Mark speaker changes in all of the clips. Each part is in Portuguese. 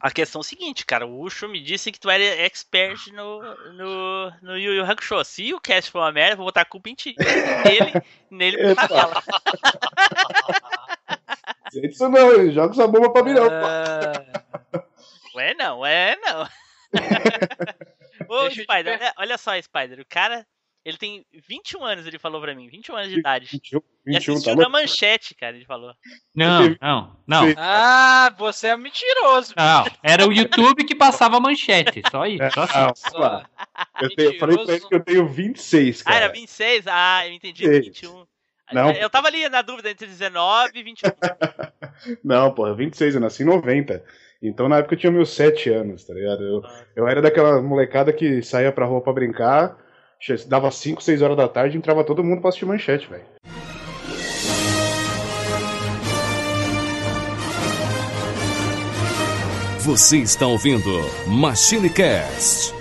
Speaker 1: A questão é o seguinte, cara, o Ucho me disse que tu era expert no, no, no Yu Yu Hakusho. Se o cast for uma merda, eu vou botar a culpa em ti, nele, nele por tabela.
Speaker 2: Isso não, ele joga essa bomba pra mim não.
Speaker 1: Uh... Ué não, é não. Ô, Spider, olha, olha só, Spider, o cara, ele tem 21 anos, ele falou pra mim, 21 anos de idade.
Speaker 2: 21,
Speaker 1: E
Speaker 2: 21 tá
Speaker 1: assistiu
Speaker 2: louco?
Speaker 1: na manchete, cara, ele falou.
Speaker 3: Não, não, não.
Speaker 2: Sim.
Speaker 4: Ah, você é mentiroso.
Speaker 3: Não, era o YouTube que passava a manchete, só isso.
Speaker 2: É,
Speaker 3: Só assim.
Speaker 2: não,
Speaker 4: Só.
Speaker 2: Eu, tenho- eu falei pra ele que eu tenho 26,
Speaker 1: Ah,
Speaker 2: cara.
Speaker 1: era 26? Ah, eu entendi,
Speaker 2: 26.
Speaker 1: 21.
Speaker 2: Não.
Speaker 1: Eu tava ali na dúvida entre 19 e 21.
Speaker 2: Não, porra, 26, eu nasci em 90. Então na época eu tinha meus 7 anos, tá ligado? Eu, eu era daquela molecada que saía pra rua pra brincar, dava 5, 6 horas da tarde e entrava todo mundo pra assistir manchete, velho.
Speaker 5: Você está ouvindo MachineCast.
Speaker 6: Corre,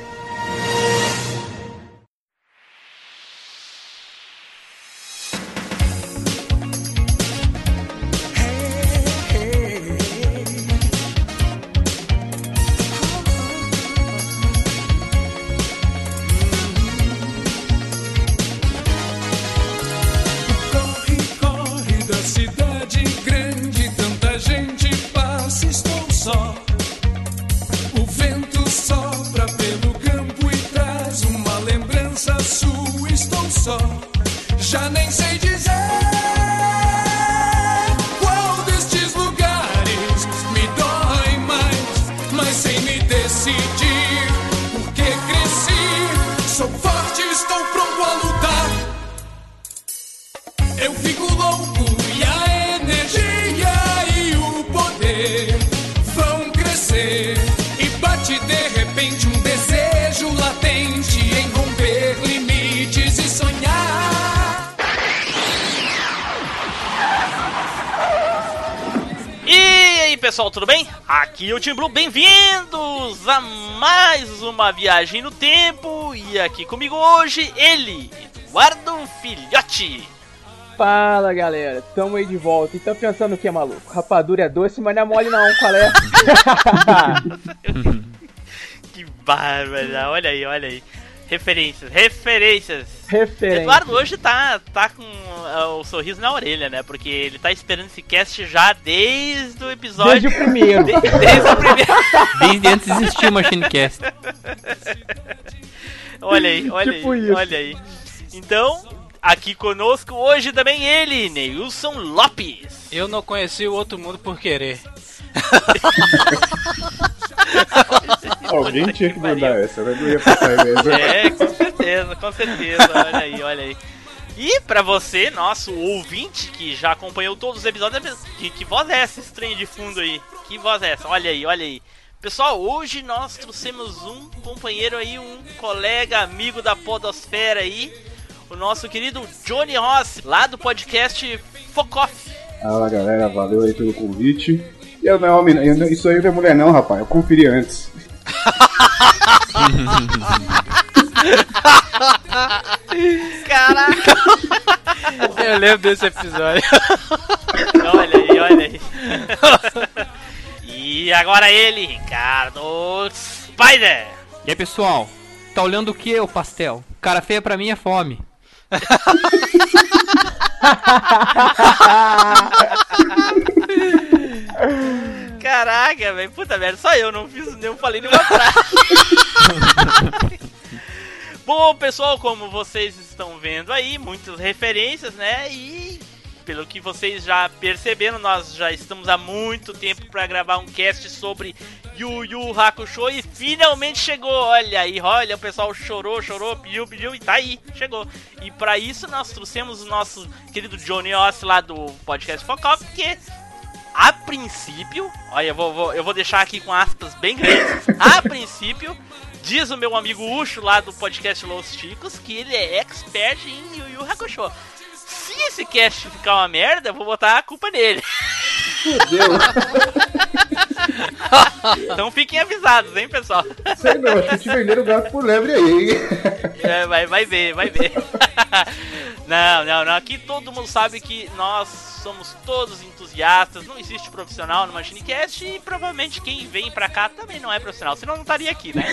Speaker 1: Blue, bem-vindos a mais uma viagem no tempo. E aqui comigo hoje, ele, Eduardo Filhote.
Speaker 7: Fala galera, tamo aí de volta. E tá pensando o que, maluco? Rapadura é doce, mas não é mole não, qual é?
Speaker 1: Que bárbaro, olha aí, olha aí. Referências, referências.
Speaker 7: Referência.
Speaker 1: Eduardo hoje tá, tá com ah, o sorriso na orelha, né? Porque ele tá esperando esse cast já desde o episódio.
Speaker 7: Desde o primeiro.
Speaker 1: de- desde o primeiro.
Speaker 3: Desde antes de existir o MachineCast.
Speaker 1: Olha aí, olha
Speaker 7: Tipo
Speaker 1: aí,
Speaker 7: isso.
Speaker 1: olha aí. Então, aqui conosco hoje também ele, Neilson Lopes.
Speaker 4: Eu não conheci o outro mundo por querer.
Speaker 2: Alguém tinha que mandar essa, né? Não ia passar mesmo.
Speaker 1: É, com certeza, com certeza. Olha aí, olha aí. E pra você, nosso ouvinte, que já acompanhou todos os episódios, que, que voz é essa estranha de fundo aí? Que voz é essa? Olha aí, olha aí. Pessoal, hoje nós trouxemos um companheiro aí, um colega, amigo da podosfera aí, o nosso querido Johnny Ross, lá do podcast Focoff.
Speaker 2: Fala galera, valeu aí pelo convite. E eu não é homem, eu não- isso aí não é mulher não, rapaz. Eu conferi antes.
Speaker 1: Caraca!
Speaker 4: Eu lembro desse episódio.
Speaker 1: Olha aí, olha aí. E agora ele, Ricardo Spider.
Speaker 3: E aí, pessoal? Tá olhando o que, o pastel? Cara feia pra mim é fome.
Speaker 1: Caraca, velho, puta merda, só eu não fiz, não falei nenhuma frase. Bom, pessoal, como vocês estão vendo aí, muitas referências, né? E pelo que vocês já perceberam, nós já estamos há muito tempo para gravar um cast sobre Yu Yu Hakusho e finalmente chegou. Olha aí, olha, o pessoal chorou, chorou, pediu, pediu e tá aí, chegou. E para isso nós trouxemos o nosso querido Johnny Oss lá do podcast Focal, que a princípio, olha, eu vou, vou- eu vou deixar aqui com aspas bem grandes. A princípio, diz o meu amigo Ucho lá do podcast Los Chicos que ele é expert em Yu Yu Hakusho. Se esse cast ficar uma merda, eu vou botar a culpa nele. então fiquem avisados, hein, pessoal?
Speaker 2: Sei não, acho que te venderam o gato por lebre aí, hein?
Speaker 1: É, vai, vai ver, vai ver. não, não, não. Aqui todo mundo sabe que nós somos todos entusiastas, não existe profissional no MachineCast e provavelmente quem vem pra cá também não é profissional, senão não estaria aqui, né?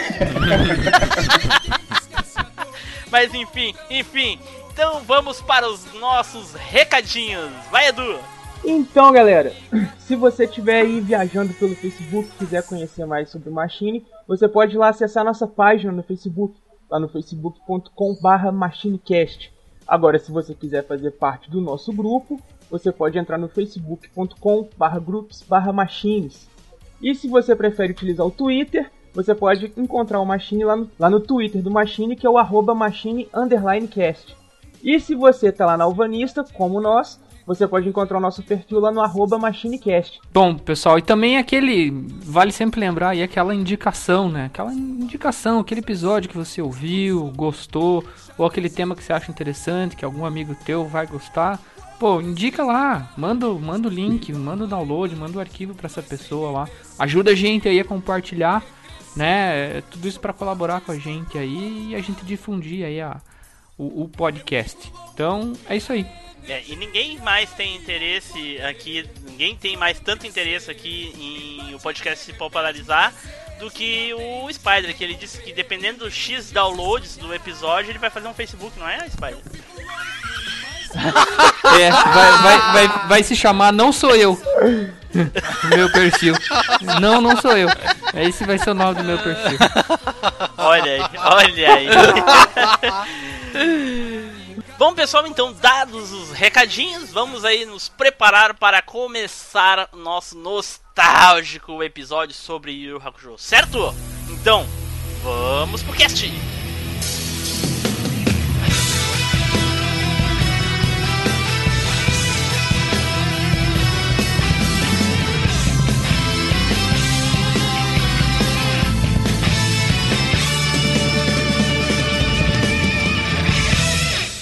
Speaker 1: Mas enfim, enfim. Então vamos para os nossos recadinhos. Vai, Edu!
Speaker 7: Então, galera, se você estiver aí viajando pelo Facebook e quiser conhecer mais sobre o Machine, você pode ir lá acessar nossa página no Facebook, lá no facebook.com.br machinecast. Agora, se você quiser fazer parte do nosso grupo, você pode entrar no facebook.com.br groups/machines. E se você prefere utilizar o Twitter, você pode encontrar o Machine lá no, lá no Twitter do Machine, que é o arroba machine underline cast. E se você tá lá na Alvanista, como nós, você pode encontrar o nosso perfil lá no arroba machinecast.
Speaker 3: Bom, pessoal, e também aquele. Vale sempre lembrar aí aquela indicação, né? Aquela indicação, aquele episódio que você ouviu, gostou, ou aquele tema que você acha interessante, que algum amigo teu vai gostar. Pô, indica lá, manda, manda o link, manda o download, manda o arquivo para essa pessoa lá. Ajuda a gente aí a compartilhar, né? Tudo isso para colaborar com a gente aí e a gente difundir aí a, o, o podcast. Então, é isso aí.
Speaker 1: É, e ninguém mais tem interesse aqui, ninguém tem mais tanto interesse aqui em o podcast se popularizar do que o Spider, que ele disse que dependendo do X downloads do episódio, ele vai fazer um Facebook, não é, Spider?
Speaker 3: É, vai, vai, vai, vai se chamar Não Sou Eu. meu perfil. Não, não sou eu. Esse vai ser o nome do meu perfil.
Speaker 1: Olha aí, olha aí. Bom, pessoal, então, dados os recadinhos, vamos aí nos preparar para começar nosso nostálgico episódio sobre Yu Hakusho, certo? Então, vamos pro cast!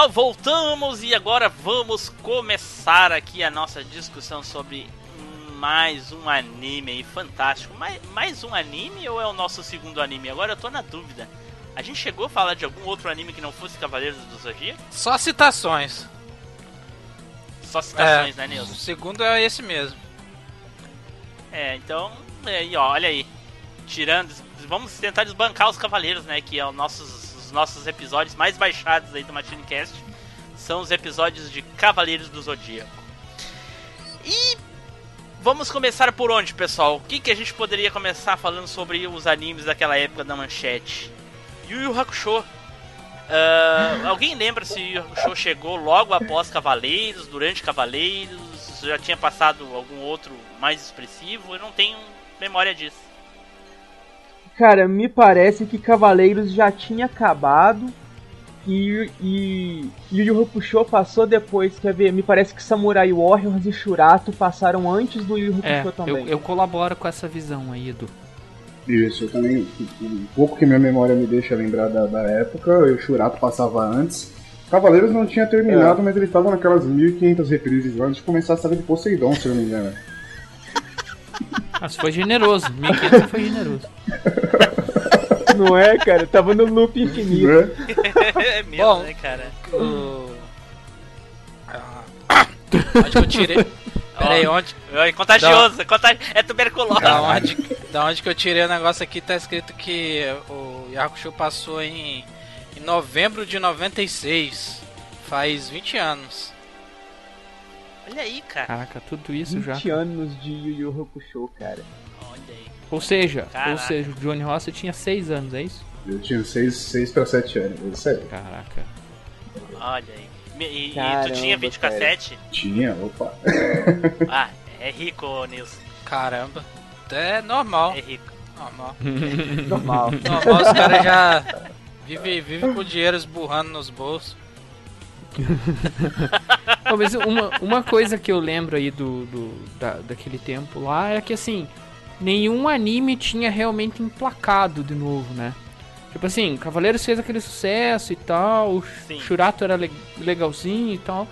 Speaker 1: Pessoal, voltamos e agora vamos começar aqui a nossa discussão sobre mais um anime aí fantástico. Mais, mais um anime ou é o nosso segundo anime? Agora eu tô na dúvida. A gente chegou a falar de algum outro anime que não fosse Cavaleiros do Zodíaco?
Speaker 4: Só citações.
Speaker 1: Só citações,
Speaker 4: É.
Speaker 1: né, Nilson?
Speaker 4: O segundo é esse mesmo.
Speaker 1: É, então, ó, olha aí. Tirando, vamos tentar desbancar os Cavaleiros, né? Que é o nossos, os nossos episódios mais baixados aí do MachineCast. São os episódios de Cavaleiros do Zodíaco. E vamos começar por onde, pessoal? O que, que a gente poderia começar falando sobre os animes daquela época da manchete? Yu Yu Hakusho. Ah, alguém lembra se Yu Hakusho chegou logo após Cavaleiros, durante Cavaleiros? Já tinha passado algum outro mais expressivo? Eu não tenho memória disso.
Speaker 7: Cara, me parece que Cavaleiros já tinha acabado e, e, e Yu Yu Hakusho passou depois, quer ver? Me parece que Samurai Warriors e Shurato passaram antes do Yu Yu
Speaker 3: É,
Speaker 7: Hakusho
Speaker 3: eu,
Speaker 7: também.
Speaker 3: eu colaboro com essa visão aí, Edu.
Speaker 2: Isso, eu também. Um pouco que minha memória me deixa lembrar da, da época, o Shurato passava antes. Cavaleiros não tinha terminado, mas eles estavam naquelas 1500 reprises antes de começar a saga de Poseidon, se eu não me engano.
Speaker 3: Mas foi generoso. 1.500 foi generoso.
Speaker 7: Não é, cara? Tava no loop infinito.
Speaker 2: Né?
Speaker 1: é mesmo,
Speaker 4: Bom.
Speaker 1: né, cara?
Speaker 4: O... Onde que eu tirei? Peraí, onde,
Speaker 1: É contagioso, contagi... é tuberculose.
Speaker 4: da, onde, da onde que eu tirei o negócio aqui tá escrito que o Yakusho passou em, em novembro de 96. Faz 20 anos.
Speaker 1: Olha aí, cara.
Speaker 3: Caraca, tudo isso já.
Speaker 7: 20 anos de Yu Yu Hakusho, cara.
Speaker 1: Olha aí.
Speaker 3: Ou seja,
Speaker 1: Caraca.
Speaker 3: ou seja, o Johnny Rossi tinha 6 anos, é isso?
Speaker 2: Eu tinha 6 seis pra 7 anos, é sério.
Speaker 3: Caraca.
Speaker 1: Olha aí. E, e- e tu
Speaker 7: Caramba,
Speaker 1: tinha videocassete?
Speaker 2: Tinha, opa.
Speaker 1: Ah, é rico, Nilson.
Speaker 4: Caramba. É normal.
Speaker 1: É rico.
Speaker 4: Normal.
Speaker 7: Normal.
Speaker 4: Normal, os caras já vivem vive com o dinheiro esburrando nos bolsos.
Speaker 3: Pô, mas uma, uma coisa que eu lembro aí do, do da, daquele tempo lá é que assim, nenhum anime tinha realmente emplacado de novo, né? Tipo assim, Cavaleiros fez aquele sucesso e tal, o
Speaker 1: Sim.
Speaker 3: Shurato era le- legalzinho e tal.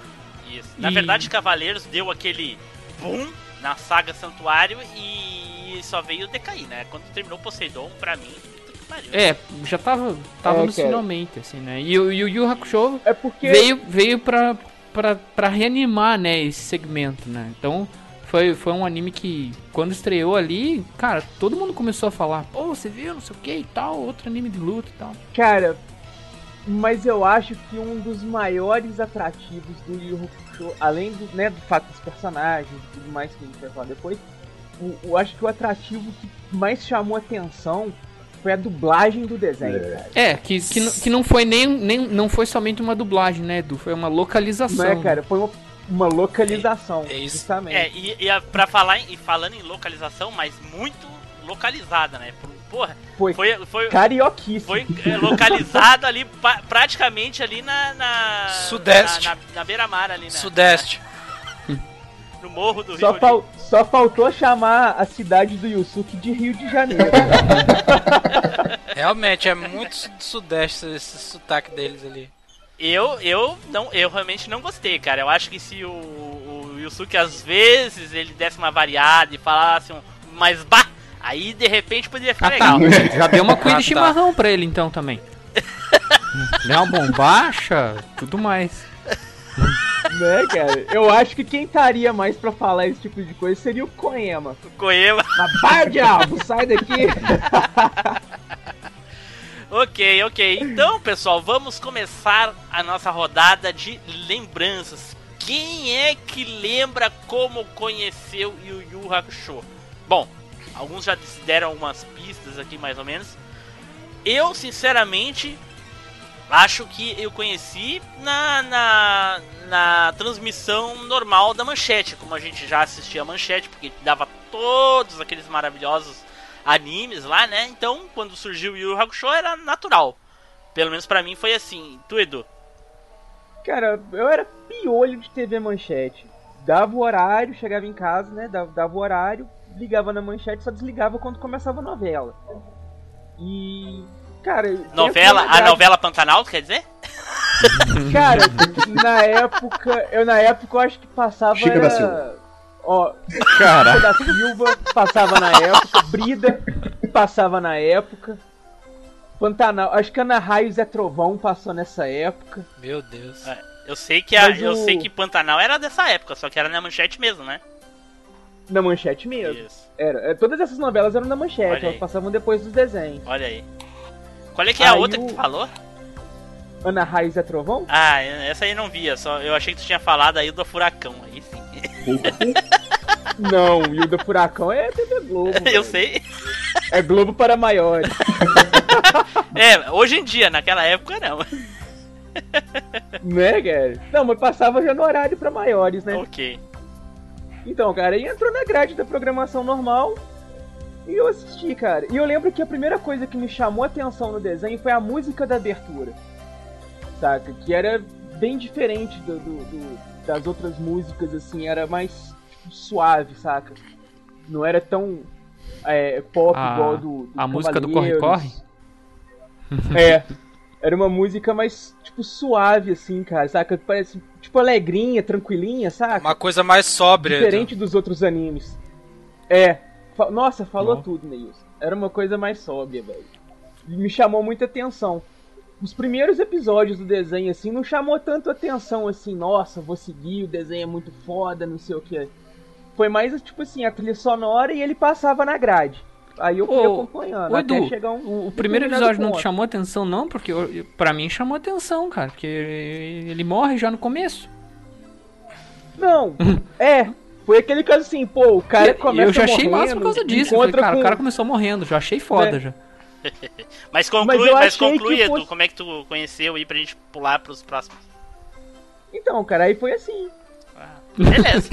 Speaker 1: Isso. Na
Speaker 3: E-
Speaker 1: verdade, Cavaleiros deu aquele boom na saga Santuário e só veio decair, né? Quando terminou Poseidon, pra mim, pariu.
Speaker 3: É, já tava, tava
Speaker 7: É,
Speaker 3: nos
Speaker 7: cara.
Speaker 3: finalmente, assim, né? E o e o Yu Yu Hakusho
Speaker 7: É porque.
Speaker 3: veio, veio pra, pra, pra reanimar, né, esse segmento, né? Então, foi, foi um anime que, quando estreou ali, cara, todo mundo começou a falar, pô, você viu, não sei o que e tal, outro anime de luta e tal.
Speaker 7: Cara, mas eu acho que um dos maiores atrativos do Yu Hakusho, além do, né, do fato dos personagens e tudo mais que a gente vai falar depois, o- eu acho que o atrativo que mais chamou atenção foi a dublagem do desenho,
Speaker 2: É.
Speaker 7: cara.
Speaker 3: É, que, que, n- que não foi nem, nem não foi somente uma dublagem, né, Edu? Foi uma localização.
Speaker 7: Não é, cara? Foi uma, uma localização,
Speaker 4: É- é isso.
Speaker 7: justamente.
Speaker 1: É, e, e a- pra falar em, e falando em localização, mas muito localizada, né? Por- Porra,
Speaker 7: Foi
Speaker 1: foi, foi,
Speaker 7: carioquíssimo.
Speaker 1: foi é, localizado ali, praticamente ali na. na
Speaker 4: Sudeste.
Speaker 1: Na, na, na beira-mar ali, né?
Speaker 4: Sudeste.
Speaker 1: No morro do
Speaker 7: Só,
Speaker 1: Rio.
Speaker 7: fal- só faltou chamar a cidade do Yusuke de Rio de Janeiro.
Speaker 4: Realmente, é muito su- sudeste esse sotaque deles ali.
Speaker 1: Eu, eu, não, eu realmente não gostei, cara. Eu acho que se o, o Yusuke às vezes ele desse uma variada e falasse um mais bah, aí de repente poderia ficar legal.
Speaker 3: Já deu uma cuia
Speaker 4: Ah,
Speaker 3: de
Speaker 4: tá.
Speaker 3: chimarrão pra ele então também. Deu uma bombacha, tudo mais.
Speaker 7: Né, cara? Eu acho que quem estaria mais pra falar esse tipo de coisa seria o Koema.
Speaker 1: Koema.
Speaker 7: Mas vai, diabo, sai daqui!
Speaker 1: Ok, ok. Então, pessoal, vamos começar a nossa rodada de lembranças. Quem é que lembra como conheceu Yu Yu Hakusho? Bom, alguns já deram algumas pistas aqui, mais ou menos. Eu, sinceramente, acho que eu conheci na, na, na transmissão normal da Manchete, como a gente já assistia a Manchete, porque dava todos aqueles maravilhosos animes lá, né? Então, quando surgiu o Yu Hakusho era natural. Pelo menos pra mim foi assim. Tu, Edu?
Speaker 7: Cara, eu era piolho de TV Manchete. Dava o horário, chegava em casa, né? Dava, dava o horário, ligava na manchete, só desligava quando começava a novela. E. Cara.
Speaker 1: Novela? A novela Pantanal, tu quer dizer?
Speaker 7: Cara, na época. Eu na época eu acho que passava.
Speaker 2: Chica
Speaker 7: era-
Speaker 2: da Silva.
Speaker 7: Ó,
Speaker 3: Cara,
Speaker 7: Chica da Silva passava na época, Brida passava na época. Pantanal, acho que Ana Raio e Zé Trovão passou nessa época.
Speaker 4: Meu Deus.
Speaker 1: É. Eu sei que a,
Speaker 7: Mas
Speaker 1: eu
Speaker 7: o-
Speaker 1: sei que Pantanal era dessa época, só que era na manchete mesmo, né?
Speaker 7: Na manchete mesmo.
Speaker 1: Isso.
Speaker 7: Era. é, Todas essas novelas eram na manchete,
Speaker 1: Olha aí.
Speaker 7: elas passavam depois dos desenhos.
Speaker 1: Olha aí. Qual é que é a
Speaker 7: Aí
Speaker 1: outra
Speaker 7: o-
Speaker 1: que tu falou?
Speaker 7: Ana Raio e Zé Trovão?
Speaker 1: Ah, essa aí não via, só eu achei que tu tinha falado aí do Furacão, aí sim.
Speaker 7: Não, e o do Furacão é TV Globo.
Speaker 1: eu
Speaker 7: velho.
Speaker 1: sei.
Speaker 7: É Globo para maiores.
Speaker 1: É, hoje em dia, naquela época não.
Speaker 7: né, cara? Não, mas passava já no horário para maiores, né?
Speaker 1: ok.
Speaker 7: Então, cara, aí entrou na grade da programação normal e eu assisti, cara. E eu lembro que a primeira coisa que me chamou a atenção no desenho foi a música da abertura. Saca? Que era bem diferente do, do- do- das outras músicas, assim, era mais tipo, suave, saca? Não era tão é, pop
Speaker 3: A-
Speaker 7: igual do, do
Speaker 3: a música do
Speaker 7: Cavaleiros.
Speaker 3: Corre-Corre?
Speaker 7: É. Era uma música mais, tipo, suave, assim, cara, saca? Parece, tipo, alegrinha, tranquilinha, saca?
Speaker 4: Uma coisa mais sóbria.
Speaker 7: Diferente dos outros animes. É. Fa- Nossa, falou
Speaker 3: Não.
Speaker 7: tudo, Neilson. Era uma coisa mais sóbria, velho. Me chamou muita atenção. Os primeiros episódios do desenho, assim, não chamou tanto atenção, assim, nossa, vou seguir, o desenho é muito foda, não sei o que. Foi mais, tipo assim, a trilha sonora e ele passava na grade. Aí eu fui
Speaker 3: Ô,
Speaker 7: acompanhando,
Speaker 3: Ô,
Speaker 7: até
Speaker 3: Edu,
Speaker 7: chegar um...
Speaker 3: o, primeiro episódio não te chamou atenção, não? Porque eu- pra mim chamou atenção, cara. Porque ele morre já no começo.
Speaker 7: Não, é. Foi aquele caso assim, pô, o cara
Speaker 3: E-
Speaker 7: começa
Speaker 3: eu já achei
Speaker 7: morrendo,
Speaker 3: massa por causa disso. Falei, cara,
Speaker 7: com-
Speaker 3: o cara começou morrendo, já achei foda
Speaker 7: É.
Speaker 3: já.
Speaker 1: Mas conclui,
Speaker 7: Mas
Speaker 1: mas, conclui Edu,
Speaker 7: fosse-
Speaker 1: como é que tu conheceu aí pra gente pular pros próximos.
Speaker 7: Então, cara, aí foi assim.
Speaker 1: Beleza.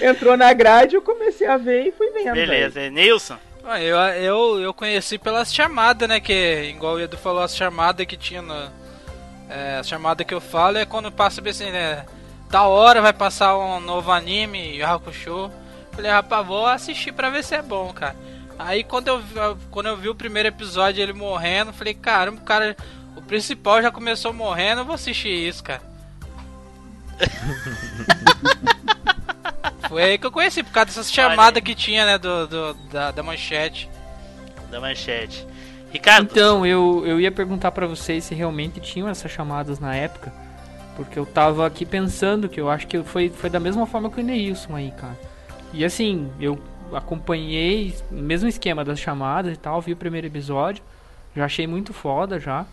Speaker 7: Entrou na grade, eu comecei a ver e fui vendo.
Speaker 1: Beleza. Nilson.
Speaker 4: Ah, Eu, eu, eu conheci pelas chamadas, né? Que, igual o Edu falou, as chamadas que tinha no. É, as chamadas que eu falo é quando passa assim, né? Da hora vai passar um novo anime, Hakusho. Falei, rapaz, vou assistir pra ver se é bom, cara. Aí quando eu, vi- quando eu vi o primeiro episódio ele morrendo, falei, caramba, o cara. O principal já começou morrendo, eu vou assistir isso, cara. Foi aí que eu conheci, por causa dessas chamadas que tinha, né, do, do- da, da manchete.
Speaker 1: Da manchete. Ricardo.
Speaker 3: Então, eu, eu ia perguntar pra vocês se realmente tinham essas chamadas na época. Porque eu tava aqui pensando que eu acho que foi, foi da mesma forma que o Neilson aí, cara. E assim, eu acompanhei mesmo esquema das chamadas e tal, vi o primeiro episódio. Já achei muito foda já.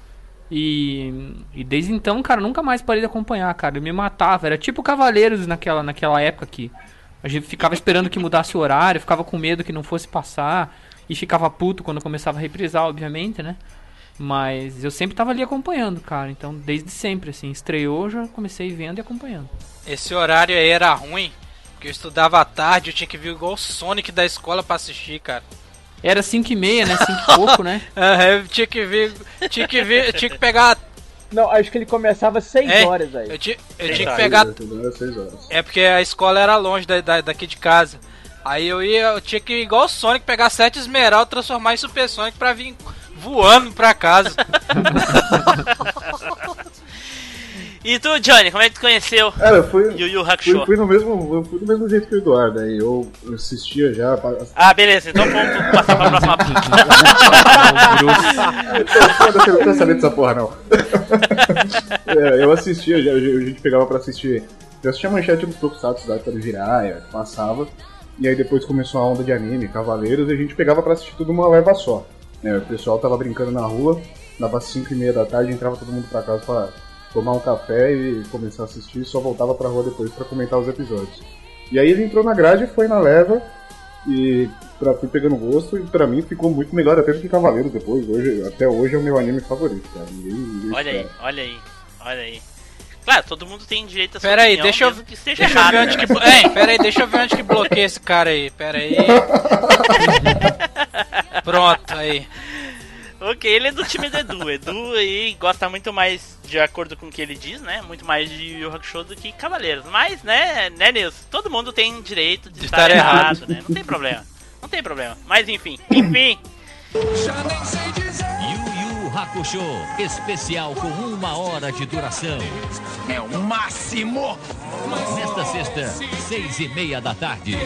Speaker 3: E, e desde então, cara, nunca mais parei de acompanhar, cara. Eu me matava. Era tipo Cavaleiros naquela, naquela época aqui. A gente ficava esperando que mudasse o horário, ficava com medo que não fosse passar. E ficava puto quando começava a reprisar, obviamente, né? Mas eu sempre tava ali acompanhando, cara. Então, desde sempre, assim, estreou, já comecei vendo e acompanhando.
Speaker 4: Esse horário aí era ruim, porque eu estudava à tarde, eu tinha que vir igual o Sonic da escola pra assistir, cara.
Speaker 3: Era 5 e meia, né? 5 e pouco, né?
Speaker 4: Aham, eu tinha que vir, tinha que vir, eu tinha que pegar,
Speaker 7: Não, acho que ele começava às 6
Speaker 4: É,
Speaker 7: horas aí.
Speaker 4: eu tinha, eu tinha que pegar, é porque a escola era longe da, da- daqui de casa. Aí eu ia, eu tinha que ir igual o Sonic, pegar sete esmeraldas, transformar em Super Sonic pra vir voando pra casa.
Speaker 1: E tu, Johnny, como é que tu conheceu
Speaker 2: Cara, eu fui,
Speaker 1: Yu Yu
Speaker 2: fui,
Speaker 1: Hakusho?
Speaker 2: fui no mesmo, eu fui do mesmo jeito que o Eduardo. Aí eu assistia já.
Speaker 1: Ah, beleza. Então vamos passar pra próxima
Speaker 2: Foda-se, eu não quero saber dessa porra, não. É, eu assistia, já, a gente pegava pra assistir. Eu assistia a manchete dos Tokusatsu da Jiraiya, passava. E aí depois começou a onda de anime, Cavaleiros, e a gente pegava pra assistir tudo uma leva só. É, o pessoal tava brincando na rua, dava 5 e meia da tarde, entrava todo mundo pra casa pra tomar um café e começar a assistir, e só voltava pra rua depois pra comentar os episódios. E aí ele entrou na grade, foi na leva, e pra, fui pegando gosto, e pra mim ficou muito melhor até do que Cavaleiros depois. Hoje, até hoje é o meu anime favorito, cara. Ninguém, ninguém
Speaker 1: Olha aí,
Speaker 2: espera.
Speaker 1: olha aí, olha aí. Claro, todo mundo tem direito a sua
Speaker 4: Pera aí,
Speaker 1: opinião,
Speaker 4: deixa eu-
Speaker 1: mesmo que esteja
Speaker 4: Deixa eu
Speaker 1: errado,
Speaker 4: ver onde
Speaker 1: né?
Speaker 4: que. blo- Ei, pera aí, deixa eu ver onde que bloqueia esse cara aí. Pera aí. Pronto, aí.
Speaker 1: Ok, ele é do time do Edu. Edu aí gosta muito mais, de acordo com o que ele diz, né? Muito mais de Yu Yu Hakusho do que Cavaleiros. Mas, né, né, Nilson? Todo mundo tem direito de,
Speaker 4: De
Speaker 1: estar,
Speaker 4: estar
Speaker 1: errado,
Speaker 4: errado.
Speaker 1: né? Não tem problema. Não tem problema. Mas enfim, enfim.
Speaker 6: Já nem sei dizer.
Speaker 8: Hakusho, especial com uma hora de duração.
Speaker 6: É o máximo.
Speaker 8: Nesta sexta, seis e meia da tarde.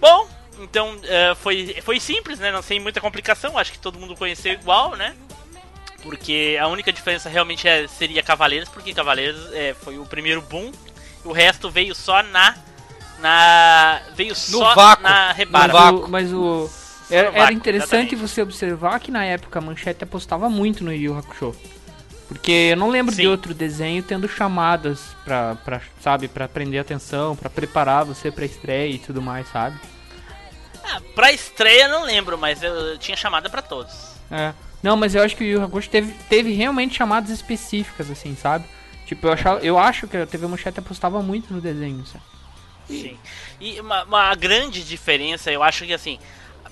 Speaker 1: Bom, então eh, foi, foi simples, né? Não sem muita complicação. Acho que todo mundo conheceu igual, né? Porque a única diferença realmente é, seria Cavaleiros, porque Cavaleiros eh, foi o primeiro boom. O resto veio só na. Na. Veio só
Speaker 4: vácuo,
Speaker 1: na repara.
Speaker 4: no vácuo.
Speaker 3: O- mas o. Era, era interessante
Speaker 1: exatamente.
Speaker 3: você observar que na época a manchete apostava muito no Yu Yu Hakusho. Porque eu não lembro de
Speaker 1: Sim.
Speaker 3: outro desenho tendo chamadas pra, pra sabe, pra prender atenção, pra preparar você pra estreia e tudo mais, sabe?
Speaker 1: Ah, pra estreia eu não lembro, mas eu tinha chamada pra todos.
Speaker 3: É. Não, mas eu acho que o Yu Hakusho teve, teve realmente chamadas específicas, assim, sabe? Tipo, eu, achava, eu acho que a TV Manchete apostava muito no desenho, sabe?
Speaker 1: Sim. E uma, uma grande diferença, eu acho que assim,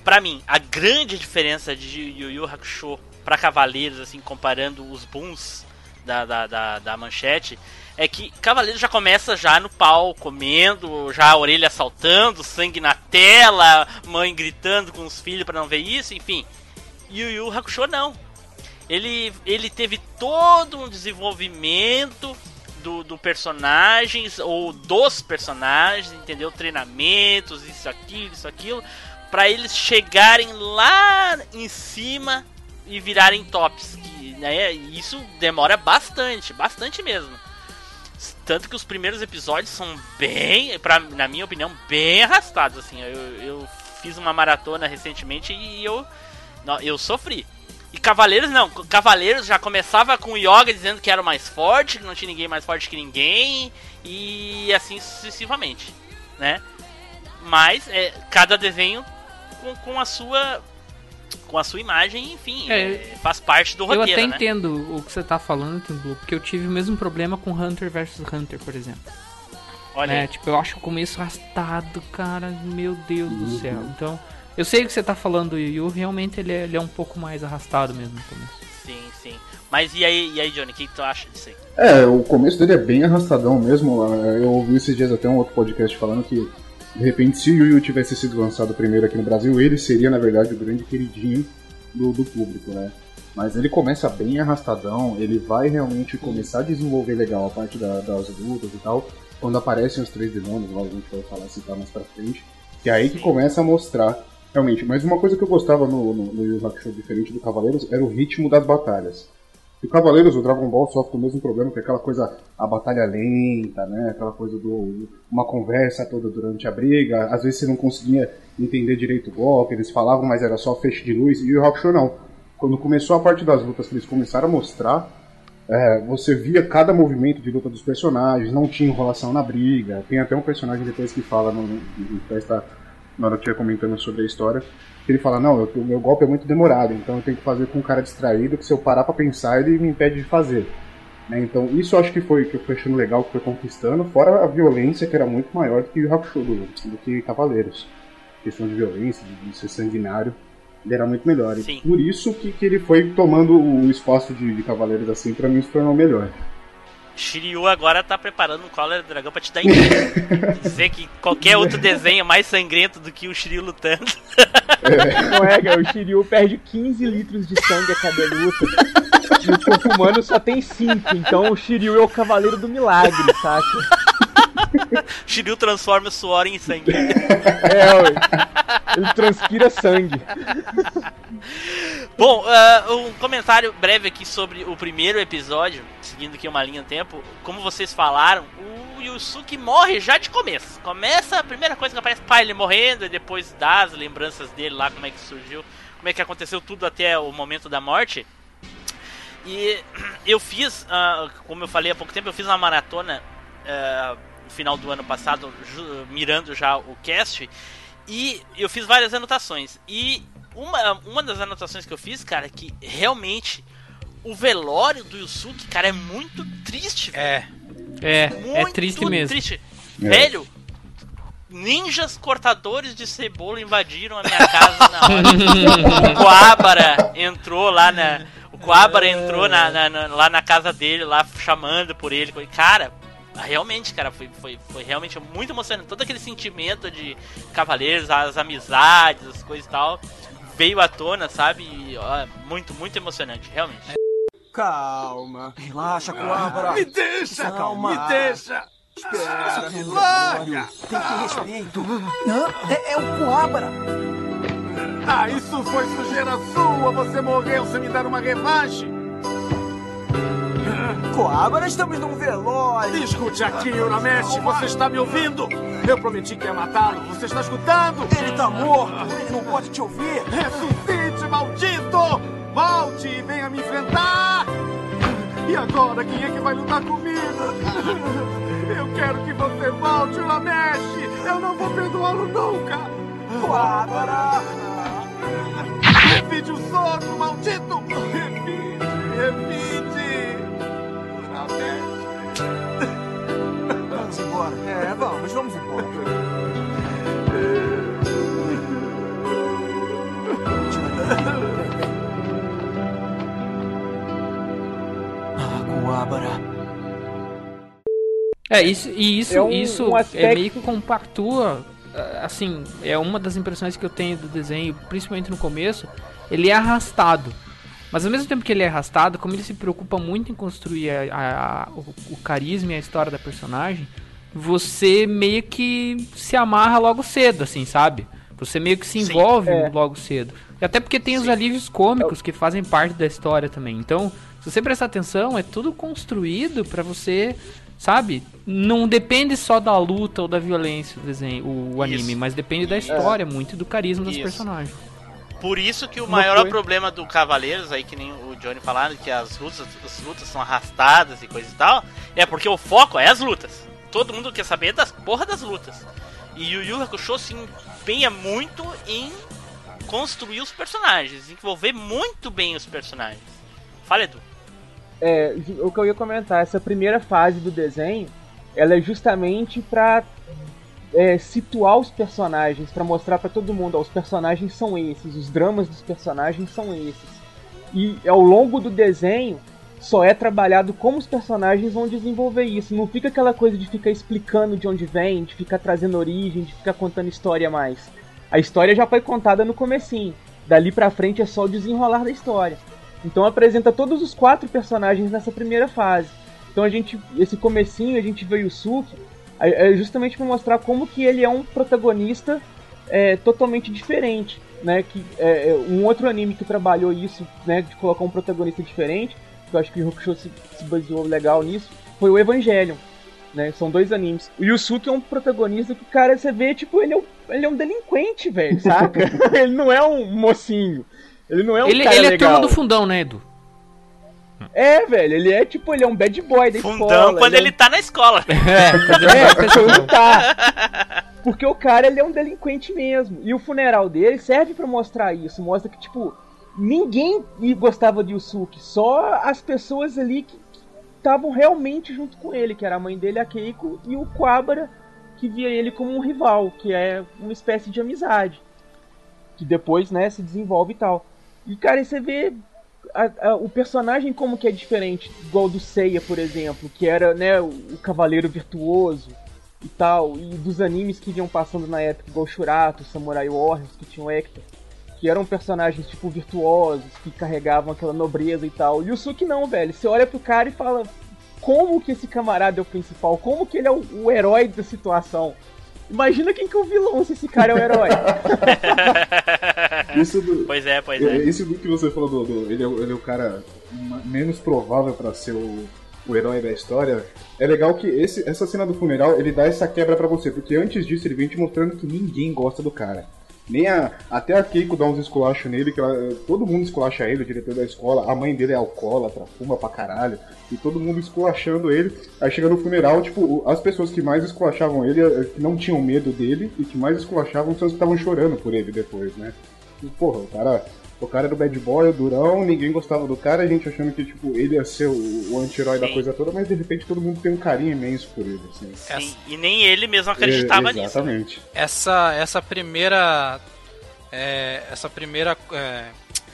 Speaker 1: pra mim, a grande diferença de Yu Yu Hakusho pra Cavaleiros, assim, comparando os booms da, da, da, da manchete, é que Cavaleiros já começa já no pau, comendo, já a orelha saltando, sangue na tela, mãe gritando com os filhos pra não ver isso, enfim. Yu Yu Hakusho não. Ele, ele teve todo um desenvolvimento do, do personagens ou dos personagens, entendeu? Treinamentos, isso, aquilo, isso, aquilo, para eles chegarem lá em cima e virarem tops. Que, né, isso demora bastante, bastante mesmo. Tanto que os primeiros episódios são bem, pra, na minha opinião, bem arrastados. Assim, eu, eu fiz uma maratona recentemente e eu, eu sofri. E Cavaleiros não, Cavaleiros já começava com o Yoga dizendo que era o mais forte, que não tinha ninguém mais forte que ninguém, e assim sucessivamente, né? Mas é, cada desenho com, com a sua com a sua imagem, enfim,
Speaker 3: É,
Speaker 1: é, faz parte do
Speaker 3: Eu
Speaker 1: roteiro,
Speaker 3: até
Speaker 1: né?
Speaker 3: entendo o que você tá falando, Tim Blue, porque eu tive o mesmo problema com Hunter vs Hunter, por exemplo.
Speaker 1: Olha
Speaker 3: É, tipo, eu acho o começo arrastado, cara, meu Deus
Speaker 2: Uhum.
Speaker 3: do céu. Então, eu sei o que você tá falando do Yu realmente ele é, ele é um pouco mais arrastado mesmo no começo.
Speaker 1: Sim, sim. Mas e aí, e aí Johnny, o que, que tu acha disso aí?
Speaker 2: É, o começo dele é bem arrastadão mesmo. Eu ouvi esses dias até um outro podcast falando que, de repente, se o Yu Yu tivesse sido lançado primeiro aqui no Brasil, ele seria, na verdade, o grande queridinho do, do público, né? Mas ele começa bem arrastadão, ele vai realmente começar a desenvolver legal a parte da- das lutas e tal, quando aparecem os três demônios, lá a gente vai falar citar mais pra frente, que é aí que começa a mostrar, realmente. Mas uma coisa que eu gostava no, no, no Yu Yu Hakusho, diferente do Cavaleiros, era o ritmo das batalhas. E Cavaleiros, o Dragon Ball sofre o mesmo problema, que é aquela coisa, a batalha lenta, né? Aquela coisa do. uma conversa toda durante a briga. Às vezes você não conseguia entender direito o golpe, eles falavam, mas era só feixe de luz. E o Hakusho não. Quando começou a parte das lutas que eles começaram a mostrar, é, você via cada movimento de luta dos personagens, não tinha enrolação na briga. Tem até um personagem depois que fala, no, no, no na hora que ia comentando sobre a história, que ele fala, não, o meu golpe é muito demorado, então eu tenho que fazer com um cara distraído, que se eu parar pra pensar, ele me impede de fazer. Né, Então, isso eu acho que foi que eu fui achando legal, que foi conquistando, fora a violência, que era muito maior do que o Hakusho, do, do que Cavaleiros. questão de violência, de, de ser sanguinário, ele era muito melhor.
Speaker 1: Sim.
Speaker 2: E por isso que, que ele foi tomando o espaço de, de Cavaleiros assim, pra mim se tornou melhor.
Speaker 1: Shiryu agora tá preparando um do Dragão pra te dar inveja. Dizer que qualquer outro desenho é mais sangrento do que o Shiryu lutando.
Speaker 7: Não é, cara, o Shiryu perde 15 litros de sangue a cada luta. E o corpo humano só tem 5. Então o Shiryu é o cavaleiro do milagre, saca?
Speaker 1: Shiryu transforma o suor em sangue.
Speaker 7: É, ué. Ele transpira sangue.
Speaker 1: Bom, ah, um comentário breve aqui sobre o primeiro episódio, seguindo aqui uma linha do tempo. Como vocês falaram, o Yusuke morre já de começo. Começa a primeira coisa que aparece, pai, ele morrendo, e depois dá as lembranças dele lá, como é que surgiu, como é que aconteceu tudo até o momento da morte. E eu fiz, ah, como eu falei há pouco tempo, eu fiz uma maratona ah, no final do ano passado, mirando já o cast, e eu fiz várias anotações. E uma, uma das anotações que eu fiz, cara, é que realmente o velório do Yusuke, cara, é muito triste, velho.
Speaker 4: É.
Speaker 3: É,
Speaker 1: Muito
Speaker 3: é triste mesmo.
Speaker 1: triste.
Speaker 2: É.
Speaker 1: Velho, ninjas cortadores de cebola invadiram a minha casa na hora. o Coabara entrou lá na. O Coabara entrou na, na- na- lá na casa dele, lá chamando por ele. Cara, realmente, cara, foi, foi, foi realmente muito emocionante. Todo aquele sentimento de cavaleiros, as amizades, as coisas e tal, veio à tona, sabe? E, ó, muito, muito emocionante, realmente.
Speaker 9: Calma. Relaxa, Coabra.
Speaker 6: Me deixa,
Speaker 9: Calma.
Speaker 6: me deixa.
Speaker 9: Espera,
Speaker 6: Larga.
Speaker 9: Tem que ter respeito. Não, é, é o Coabra.
Speaker 6: Ah, isso foi sujeira sua. Você morreu sem me dar uma revanche.
Speaker 9: Coabra, estamos num velório.
Speaker 6: Escute aqui, Uramesh. Você está me ouvindo? Eu prometi que ia matá-lo. Você está escutando?
Speaker 9: Ele tá morto. Ele não pode te ouvir.
Speaker 6: Ressuscite, maldito! Volte e venha me enfrentar! E agora, quem é que vai lutar comigo? Eu quero que você volte, Uramesh! Eu não vou perdoá-lo nunca!
Speaker 9: Coabra.
Speaker 6: Repite o sopro, maldito! Repite, repite! Uramesh!
Speaker 9: Vamos embora. É, vamos, vamos embora. Coabra.
Speaker 3: É, isso, e isso,
Speaker 7: É um-
Speaker 3: isso
Speaker 7: um
Speaker 3: é
Speaker 7: aspecto-
Speaker 3: meio que compactua, ah, assim, é uma das impressões que eu tenho do desenho, principalmente no começo, ele é arrastado. Mas ao mesmo tempo que ele é arrastado, como ele se preocupa muito em construir a, a- a- o, o carisma e a história da personagem, você meio que se amarra logo cedo, assim, sabe? Você meio que se
Speaker 1: Sim.
Speaker 3: envolve
Speaker 7: É.
Speaker 3: logo cedo. E até porque tem os alívios cômicos que fazem parte da história também. Então, se você prestar atenção, é tudo construído pra você, sabe? Não depende só da luta ou da violência o desenho, o, anime,
Speaker 1: Isso.
Speaker 3: mas depende da história, muito e do carisma dos
Speaker 1: Isso.
Speaker 3: personagens.
Speaker 1: Por isso que o maior problema do Cavaleiros, aí que nem o Johnny falaram, que as lutas, as lutas são arrastadas e coisa e tal, é porque o foco é as lutas. Todo mundo quer saber das porra das lutas. E o Yu Hakusho se empenha muito em construir os personagens, envolver muito bem os personagens. Fala, Edu.
Speaker 7: É, o que eu ia comentar, essa primeira fase do desenho, ela é justamente pra é, situar os personagens, pra mostrar pra todo mundo, ó, os personagens são esses, os dramas dos personagens são esses. E ao longo do desenho, só é trabalhado como os personagens vão desenvolver isso. Não fica aquela coisa de ficar explicando de onde vem, de ficar trazendo origem, de ficar contando história mais. A história já foi contada no comecinho. Dali pra frente é só o desenrolar da história. Então apresenta todos os quatro personagens nessa primeira fase. Então a gente, esse comecinho, a gente vê o Yusuke é é justamente para mostrar como que ele é um protagonista é, totalmente diferente, né? Que é, é, um outro anime que trabalhou isso, né, de colocar um protagonista diferente, que eu acho que o Hakusho se, se baseou legal nisso, foi o Evangelion. Né, são dois animes. O Yusuke é um protagonista que, cara, você vê, tipo, ele é um, ele é um delinquente, velho, saca? ele não é um mocinho. Ele não é um
Speaker 3: ele
Speaker 7: cara
Speaker 3: ele é
Speaker 7: legal.
Speaker 3: turma do fundão, né, Edu?
Speaker 7: É, velho, ele é tipo, ele é um bad boy da
Speaker 1: Fundão
Speaker 7: escola.
Speaker 1: quando
Speaker 7: é um-
Speaker 1: ele tá na escola.
Speaker 3: É, quando ele
Speaker 7: É, quando
Speaker 3: escola.
Speaker 7: tá. Porque o cara, ele é um delinquente mesmo. E o funeral dele serve pra mostrar isso. Mostra que, tipo, ninguém gostava de Yusuke. Só as pessoas ali que estavam realmente junto com ele. Que era a mãe dele, a Keiko, e o Quabara, que via ele como um rival. Que é uma espécie de amizade. Que depois, né, se desenvolve e tal. E, cara, aí você vê a- a- o personagem como que é diferente, igual do Seiya, por exemplo, que era, né, o, o cavaleiro virtuoso e tal, e dos animes que iam passando na época, igual Shurato, Samurai Warriors, que tinham Hector, que eram personagens, tipo, virtuosos, que carregavam aquela nobreza e tal. E o Yusuke não, velho, você olha pro cara e fala, como que esse camarada é o principal? Como que ele é o, o herói da situação? Imagina quem que é o vilão se esse cara é o herói.
Speaker 2: Isso do,
Speaker 1: Pois é, pois
Speaker 2: é,
Speaker 1: é.
Speaker 2: Isso do que você falou do. do- ele, é, o- ele é o cara menos provável pra ser o, o herói da história. É legal que esse, essa cena do funeral ele dá essa quebra pra você, porque antes disso ele vem te mostrando que ninguém gosta do cara. Nem a, até a Keiko dá uns esculachos nele, que ela- todo mundo esculacha ele, o diretor da escola, a mãe dele é alcoólatra, fuma pra caralho, e todo mundo esculachando ele. Aí chega no funeral, tipo, as pessoas que mais esculachavam ele, eh, que não tinham medo dele, e que mais esculachavam são as que estavam chorando por ele depois, né? Porra, o cara, o cara era o bad boy, o durão, ninguém gostava do cara, a gente achando que, tipo, ele ia ser o, o anti-herói da coisa toda, mas de repente todo mundo tem um carinho imenso por ele, assim.
Speaker 1: Sim, e nem ele mesmo acreditava
Speaker 2: É,
Speaker 1: nisso.
Speaker 2: Exatamente.
Speaker 4: essa essa primeira é, essa primeira é,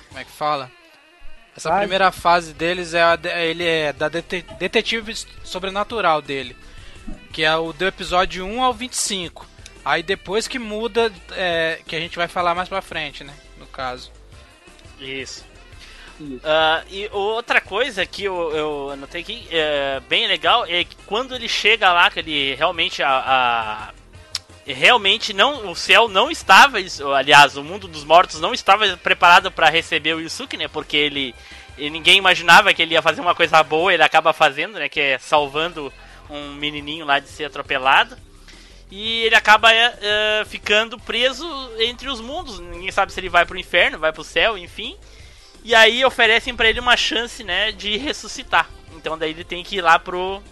Speaker 4: como é que fala essa primeira fase deles é a de- ele é da dete- detetive sobrenatural dele que é o do episódio 1 ao 25 aí depois que muda é, que a gente vai falar mais pra frente né no caso
Speaker 1: Isso. Ah, e outra coisa que eu, eu anotei aqui, é, bem legal, é que quando ele chega lá, que ele realmente a, a- realmente não o céu não estava, aliás, o mundo dos mortos não estava preparado para receber o Yusuke, né? Porque ele, ninguém imaginava que ele ia fazer uma coisa boa, ele acaba fazendo, né? Que é salvando um menininho lá de ser atropelado. E ele acaba é, ficando preso entre os mundos. Ninguém sabe se ele vai pro inferno, vai pro céu, enfim. E aí oferecem pra ele uma chance, né, de ressuscitar. Então daí ele tem que ir lá pro.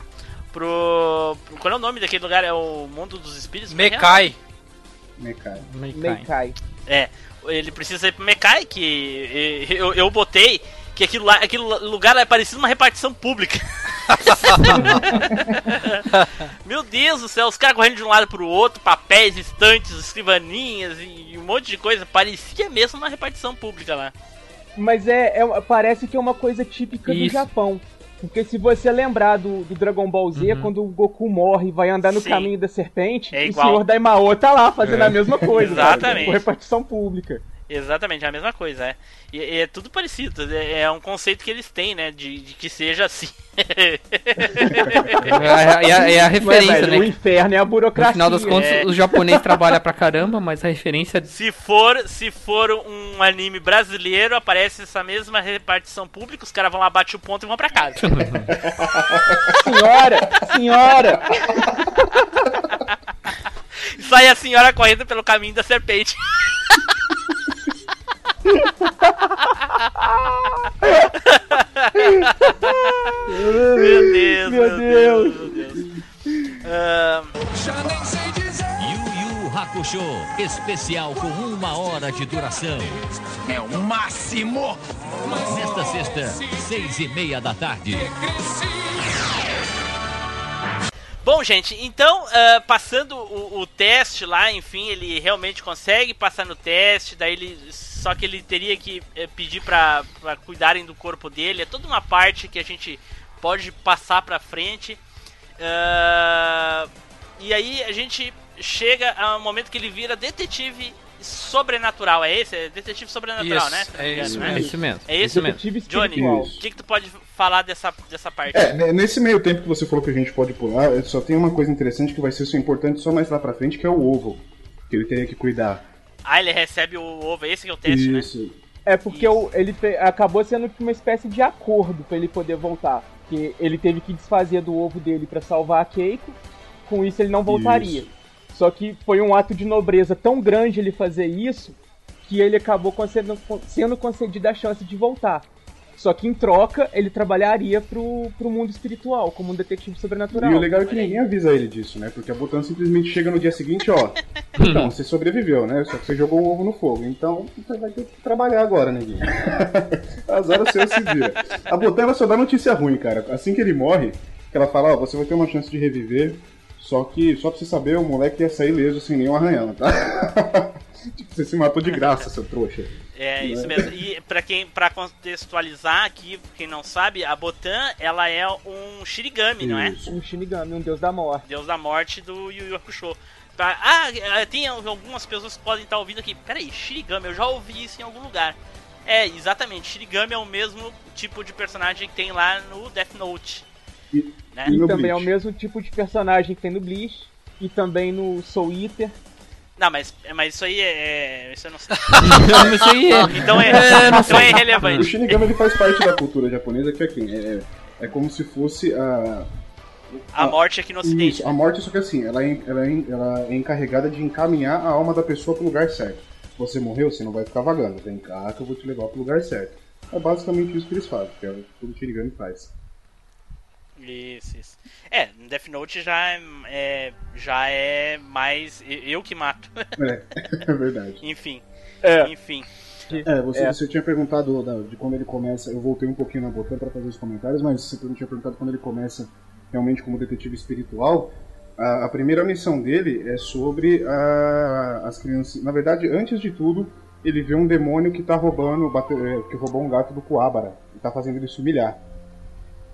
Speaker 1: pro. pro- qual é o nome daquele lugar? É o mundo dos espíritos? Como é?
Speaker 4: Mekai
Speaker 2: Mekai.
Speaker 7: Meikai.
Speaker 1: É, ele precisa ir pro Mekai, que eu, eu botei que aquilo lá, aquele lugar é parecido uma repartição pública. Meu Deus do céu, os caras correndo de um lado pro outro, papéis, estantes, escrivaninhas e um monte de coisa. Parecia mesmo uma repartição pública lá.
Speaker 7: Mas é, é- parece que é uma coisa típica do
Speaker 3: Isso.
Speaker 7: Japão. Porque se você lembrar do, do Dragon Ball Z,
Speaker 3: Uhum.
Speaker 7: quando o Goku morre e vai andar no
Speaker 1: Sim.
Speaker 7: caminho da serpente,
Speaker 1: É
Speaker 7: o senhor Daimao tá lá fazendo
Speaker 3: É.
Speaker 7: a mesma coisa.
Speaker 1: Exatamente.
Speaker 7: Cara, com repartição pública.
Speaker 1: Exatamente, é a mesma coisa, é. E, e é tudo parecido, é, é um conceito que eles têm, né? De, de que seja assim.
Speaker 3: É, a- é a, é a
Speaker 7: Ué,
Speaker 3: referência,
Speaker 7: velho, O
Speaker 3: né?
Speaker 7: inferno é a
Speaker 3: No
Speaker 7: burocracia.
Speaker 3: final das contas,
Speaker 1: É.
Speaker 3: os japoneses trabalham pra caramba, mas a referência
Speaker 1: se for se for um anime brasileiro, aparece essa mesma repartição pública, os caras vão lá, bate o ponto e vão pra casa.
Speaker 7: Senhora, senhora.
Speaker 1: E sai a senhora correndo pelo caminho da serpente. meu Deus,
Speaker 7: Meu
Speaker 1: meu Deus, meu Deus. Ah,
Speaker 6: Já nem sei dizer.
Speaker 8: Yu Yu Hakusho, especial com uma hora de duração.
Speaker 9: É o máximo!
Speaker 8: Nesta sexta, seis e meia da tarde.
Speaker 1: Bom, gente, então, ah, passando o, o teste lá, enfim, ele realmente consegue passar no teste, daí ele. Só que ele teria que eh, pedir pra, pra cuidarem do corpo dele. É toda uma parte que a gente pode passar pra frente. Ah, e aí a gente chega ao momento que ele vira detetive sobrenatural. É esse? É detetive sobrenatural,
Speaker 4: Isso,
Speaker 1: né?
Speaker 4: É
Speaker 1: engano,
Speaker 4: isso
Speaker 1: né?
Speaker 3: é isso mesmo.
Speaker 1: É isso mesmo. Johnny, o que, que tu pode falar dessa, dessa parte?
Speaker 2: É, né, nesse meio tempo que você falou que a gente pode pular, só tem uma coisa interessante que vai ser importante só mais lá pra frente, que é o ovo. Que ele teria que cuidar.
Speaker 1: Ah, ele recebe o ovo, esse que é o teste, né?
Speaker 2: Isso.
Speaker 7: É porque o- ele acabou sendo uma espécie de acordo pra ele poder voltar. Que ele teve que desfazer do ovo dele pra salvar a Keiko. Com isso ele não voltaria.
Speaker 2: Isso.
Speaker 7: Só que foi um ato de nobreza tão grande ele fazer isso que ele acabou concedendo- sendo concedida a chance de voltar. Só que em troca ele trabalharia pro, pro mundo espiritual, como um detetive sobrenatural.
Speaker 2: E o legal é que ninguém avisa ele disso, né? Porque a Botan simplesmente chega no dia seguinte, ó. Então, você sobreviveu, né? Só que você jogou o ovo no fogo. Então, você vai ter que trabalhar agora, neguinho. Azar o seu se vira. A Botan, ela só dá notícia ruim, cara. Assim que ele morre, que ela fala, ó, você vai ter uma chance de reviver. Só que, só pra você saber, o moleque ia sair leso sem nenhum arranhão, tá? tipo, você se matou de graça, seu trouxa.
Speaker 1: É, isso mesmo. E pra quem para contextualizar aqui, quem não sabe, a Botan, ela é um Shirigami, não é?
Speaker 2: Isso.
Speaker 7: Um Shinigami, um deus da morte.
Speaker 1: Deus da morte do Yu Yu Hakusho. Tá, Ah, é, tem algumas pessoas que podem estar ouvindo aqui. Peraí, Shirigami, eu já ouvi isso em algum lugar. É, exatamente. Shirigami é o mesmo tipo de personagem que tem lá no Death Note.
Speaker 2: E-
Speaker 1: Né?
Speaker 2: E
Speaker 7: E também é o
Speaker 2: Bleach?
Speaker 7: mesmo tipo de personagem que tem no Bleach. E também no Soul Eater.
Speaker 1: Não, mas, mas isso aí é. Isso eu não sei.
Speaker 3: Isso aí é.
Speaker 1: Então é,
Speaker 3: É, não
Speaker 1: então é
Speaker 2: O
Speaker 1: irrelevante.
Speaker 2: Shinigami ele faz parte da cultura japonesa, que é quem? É, é como se fosse a,
Speaker 1: A morte aqui no ocidente.
Speaker 2: Isso, a morte, só que assim, ela é, ela, é, ela é encarregada de encaminhar a alma da pessoa pro lugar certo. Se você morreu, você não vai ficar vagando. Vem cá que eu vou te levar pro lugar certo. É basicamente isso que eles fazem, que é o que todo Shinigami faz.
Speaker 1: Isso, isso. É, Death Note já é, é- já é mais eu que mato.
Speaker 2: É, é verdade.
Speaker 1: enfim,
Speaker 7: É.
Speaker 1: enfim.
Speaker 2: É, você,
Speaker 7: É.
Speaker 2: você tinha perguntado da- de quando ele começa. Eu voltei um pouquinho na Botan pra fazer os comentários, mas você não tinha perguntado quando ele começa realmente como detetive espiritual. A, a primeira missão dele é sobre a- as crianças. Na verdade, antes de tudo, ele vê um demônio que tá roubando, bate- é, que roubou um gato do Coabara e tá fazendo ele se humilhar.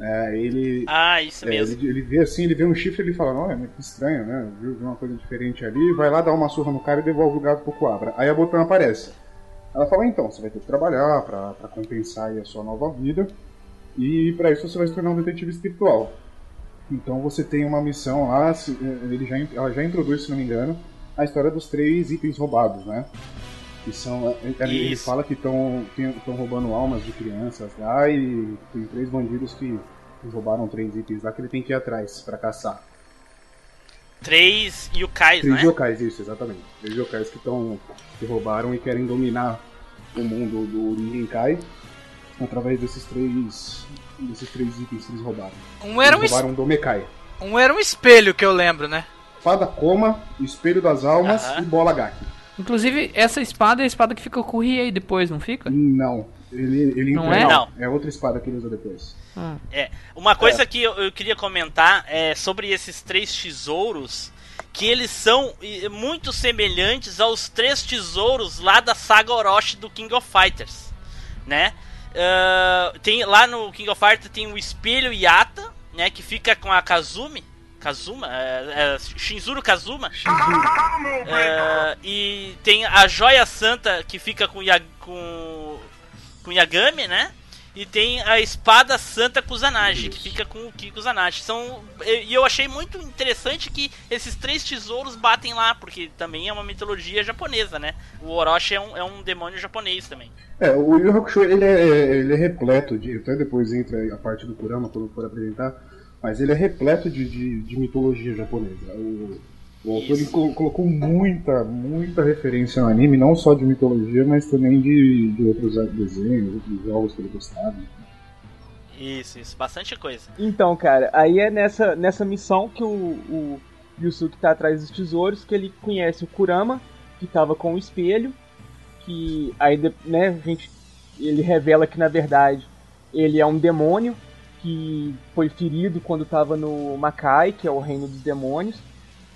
Speaker 2: É, ele,
Speaker 1: Ah, isso
Speaker 2: é,
Speaker 1: mesmo.
Speaker 2: ele, ele vê assim, ele vê um chifre e ele fala, olha, mas que estranho, né? Viu, uma coisa diferente ali, vai lá dar uma surra no cara e devolve o gato pro Coabra. Aí a Botan aparece. Ela fala, então, você vai ter que trabalhar pra, pra compensar a sua nova vida. E pra isso você vai se tornar um detetive espiritual. Então você tem uma missão lá, se- ele já, ela já introduz, se não me engano, a história dos três itens roubados, né? Que são. Ele, ele
Speaker 1: Isso.
Speaker 2: fala que estão roubando almas de crianças lá e tem três bandidos que roubaram três itens lá que ele tem que ir atrás pra caçar.
Speaker 1: Três yokais,
Speaker 2: Três
Speaker 1: né?
Speaker 2: yokais, isso, exatamente. Três yokais que estão. que roubaram e querem dominar o mundo do Ninkai através desses três. desses três itens que eles roubaram.
Speaker 4: Um era um,
Speaker 2: eles
Speaker 4: es-
Speaker 2: roubaram do Mekai.
Speaker 4: um era um espelho que eu lembro, né?
Speaker 2: Fada Coma, Espelho das Almas
Speaker 1: Aham.
Speaker 2: e Bola Gaki.
Speaker 3: Inclusive, essa espada é a espada que fica com o Riei depois, não fica?
Speaker 2: Não. Ele, ele
Speaker 3: Não é?
Speaker 1: Não.
Speaker 2: É outra espada que ele usa depois.
Speaker 1: É. Uma coisa que eu, eu queria comentar é sobre esses três tesouros. Que eles são muito semelhantes aos três tesouros lá da saga Orochi do King of Fighters. Né? Ah, tem, lá no King of Fighters tem o espelho Yata, né? Que fica com a Kazumi. Kazuma, é, é, Shinzuru Kazuma. É, e tem a joia santa que fica com, Ya- com, com Yagami, né? E tem a espada santa Kusanagi, que fica com o Ki Kusanagi. São, e eu achei muito interessante que esses três tesouros batem lá, porque também é uma mitologia japonesa, né? O Orochi é um, é um demônio japonês também.
Speaker 2: É, o Yu Hakusho ele é, ele é repleto de. Até depois entra a parte do Kurama quando for apresentar. Mas ele é repleto de, de, de mitologia japonesa. O, o autor ele colo- colocou muita, muita referência no anime, não só de mitologia, mas também de, de outros desenhos, outros jogos que ele gostava.
Speaker 1: Isso, isso, bastante coisa.
Speaker 7: Então, cara, aí é nessa, nessa missão que o, o Yusuke tá atrás dos tesouros, que ele conhece o Kurama, que tava com o espelho, que aí, né, a gente, ele revela que, na verdade, ele é um demônio que foi ferido quando tava no Makai, que é o reino dos demônios,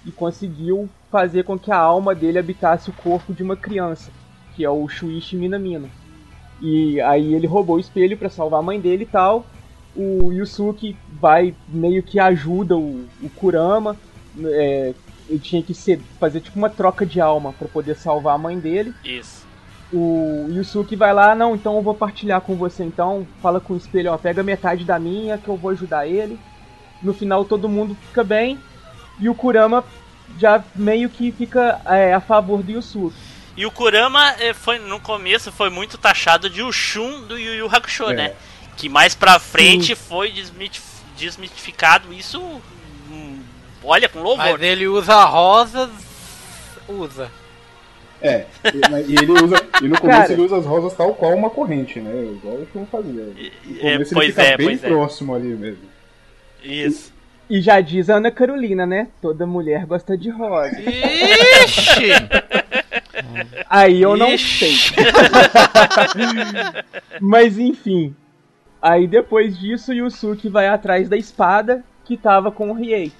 Speaker 7: e conseguiu fazer com que a alma dele habitasse o corpo de uma criança, que é o Shuichi Minamino. E aí ele roubou o espelho pra salvar a mãe dele e tal. O Yusuke vai meio que ajuda o, o Kurama. é, ele tinha que ser, fazer tipo uma troca de alma pra poder salvar a mãe dele.
Speaker 1: Isso.
Speaker 7: O Yusuke vai lá, não, então eu vou partilhar com você então. Fala com o espelho, ó, pega metade da minha que eu vou ajudar ele. No final todo mundo fica bem. E o Kurama já meio que fica é, a favor do Yusuke.
Speaker 1: E o Kurama eh, foi no começo foi muito taxado de Ushun do Yu Yu Hakusho,
Speaker 2: É.
Speaker 1: né? Que mais pra frente foi desmitif- desmitificado isso. hum, olha, com louvor.
Speaker 4: Mas ele usa rosas. Usa.
Speaker 2: É, e, e ele usa. E no começo
Speaker 7: Cara.
Speaker 2: ele usa as rosas tal qual uma corrente, né? Igual o Shun fazia. No
Speaker 1: É,
Speaker 2: começo
Speaker 1: pois
Speaker 2: ele fica
Speaker 1: é,
Speaker 2: bem
Speaker 1: pois é.
Speaker 2: próximo ali mesmo.
Speaker 1: Isso.
Speaker 7: E já diz a Ana Carolina, né? Toda mulher gosta de rosa.
Speaker 4: Ixi!
Speaker 7: Aí eu não
Speaker 4: Ixi.
Speaker 7: sei. Mas enfim. Aí depois disso, Yusuke vai atrás da espada que tava com o Riei.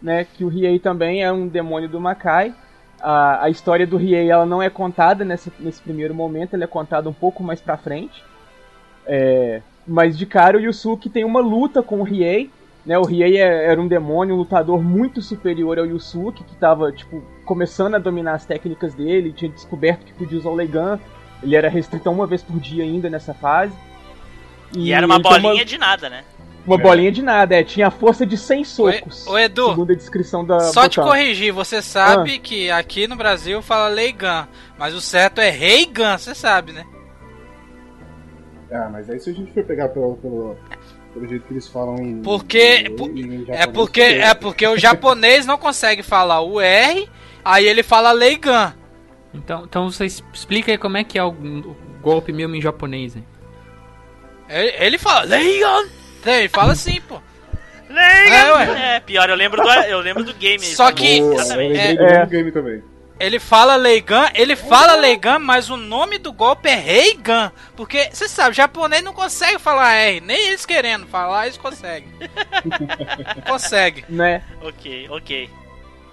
Speaker 7: Né? Que o Riei também é um demônio do Makai. A, a história do Riei ela não é contada nesse, nesse primeiro momento, ela é contada um pouco mais pra frente. É, mas de cara o Yusuke tem uma luta com o Riei. Né, o Riei é- era um demônio, um lutador muito superior ao Yusuke, que tava, tipo, começando a dominar as técnicas dele, tinha descoberto que podia usar o Legan. Ele era restrito a uma vez por dia ainda nessa fase.
Speaker 1: E era uma bolinha de nada, né?
Speaker 7: Uma bolinha de nada, é. Tinha a força de 100 socos.
Speaker 4: ô, Edu,
Speaker 7: Segundo a descrição da
Speaker 4: Só te
Speaker 7: botão.
Speaker 4: corrigir, você sabe que aqui no Brasil fala Leigan, mas o certo é Reigan, você sabe, né?
Speaker 2: Ah, mas aí se a gente for pegar pelo, pelo, pelo jeito que eles falam em.
Speaker 4: Porque-
Speaker 2: em-
Speaker 4: por-
Speaker 2: em
Speaker 4: É porque, é porque o japonês não consegue falar o R, aí ele fala Leigan.
Speaker 3: Então, então você explica aí como é que é o, o golpe mesmo em japonês, hein?
Speaker 4: Ele, ele fala Leigan. Ele fala assim, pô. É,
Speaker 1: Legal!
Speaker 4: ué.
Speaker 1: É, pior, eu lembro do, eu lembro do game.
Speaker 4: Só que-
Speaker 2: lembrei do
Speaker 7: É.
Speaker 2: game também.
Speaker 4: Ele fala Leigan, ele fala Leigan, mas o nome do golpe é Reigan. Porque, você sabe, japonês não consegue falar R, nem eles querendo falar, eles conseguem. Não consegue.
Speaker 7: Né?
Speaker 1: Ok, ok.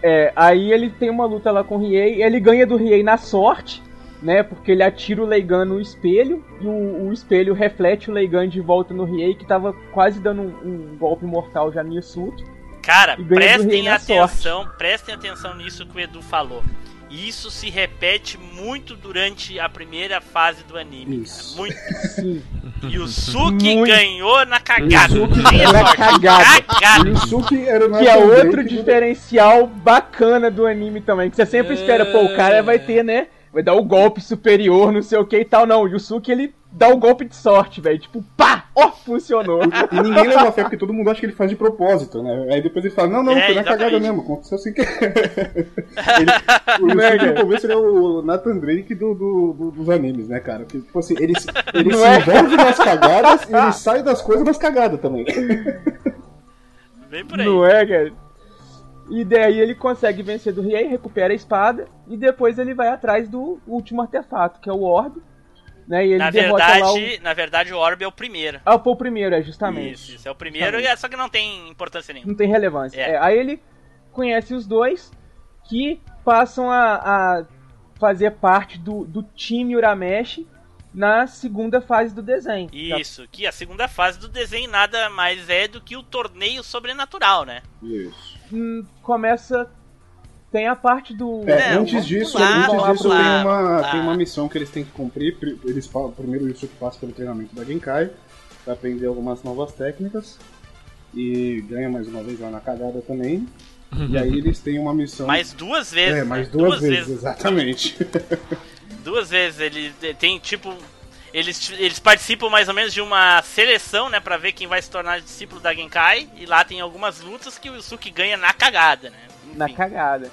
Speaker 7: É, aí ele tem uma luta lá com o Riei, ele ganha do Riei na sorte, né? Porque ele atira o Leigan no espelho e o, o espelho reflete o Leigan de volta no Riei, que tava quase dando um, um golpe mortal já no Yusuke.
Speaker 1: Cara,
Speaker 7: E
Speaker 1: prestem atenção, prestem atenção nisso que o Edu falou. Isso se repete muito durante a primeira fase do anime.
Speaker 2: Isso.
Speaker 1: Cara. Muito.
Speaker 7: Sim.
Speaker 1: Yusuke
Speaker 7: Muito.
Speaker 1: ganhou na cagada.
Speaker 2: Yusuke
Speaker 1: é
Speaker 7: na cagada.
Speaker 1: cagada.
Speaker 2: O Yusuke era o
Speaker 7: Que é outro
Speaker 2: do-
Speaker 7: diferencial bacana do anime também. Que você sempre espera, pô, o cara vai ter, né? Vai dar o golpe superior, não sei o que e tal. Não, o Yusuke ele dá o golpe de sorte, velho. Tipo, pá! Ó, funcionou.
Speaker 2: E ninguém leva fé, porque todo mundo acha que ele faz de propósito, né? Aí depois ele fala, não, não,
Speaker 1: É,
Speaker 2: foi na cagada mesmo, aconteceu assim que... ele, o Yusuke no começo ele é o Nathan Drake do, do- do- dos animes, né, cara? Porque, tipo assim, ele, se- ele
Speaker 7: Não
Speaker 2: se
Speaker 7: é?
Speaker 2: envolve nas cagadas e ele sai das coisas nas cagadas também.
Speaker 1: Vem por aí.
Speaker 7: Não é, cara? E daí ele consegue vencer do Riei, recupera a espada e depois ele vai atrás do último artefato, que é o Orbe. Né? E ele
Speaker 1: Na
Speaker 7: derrota lá o.
Speaker 1: verdade, na verdade, o Orb é o primeiro.
Speaker 7: Ah, o primeiro, é justamente.
Speaker 1: Isso, isso é o primeiro, e é- só que não tem importância nenhuma.
Speaker 7: Não tem relevância.
Speaker 1: É.
Speaker 7: É, aí ele conhece os dois que passam a, a fazer parte do, do time Urameshi na segunda fase do desenho.
Speaker 1: Isso, que a segunda fase do desenho nada mais é do que o torneio sobrenatural, né?
Speaker 2: Isso.
Speaker 7: Hum, começa. Tem a parte do.
Speaker 2: É,
Speaker 1: Não,
Speaker 2: antes disso,
Speaker 1: pular,
Speaker 2: antes disso
Speaker 1: pular,
Speaker 2: tem, uma,
Speaker 1: pular.
Speaker 2: tem uma missão que eles têm que cumprir. Pri- Eles falam, primeiro o Yusuke passa pelo treinamento da Genkai pra aprender algumas novas técnicas. E ganha mais uma vez lá na cagada também. E aí eles têm uma missão.
Speaker 1: Mais duas vezes.
Speaker 2: é, mais
Speaker 1: né?
Speaker 2: duas, vezes, exatamente.
Speaker 1: Duas vezes. Ele tem tipo. Eles, eles participam mais ou menos de uma seleção, né? Pra ver quem vai se tornar discípulo da Genkai. E lá tem algumas lutas que o Yusuke ganha na cagada, né?
Speaker 7: Na
Speaker 1: Enfim.
Speaker 7: cagada.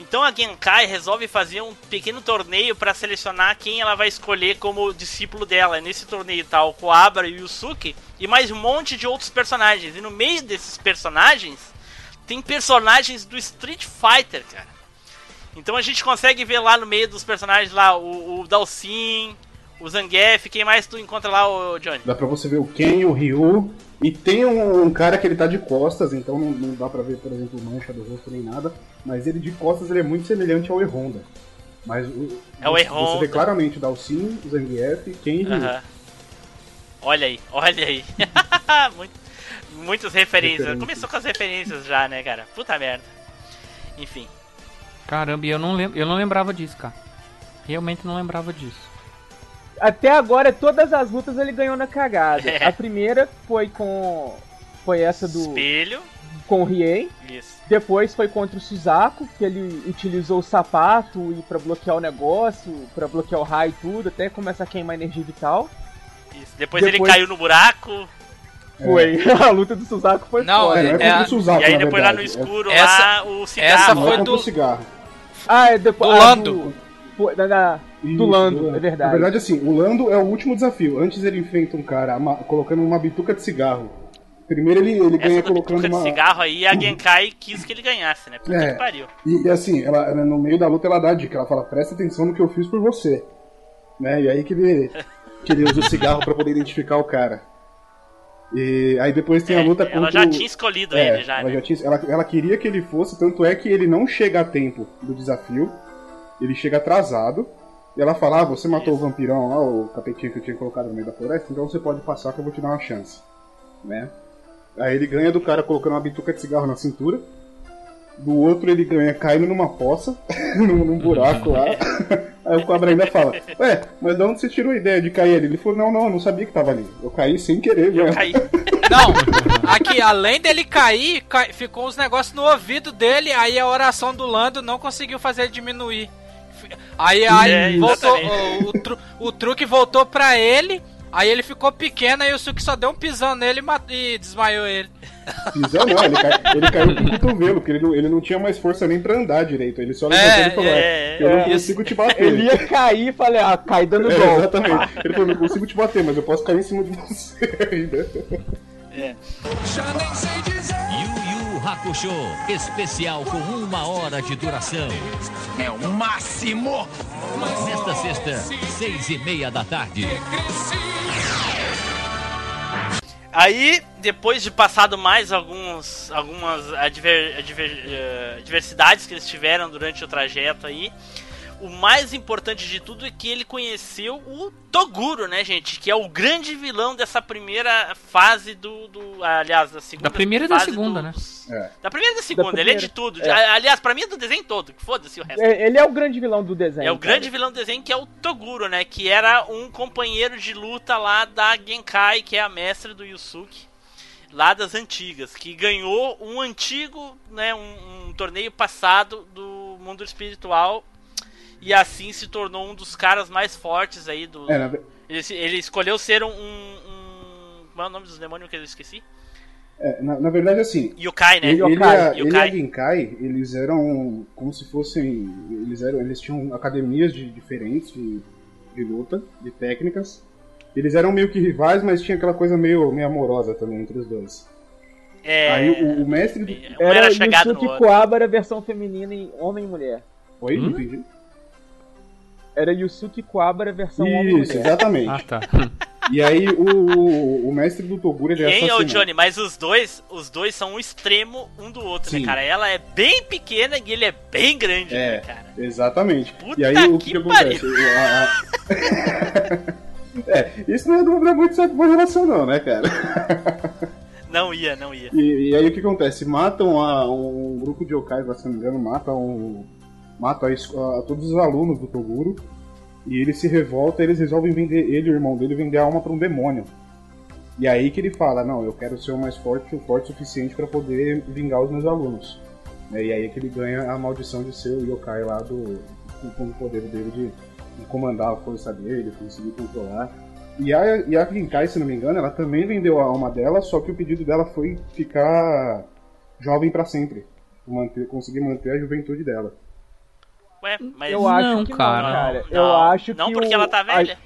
Speaker 1: Então a Genkai resolve fazer um pequeno torneio pra selecionar quem ela vai escolher como discípulo dela. Nesse torneio tá o Koabara e o Yusuke e mais um monte de outros personagens. E no meio desses personagens tem personagens do Street Fighter, cara. Então a gente consegue ver lá no meio dos personagens lá o, o Dalsin, o Zangief, quem mais tu encontra lá, o Johnny?
Speaker 2: Dá pra você ver o Ken, o Ryu. E tem um, um cara que ele tá de costas, então não, não dá pra ver, por exemplo, mancha do rosto nem nada. Mas ele de costas ele é muito semelhante ao E-Honda. Mas o,
Speaker 1: É o
Speaker 2: você-. Você vê claramente o Dalsin, o Zangief, Ken e Ryu.
Speaker 1: Aham. Olha aí, olha aí. Muito- muitas referências. Começou com as referências já, né, cara? Puta merda. Enfim.
Speaker 3: Caramba, e eu não, lem eu não lembrava disso, cara. Realmente não lembrava disso.
Speaker 7: Até agora, todas as lutas ele ganhou na cagada.
Speaker 1: É.
Speaker 7: A primeira foi com. Foi essa do.
Speaker 1: Espelho.
Speaker 7: Com o Rien.
Speaker 1: Isso.
Speaker 7: Depois foi contra o Suzaku, que ele utilizou o sapato e pra bloquear o negócio, pra bloquear o raio e tudo, até começar a queimar energia vital.
Speaker 1: Isso. Depois, ele
Speaker 7: Depois-
Speaker 1: caiu no buraco.
Speaker 7: Foi. A luta do Suzaku foi
Speaker 4: Não,
Speaker 7: foda.
Speaker 2: É, não é
Speaker 4: É,
Speaker 2: Suzaku,
Speaker 1: e aí depois lá no escuro,
Speaker 4: Essa-
Speaker 1: lá, o cigarro.
Speaker 4: essa
Speaker 2: É,
Speaker 4: foi
Speaker 2: é
Speaker 4: do-
Speaker 2: o cigarro.
Speaker 7: Ah, é depois.
Speaker 4: Do
Speaker 7: ah,
Speaker 4: Lando.
Speaker 7: do- foi- da- da-
Speaker 2: Isso,
Speaker 7: do Lando, é verdade.
Speaker 2: Na verdade, assim, o Lando é o último desafio. Antes ele enfrenta um cara ama- colocando uma bituca de cigarro. Primeiro ele, ele ganha
Speaker 1: Essa
Speaker 2: colocando
Speaker 1: bituca de
Speaker 2: uma.
Speaker 1: cigarro aí, a Genkai quis que ele ganhasse, né? Puta
Speaker 2: É.
Speaker 1: que pariu.
Speaker 2: E, e assim, ela, ela- no meio da luta ela dá a dica, ela fala, presta atenção no que eu fiz por você. Né? E aí que ele, que ele usa o cigarro pra poder identificar o cara. E aí depois tem a
Speaker 1: É,
Speaker 2: luta
Speaker 1: ela
Speaker 2: contra
Speaker 1: já
Speaker 2: o-
Speaker 1: tinha escolhido
Speaker 2: É,
Speaker 1: ele, já,
Speaker 2: ela,
Speaker 1: né?
Speaker 2: já tinha, ela, ela queria que ele fosse, tanto é que ele não chega a tempo do desafio. Ele chega atrasado. E ela fala, ah, você matou o vampirão lá, o capetinho que eu tinha colocado no meio da floresta, então você pode passar que eu vou te dar uma chance. Né? Aí ele ganha do cara colocando uma bituca de cigarro na cintura. Do outro ele ganha caindo numa poça, num, num buraco lá. Aí o cobra ainda fala, ué, mas de onde você tirou a ideia de cair ali? Ele falou, não, não, eu não sabia que tava ali. Eu caí sem querer, velho.
Speaker 4: Não, aqui, além dele cair, cai- ficou uns negócios no ouvido dele, aí a oração do Lando não conseguiu fazer ele diminuir. Aí, aí
Speaker 1: É,
Speaker 4: voltou, o, o, tru- o truque voltou pra ele, aí ele ficou pequeno, aí o Suki só deu um pisão nele e, e desmaiou ele.
Speaker 2: Pisão não, ele, cai- ele caiu com o cotovelo, porque ele não, ele não tinha mais força nem pra andar direito. Ele só levantou
Speaker 4: É,
Speaker 2: e falou:
Speaker 1: é,
Speaker 2: é, Eu não
Speaker 7: é.
Speaker 2: consigo te bater.
Speaker 7: Ele ia cair e falei, ah, cai dando
Speaker 2: É,
Speaker 7: golpe.
Speaker 2: exatamente. Ele falou: Não consigo te bater, mas eu posso cair em cima de você ainda.
Speaker 6: Já nem sei dizer.
Speaker 8: Yu Hakusho, especial com uma hora de duração.
Speaker 9: É o máximo!
Speaker 8: Nesta sexta, seis e meia da tarde.
Speaker 1: Aí, depois de passado mais alguns, algumas adver, adver- eh, adversidades que eles tiveram durante o trajeto aí, o mais importante de tudo é que ele conheceu o Toguro, né, gente? Que é o grande vilão dessa primeira fase do. do aliás, da segunda.
Speaker 3: Da primeira e da segunda,
Speaker 1: do-
Speaker 3: né?
Speaker 2: É.
Speaker 1: Da primeira e da segunda, ele é de tudo.
Speaker 7: é.
Speaker 1: Aliás, pra mim é do desenho todo, que foda-se o resto.
Speaker 7: É, Ele é o grande vilão do desenho.
Speaker 1: É o
Speaker 7: cara.
Speaker 1: grande vilão do desenho que é o Toguro, né? Que era um companheiro de luta lá da Genkai, que é a mestra do Yusuke, lá das antigas, que ganhou um antigo, né? Um, um torneio passado do mundo espiritual e assim se tornou um dos caras mais fortes aí do.
Speaker 2: É, na,
Speaker 1: Ele, ele escolheu ser um, um. Qual é o nome dos demônios que eu esqueci?
Speaker 2: é, na, na verdade, assim.
Speaker 1: Yukai, né?
Speaker 2: Ele, ele, e a- ele e
Speaker 1: Yokai.
Speaker 2: a Genkai, eles eram como se fossem. Eles, eram, eles tinham academias de, diferentes de, de luta, de técnicas. Eles eram meio que rivais, mas tinha aquela coisa meio, meio amorosa também entre os dois.
Speaker 1: É,
Speaker 2: Aí o, o mestre. Do...
Speaker 1: um
Speaker 7: Era,
Speaker 1: era chegado
Speaker 7: Yusuke. Kuwabara versão feminina e homem e mulher.
Speaker 2: Oi?
Speaker 3: Hum?
Speaker 2: Não entendi.
Speaker 7: Era Yusuke Kuwabara versão homem
Speaker 2: Isso,
Speaker 7: mulher.
Speaker 2: exatamente.
Speaker 3: Ah, tá.
Speaker 2: E aí o, o, o mestre do Toguro ele é
Speaker 1: Quem é o. Johnny? Mas os dois, os dois são um extremo um do outro,
Speaker 2: Sim.
Speaker 1: né, cara? Ela é bem pequena e ele é bem grande, né,
Speaker 2: É,
Speaker 1: cara?
Speaker 2: exatamente.
Speaker 1: Puta
Speaker 2: e aí o
Speaker 1: que
Speaker 2: que, acontece? É, isso não é, não é muito certo boa relação não, né, cara?
Speaker 1: Não ia, não ia.
Speaker 2: E, e aí o que acontece? Matam a, um grupo de yokais, lá, se não me engano, matam, um, matam a, a todos os alunos do Toguro. E ele se revolta, eles resolvem vender, ele e o irmão dele, vender a alma pra um demônio. E aí que ele fala, não, eu quero ser o mais forte, o forte o suficiente pra poder vingar os meus alunos. Né, E aí é que ele ganha a maldição de ser o yokai lá do. com, o poder dele de, de comandar a força dele, conseguir controlar. E a, e a Genkai, se não me engano, ela também vendeu a alma dela, só que o pedido dela foi ficar jovem pra sempre. Manter, conseguir manter a juventude dela.
Speaker 1: Ué, mas.
Speaker 7: Eu acho
Speaker 3: Não,
Speaker 7: que
Speaker 3: cara.
Speaker 7: não, cara.
Speaker 1: Não,
Speaker 7: eu acho
Speaker 1: não
Speaker 7: que
Speaker 1: porque
Speaker 7: o-
Speaker 1: ela tá
Speaker 7: a-
Speaker 1: velha.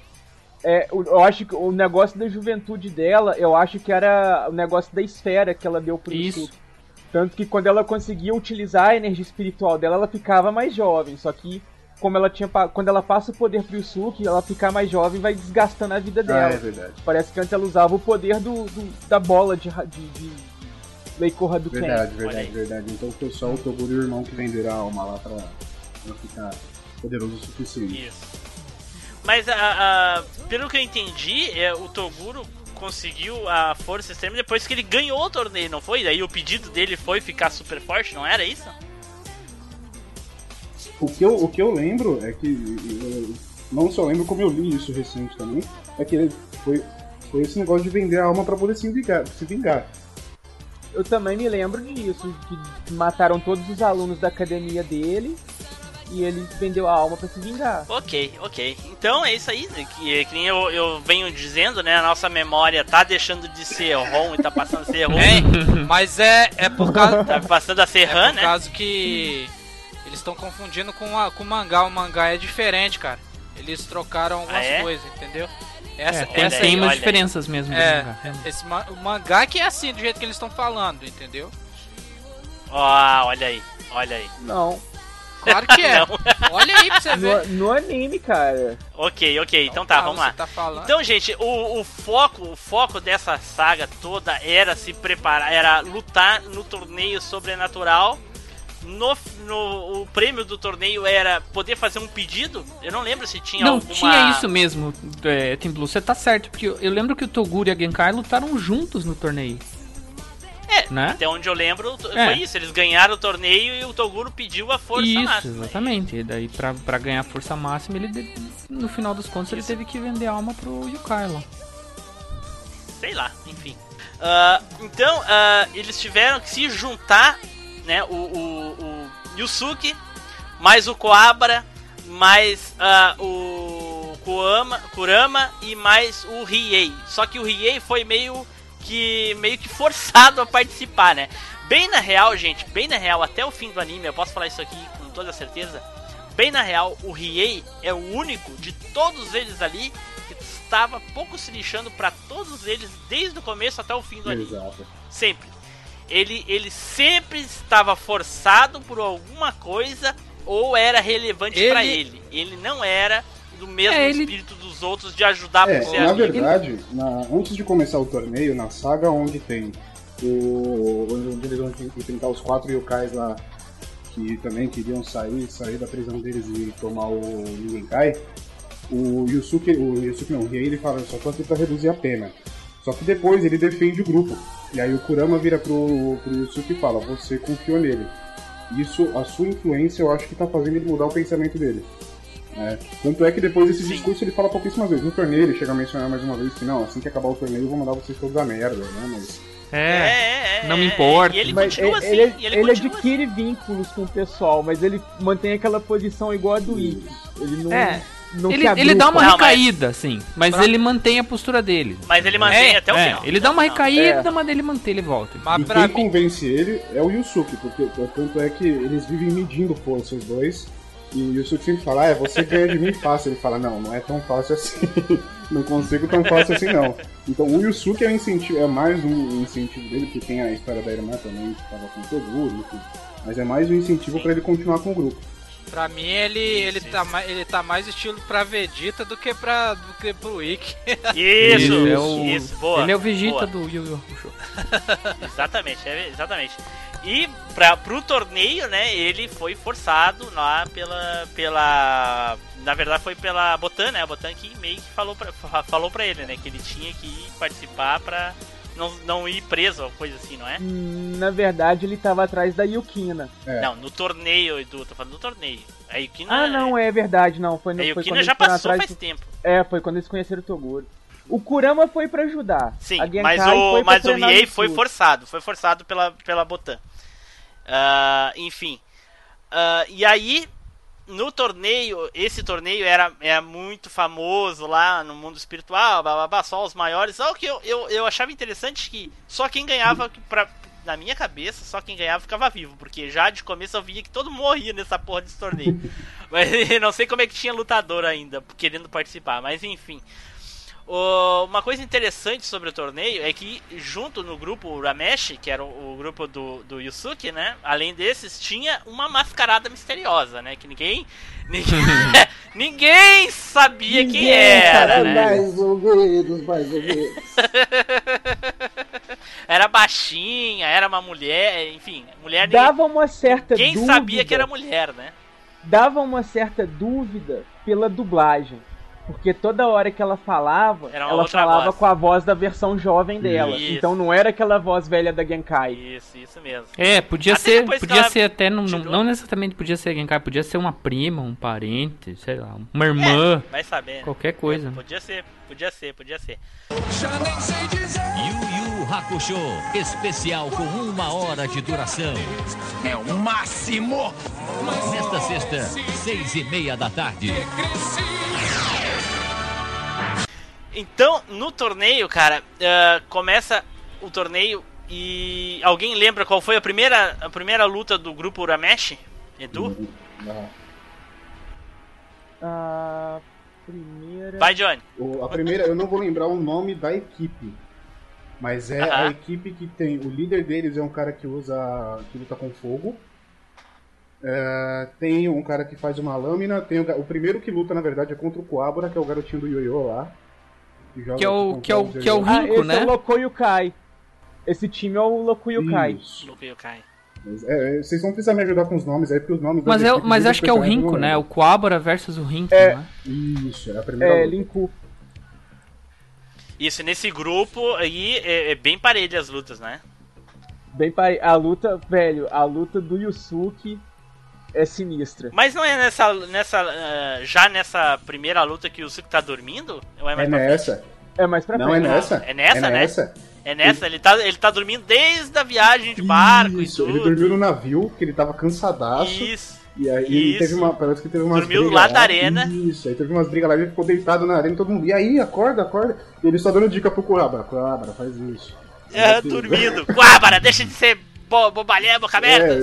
Speaker 7: É, eu acho que o negócio da juventude dela, eu acho que era o negócio da esfera que ela deu pro
Speaker 3: Isso.
Speaker 7: Yusuke. Tanto que quando ela conseguia utilizar a energia espiritual dela, ela ficava mais jovem. Só que como ela tinha quando ela passa o poder pro Yusuke, ela ficar mais jovem vai desgastando a vida
Speaker 2: Ah,
Speaker 7: dela.
Speaker 2: é verdade.
Speaker 7: Parece que antes ela usava o poder do, do- da bola de, de, de Leikorra do Ken.
Speaker 2: Verdade, verdade, verdade. Então foi só o Toguro e o irmão que venderam a alma lá pra, pra ficar poderoso o suficiente.
Speaker 1: Isso. Mas, a, a- pelo que eu entendi, é, o Toguro conseguiu a força extrema depois que ele ganhou o torneio, não foi? Daí o pedido dele foi ficar super forte, não era isso?
Speaker 2: O que, eu, o que eu lembro é que. eu não só lembro como eu li isso recente também. É que ele foi, foi esse negócio de vender a alma pra poder se vingar. Se vingar.
Speaker 7: Eu também me lembro disso, que mataram todos os alunos da academia dele e ele vendeu a alma pra se vingar.
Speaker 1: Ok, ok. Então é isso aí, né, que, que nem eu, eu venho dizendo, né? A nossa memória tá deixando de ser ROM e tá passando a ser ROM.
Speaker 4: Hein? Mas é, é por causa.
Speaker 1: Tá passando a ser
Speaker 4: É
Speaker 1: RAM,
Speaker 4: por
Speaker 1: né?
Speaker 4: causa que eles estão confundindo com, a, com o mangá. O mangá é diferente, cara. Eles trocaram algumas
Speaker 1: Ah, é?
Speaker 4: coisas, entendeu? Essa,
Speaker 3: É, tem,
Speaker 4: essa
Speaker 3: tem
Speaker 1: aí,
Speaker 3: umas diferenças mesmo.
Speaker 4: É, esse ma- o mangá que é assim, do jeito que eles estão falando, entendeu?
Speaker 1: Ó, olha aí, olha aí.
Speaker 7: Não.
Speaker 4: Claro que é.
Speaker 1: Não.
Speaker 4: Olha aí pra você ver.
Speaker 7: No, no anime, cara.
Speaker 1: Ok, ok, então tá, vamos lá.
Speaker 4: Tá.
Speaker 1: Então, gente, o, o foco, o foco dessa saga toda era se preparar, era lutar no torneio sobrenatural. No, no o prêmio do torneio era poder fazer um pedido. Eu não lembro se tinha
Speaker 3: Não,
Speaker 1: alguma.
Speaker 3: tinha isso mesmo, é, Tim Blue. Você tá certo, porque eu, eu lembro que o Toguro e a Genkai lutaram juntos no torneio.
Speaker 1: É,
Speaker 3: né?
Speaker 1: até onde eu lembro,
Speaker 3: É.
Speaker 1: foi isso. Eles ganharam o torneio e o Toguro pediu a força
Speaker 3: Isso,
Speaker 1: máxima.
Speaker 3: exatamente. E daí, pra, pra ganhar força máxima, ele no final dos contos, ele teve que vender a alma pro Yukai lá.
Speaker 1: sei lá, enfim. Ah, então, ah, eles tiveram que se juntar, né? O, o, o Yusuke, mais o Koabara, mais ah, o Kurama, Kurama e mais o Riei. Só que o Riei foi meio que meio que forçado a participar, né? Bem na real, gente, bem na real, até o fim do anime, eu posso falar isso aqui com toda certeza. Bem na real, o Riei é o único de todos eles ali que estava pouco se lixando pra todos eles desde o começo até o fim do anime.
Speaker 2: Exato.
Speaker 1: Sempre. Ele, ele sempre estava forçado por alguma coisa ou era relevante
Speaker 4: Ele-
Speaker 1: pra ele. Ele não era do mesmo
Speaker 3: É, ele-
Speaker 1: espírito dos outros de ajudar
Speaker 2: É,
Speaker 1: por ser
Speaker 2: na
Speaker 1: amigo.
Speaker 2: verdade, na- antes de começar o torneio, na saga onde tem o. onde eles vão enfrentar os quatro yokais lá que também queriam sair, sair da prisão deles e tomar o Ningenkai, o Yusuke, o Yusuke não, o Riei ele fala, só tô aqui pra reduzir a pena. Só que depois ele defende o grupo. E aí o Kurama vira pro, pro Yusuke e fala, você confiou nele. Isso, a sua influência, eu acho que tá fazendo ele mudar o pensamento dele. Né? Tanto é que depois desse
Speaker 1: Sim.
Speaker 2: discurso ele fala pouquíssimas vezes. No torneio ele chega a mencionar mais uma vez que não, assim que acabar o torneio eu vou mandar vocês todos a merda, né? Mas
Speaker 1: É,
Speaker 3: É,
Speaker 1: é, é,
Speaker 3: não me
Speaker 1: é,
Speaker 3: importa.
Speaker 1: E ele
Speaker 7: Mas ele,
Speaker 1: assim.
Speaker 7: ele,
Speaker 1: ele,
Speaker 7: ele
Speaker 1: continua
Speaker 7: adquire vínculos com o pessoal, mas ele mantém aquela posição igual a do Ikki. Ele não,
Speaker 3: É,
Speaker 7: não
Speaker 3: ele, ele dá uma
Speaker 1: Não, mas-
Speaker 3: recaída, sim, mas ele mantém a postura dele.
Speaker 1: Mas ele mantém
Speaker 4: É,
Speaker 1: até o
Speaker 3: É,
Speaker 1: final.
Speaker 3: ele dá uma recaída,
Speaker 7: É.
Speaker 3: mas ele mantém, ele volta.
Speaker 4: Mas
Speaker 2: e
Speaker 4: pra
Speaker 2: quem
Speaker 4: mim.
Speaker 2: convence ele é o Yusuke, porque tanto é que eles vivem medindo força os dois. E o Yusuke sempre fala, ah, é, você ganha de mim fácil. Ele fala, não, não é tão fácil assim. não consigo tão fácil assim não. Então o Yusuke é, um incentivo, é mais um incentivo dele, porque tem a história da irmã também, que tava com o Toguro, enfim. Mas é mais um incentivo pra ele continuar com o grupo.
Speaker 4: Pra mim ele, ele, tá, ma- ele tá mais estilo pra Vegeta do que, pra, do que pro Ikki.
Speaker 1: Isso,
Speaker 3: Ele é
Speaker 1: isso,
Speaker 3: o-
Speaker 1: boa.
Speaker 3: ele é o Vegeta
Speaker 1: boa.
Speaker 3: do Yu Yu Hakusho.
Speaker 1: Exatamente, é, exatamente. E pra, pro torneio, né, ele foi forçado lá pela. pela. Na verdade foi pela Botan, né? A Botan que meio que falou pra, fa- falou pra ele, né? Que ele tinha que participar pra não, não ir preso ou coisa assim, não é?
Speaker 7: Na verdade, ele tava atrás da Yukina.
Speaker 2: É.
Speaker 1: Não, no torneio, Edu, tô falando do torneio. A Yukina,
Speaker 7: Ah, não, é verdade, não. Foi, no,
Speaker 1: a
Speaker 7: foi
Speaker 1: Yukina
Speaker 7: quando
Speaker 1: já passou
Speaker 7: atrás
Speaker 1: faz tempo.
Speaker 7: É, foi quando eles conheceram o Toguro. O Kurama foi pra ajudar.
Speaker 1: Sim, mas
Speaker 7: foi
Speaker 1: o, mas o Riei foi forçado, foi forçado pela, pela Botan. Ah, enfim. Ah, e aí, no torneio, esse torneio era, era muito famoso lá no mundo espiritual, blá, blá, blá, só os maiores. Só que eu, eu, eu achava interessante que só quem ganhava, pra, na minha cabeça, só quem ganhava ficava vivo, porque já de começo eu via que todo mundo morria nessa porra desse torneio. mas não sei como é que tinha lutador ainda querendo participar, mas enfim. Uma coisa interessante sobre o torneio é que junto no grupo Ramesh, que era o, o grupo do, do Yusuke, né? Além desses, tinha uma mascarada misteriosa, né? Que ninguém. Ninguém, ninguém sabia quem era, né?
Speaker 10: Mais ou menos, mais ou menos.
Speaker 1: Era baixinha, era uma mulher, enfim, mulher ninguém,
Speaker 7: Dava uma certa
Speaker 1: ninguém
Speaker 7: dúvida.
Speaker 1: sabia que era mulher, né?
Speaker 7: Dava uma certa dúvida pela dublagem. Porque toda hora que ela falava, ela falava
Speaker 1: voz.
Speaker 7: com a voz da versão jovem dela.
Speaker 1: Isso.
Speaker 7: Então não era aquela voz velha da Genkai.
Speaker 1: Isso, isso mesmo.
Speaker 3: É, podia
Speaker 1: Até
Speaker 3: ser, podia ser até, não, não,
Speaker 1: tirou.
Speaker 3: não necessariamente podia ser Genkai, podia ser uma prima, um parente, sei lá, uma irmã,
Speaker 1: Vai saber. né?
Speaker 3: qualquer coisa.
Speaker 1: Podia ser, podia ser, podia ser.
Speaker 6: Já nem sei dizer.
Speaker 8: Yu Yu Hakusho, especial com uma hora de duração.
Speaker 9: É o máximo!
Speaker 8: Nesta sexta, seis e meia da tarde.
Speaker 1: Então, no torneio, cara, ah, começa o torneio e alguém lembra qual foi a primeira, a primeira luta do grupo Uramesh? Edu?
Speaker 2: Não.
Speaker 7: A primeira.
Speaker 1: Vai, Johnny.
Speaker 2: O- a primeira, eu não vou lembrar o nome da equipe. Mas é
Speaker 1: Aham.
Speaker 2: a equipe que tem. O líder deles é um cara que usa. que luta com fogo. É, tem um cara que faz uma lâmina. Tem o, o primeiro que luta, na verdade, é contra o Coabra, que é o garotinho do Yoyo lá. joga
Speaker 3: Que é o-
Speaker 2: contra
Speaker 3: que é o- que é o
Speaker 2: Yoyo.
Speaker 7: Ah,
Speaker 3: Rinko,
Speaker 7: esse
Speaker 3: né?
Speaker 7: é o Loco Yukai. Esse time é o Loco Yukai.
Speaker 2: Isso.
Speaker 1: Luke Yokai.
Speaker 2: Mas, é, vocês vão precisar me ajudar com os nomes aí, porque os nomes.
Speaker 3: Mas, é, mas acho que é o Rinko, né? O. Coabra versus o Rinko,
Speaker 7: É.
Speaker 3: né?
Speaker 2: Isso, é a primeira.
Speaker 7: É,
Speaker 2: luta.
Speaker 7: Linku.
Speaker 1: Isso, nesse grupo aí é, é bem parede as lutas, né?
Speaker 7: Bem pare... A luta, velho, a luta do Yusuke é sinistra.
Speaker 1: Mas não é nessa. nessa ah, já nessa primeira luta que o Suki tá dormindo? Ou é mais
Speaker 2: É
Speaker 1: frente?
Speaker 2: nessa.
Speaker 7: É mais pra
Speaker 2: Não, é nessa.
Speaker 1: É nessa, né?
Speaker 2: nessa.
Speaker 1: É nessa, ele tá, ele tá dormindo desde a viagem de barco
Speaker 2: Isso,
Speaker 1: e
Speaker 2: ele dormiu no navio, que ele tava cansadaço.
Speaker 1: Isso.
Speaker 2: E aí ele
Speaker 1: Isso.
Speaker 2: teve uma. Parece que teve umas
Speaker 1: Dormiu
Speaker 2: brigas
Speaker 1: lá da arena.
Speaker 2: Isso, aí teve umas brigas lá e ele ficou deitado na arena, todo mundo. E aí, acorda, acorda. E ele só dando dica pro Kurabara. Kurabara, faz isso.
Speaker 1: É, dormindo. Guábara, deixa de ser bo bobalhé, boca aberta.
Speaker 2: É.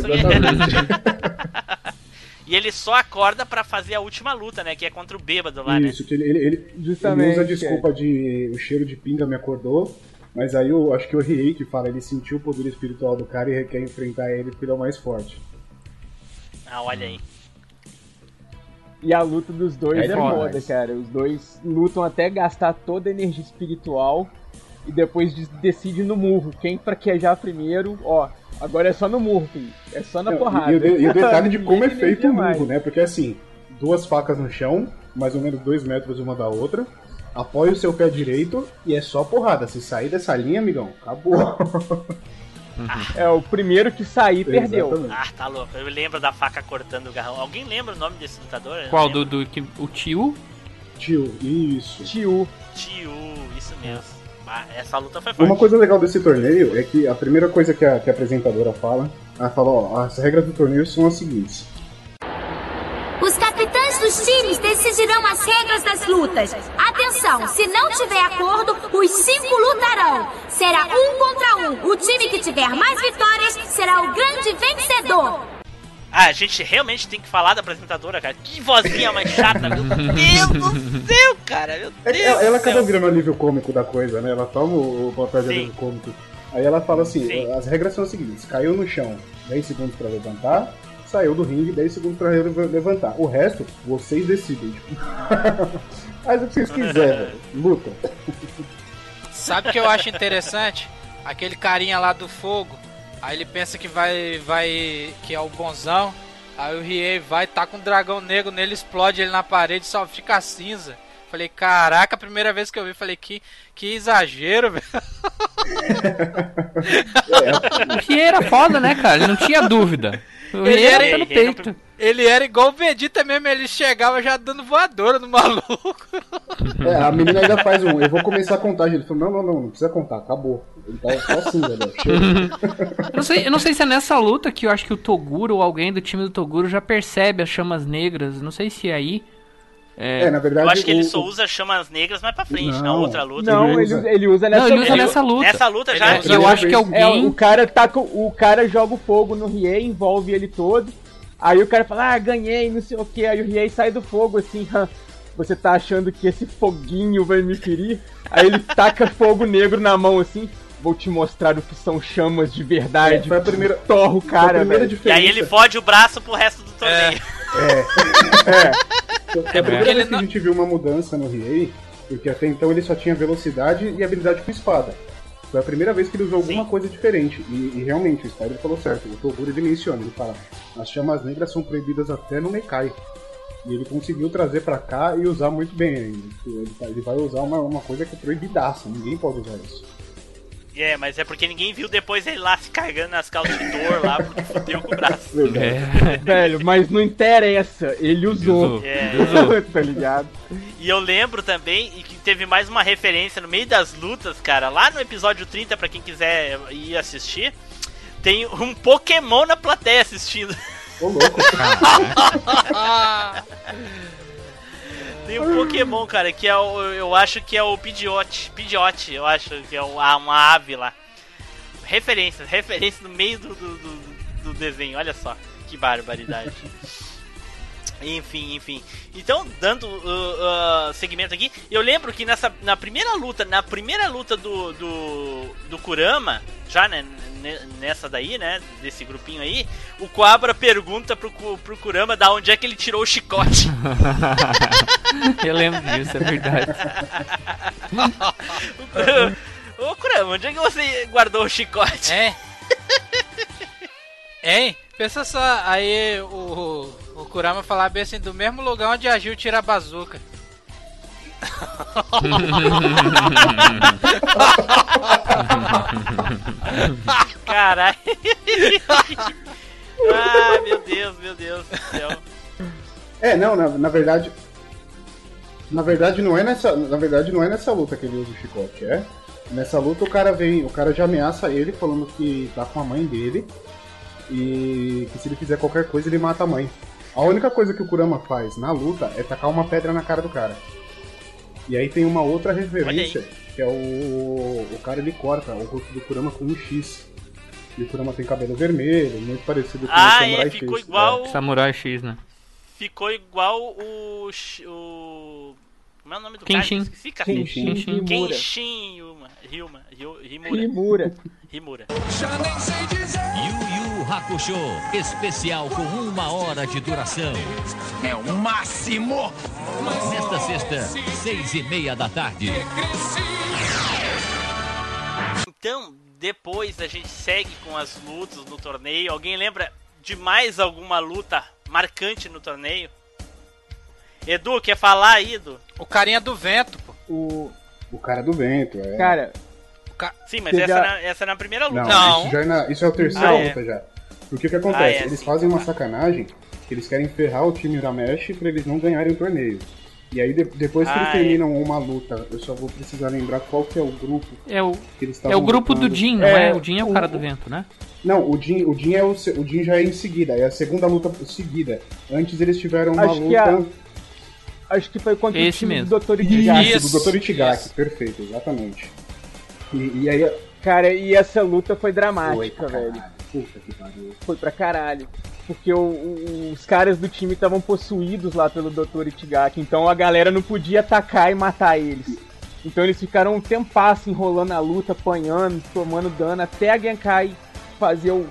Speaker 1: E ele só acorda pra fazer a última luta, né? Que é contra o bêbado lá, né?
Speaker 2: Isso, que ele, ele, ele,
Speaker 7: Justamente.
Speaker 2: ele usa a desculpa de o cheiro de pinga me acordou. Mas aí eu acho que o Riei que fala, ele sentiu o poder espiritual do cara e quer enfrentar ele porque ele é o mais forte.
Speaker 1: Ah, olha aí.
Speaker 7: E a luta dos dois
Speaker 2: É
Speaker 7: é,
Speaker 2: foda,
Speaker 7: cara. Os dois lutam até gastar toda a energia espiritual e depois de- decidem no murro. Quem fraquejar primeiro, ó, agora é só no murro, filho. É só na
Speaker 2: Não,
Speaker 7: porrada.
Speaker 2: E, o de- e o detalhe de como é feito o murro, né? Porque assim, duas facas no chão, mais ou menos dois metros uma da outra. Apoia o seu pé direito e é só porrada. Se sair dessa linha, amigão, acabou.
Speaker 7: É, o primeiro que sair perdeu.
Speaker 2: Exatamente.
Speaker 1: Ah, tá louco. Eu lembro da faca cortando o garrão. Alguém lembra o nome desse lutador? Eu
Speaker 3: Qual? Do, do que- o tio?
Speaker 2: Tio, isso.
Speaker 7: Tio.
Speaker 1: Tio, isso mesmo. Essa luta foi forte.
Speaker 2: Uma coisa legal desse torneio é que a primeira coisa que a, que a apresentadora fala, ela fala, ó, as regras do torneio são as seguintes.
Speaker 11: Os capitães dos times decidirão as regras das lutas. Atenção, se não tiver acordo, os cinco lutarão. Será um contra um. O time que tiver mais vitórias será o grande vencedor.
Speaker 1: Ah, a gente realmente tem que falar da apresentadora, cara. Que vozinha mais chata, meu Deus do céu, cara. Meu
Speaker 2: É
Speaker 1: Deus
Speaker 2: que ela, ela
Speaker 1: céu.
Speaker 2: virando alívio cômico da coisa, né? Ela toma o, o papel de alívio cômico. Aí ela fala assim,
Speaker 1: Sim.
Speaker 2: as regras são as seguintes, caiu no chão, 10 segundos pra levantar, saiu do ringue, 10 segundos pra le- levantar. O resto, vocês decidem. Faz o que vocês quiserem, velho. luta.
Speaker 4: Sabe o que eu acho interessante? Aquele carinha lá do fogo. Aí ele pensa que vai. vai. que é o bonzão. Aí o Riei vai, tá com um dragão negro nele, explode ele na parede só fica cinza. Falei, caraca, a primeira vez que eu vi, falei, que, que exagero, velho.
Speaker 3: O Rie era foda, né, cara? Ele não tinha dúvida. O
Speaker 4: Ele
Speaker 3: Rie era
Speaker 4: era-
Speaker 3: pelo peito.
Speaker 4: Ele era igual o Vegeta mesmo, ele chegava já dando voadora no maluco.
Speaker 2: É, a menina ainda faz um. Eu vou começar a contagem. Ele falou: não, não, não, não precisa contar, acabou. Ele tá só assim, velho.
Speaker 3: Eu não, sei, eu não sei se é nessa luta que eu acho que o Toguro ou alguém do time do Toguro já percebe as chamas negras. Não sei se é aí.
Speaker 2: É, na verdade.
Speaker 1: Eu acho que ele
Speaker 2: o-
Speaker 1: só usa chamas negras mais pra frente, na
Speaker 2: Não.
Speaker 1: outra luta.
Speaker 7: Não,
Speaker 2: Ele usa-
Speaker 7: ele usa nessa
Speaker 3: Não, ele usa
Speaker 7: ele-
Speaker 3: nessa luta.
Speaker 1: Nessa luta já.
Speaker 3: E eu acho que
Speaker 7: É,
Speaker 3: alguém.
Speaker 7: o cara tá com, o cara joga o fogo no Riei, envolve ele todo. Aí o cara fala: "Ah, ganhei, não sei o que". Aí o Riei sai do fogo assim, "Hã, você tá achando que esse foguinho vai me ferir? Aí ele taca fogo negro na mão assim. Vou te mostrar o que são chamas de
Speaker 2: É,
Speaker 7: verdade.
Speaker 2: foi a primeira.
Speaker 7: Torra o
Speaker 2: foi a
Speaker 7: cara,
Speaker 2: primeira
Speaker 7: velho.
Speaker 1: E
Speaker 2: diferença.
Speaker 1: aí ele fode o braço pro resto do torneio.
Speaker 2: Foi a primeira
Speaker 4: porque ele
Speaker 2: vez que a gente viu uma mudança no Riei, porque até então ele só tinha velocidade e habilidade com espada. Foi a primeira vez que ele usou alguma coisa diferente. E, e realmente, o Spider falou certo. O Toguro ele menciona, ele fala: as chamas negras são proibidas até no Nekai. E ele conseguiu trazer pra cá e usar muito bem ainda. Ele, ele vai usar uma, uma coisa que é proibidaça, ninguém pode usar isso.
Speaker 1: É, mas é porque ninguém viu depois ele lá se carregando nas calças de dor lá, porque fudeu com o braço.
Speaker 3: É,
Speaker 7: Velho, mas não interessa, ele usou.
Speaker 3: usou.
Speaker 1: É.
Speaker 7: tá ligado?
Speaker 1: E eu lembro também e que teve mais uma referência no meio das lutas, cara. Lá no episódio 30, pra quem quiser ir assistir, tem um Pokémon na plateia assistindo.
Speaker 2: Ô louco,
Speaker 1: Tem um Pokémon, cara, que é o. Eu acho que é o Pidgeot. Pidgeot, eu acho que é uma ave lá. Referências, referências no meio do, do, do- do desenho, olha só. Que barbaridade. Enfim, enfim. Então, dando uh, uh, segmento aqui, eu lembro que nessa na primeira luta, na primeira luta do do, do Kurama, já né, ne- nessa daí, né, desse grupinho aí, o Quabra pergunta pro, pro Kurama da onde é que ele tirou o chicote.
Speaker 3: eu lembro disso, é verdade.
Speaker 1: Ô Kurama, onde é que você guardou o chicote?
Speaker 4: É. Hein? Pensa só, aí o, o Kurama falar bem assim, do mesmo lugar onde a Gil tira a bazuca.
Speaker 1: Caralho. ah, meu Deus, meu Deus do céu.
Speaker 2: É, não, na, na verdade. Na verdade não é nessa. Na verdade não é nessa luta que ele usa o chicote, é? Nessa luta o cara vem. O cara já ameaça ele falando que tá com a mãe dele. E que se ele fizer qualquer coisa ele mata a mãe. A única coisa que o Kurama faz na luta é tacar uma pedra na cara do cara. E aí tem uma outra referência, que é o. O cara ele corta o rosto do Kurama com um X. E o Kurama tem cabelo vermelho, muito parecido com o
Speaker 1: Ah,
Speaker 2: Samurai
Speaker 1: é, ficou
Speaker 2: X.
Speaker 1: igual.
Speaker 3: Samurai X, né?
Speaker 1: Ficou igual o. o como é o nome do
Speaker 3: Kenshin.
Speaker 1: cara? Cara.
Speaker 7: Kenshin Himura.
Speaker 1: Kenshin Yuma. Ryuma. Ryu- Rimura.
Speaker 7: Rimura.
Speaker 1: Rimura.
Speaker 6: Já nem sei dizer.
Speaker 8: Yu Yu Hakusho, especial com uma hora de duração.
Speaker 9: É o máximo!
Speaker 8: Nesta sexta, seis e meia da tarde.
Speaker 1: Então, depois a gente segue com as lutas no torneio. Alguém lembra de mais alguma luta marcante no torneio? Edu, quer falar aí, Edu?
Speaker 4: O carinha do vento, pô.
Speaker 7: O.
Speaker 2: O cara do vento, é.
Speaker 7: Cara,
Speaker 1: Sim, mas essa,
Speaker 7: já-
Speaker 1: é na, essa é na primeira luta.
Speaker 2: Não,
Speaker 4: Não.
Speaker 2: Isso, já é na- isso é o terceiro
Speaker 1: Ah, é.
Speaker 2: luta já. Porque o que acontece?
Speaker 1: Ah, é,
Speaker 2: eles
Speaker 1: sim,
Speaker 2: fazem
Speaker 1: tá.
Speaker 2: uma sacanagem que eles querem ferrar o time Uramesh pra eles não ganharem o torneio. E aí de- depois que
Speaker 1: Ah,
Speaker 2: eles
Speaker 1: é.
Speaker 2: terminam uma luta, eu só vou precisar lembrar qual que é o grupo
Speaker 3: É o,
Speaker 2: que eles
Speaker 3: é o grupo do
Speaker 2: lutando.
Speaker 3: Jin, não é?
Speaker 7: É,
Speaker 3: O Jin é o
Speaker 7: o-
Speaker 3: cara do vento, né?
Speaker 2: Não, o Jin, o Jin é o, o Jin já é em seguida, é a segunda luta seguida. Antes eles tiveram uma
Speaker 7: Acho que
Speaker 2: luta
Speaker 7: a- acho que foi contra
Speaker 3: Esse
Speaker 7: o time
Speaker 3: mesmo.
Speaker 7: do Dr. Itigaki.
Speaker 2: Isso, do Dr. Itigaki, perfeito, exatamente. E, e aí
Speaker 7: Cara, e essa luta foi
Speaker 2: Foi
Speaker 7: dramática,
Speaker 2: pra
Speaker 7: velho.
Speaker 2: Puta que pariu.
Speaker 7: Foi pra caralho. Porque o- o- os caras do time estavam possuídos lá pelo Dr. Itigaki, então a galera não podia atacar e matar eles. Então eles ficaram um tempasso enrolando a luta, apanhando, tomando dano, até a Genkai fazer o.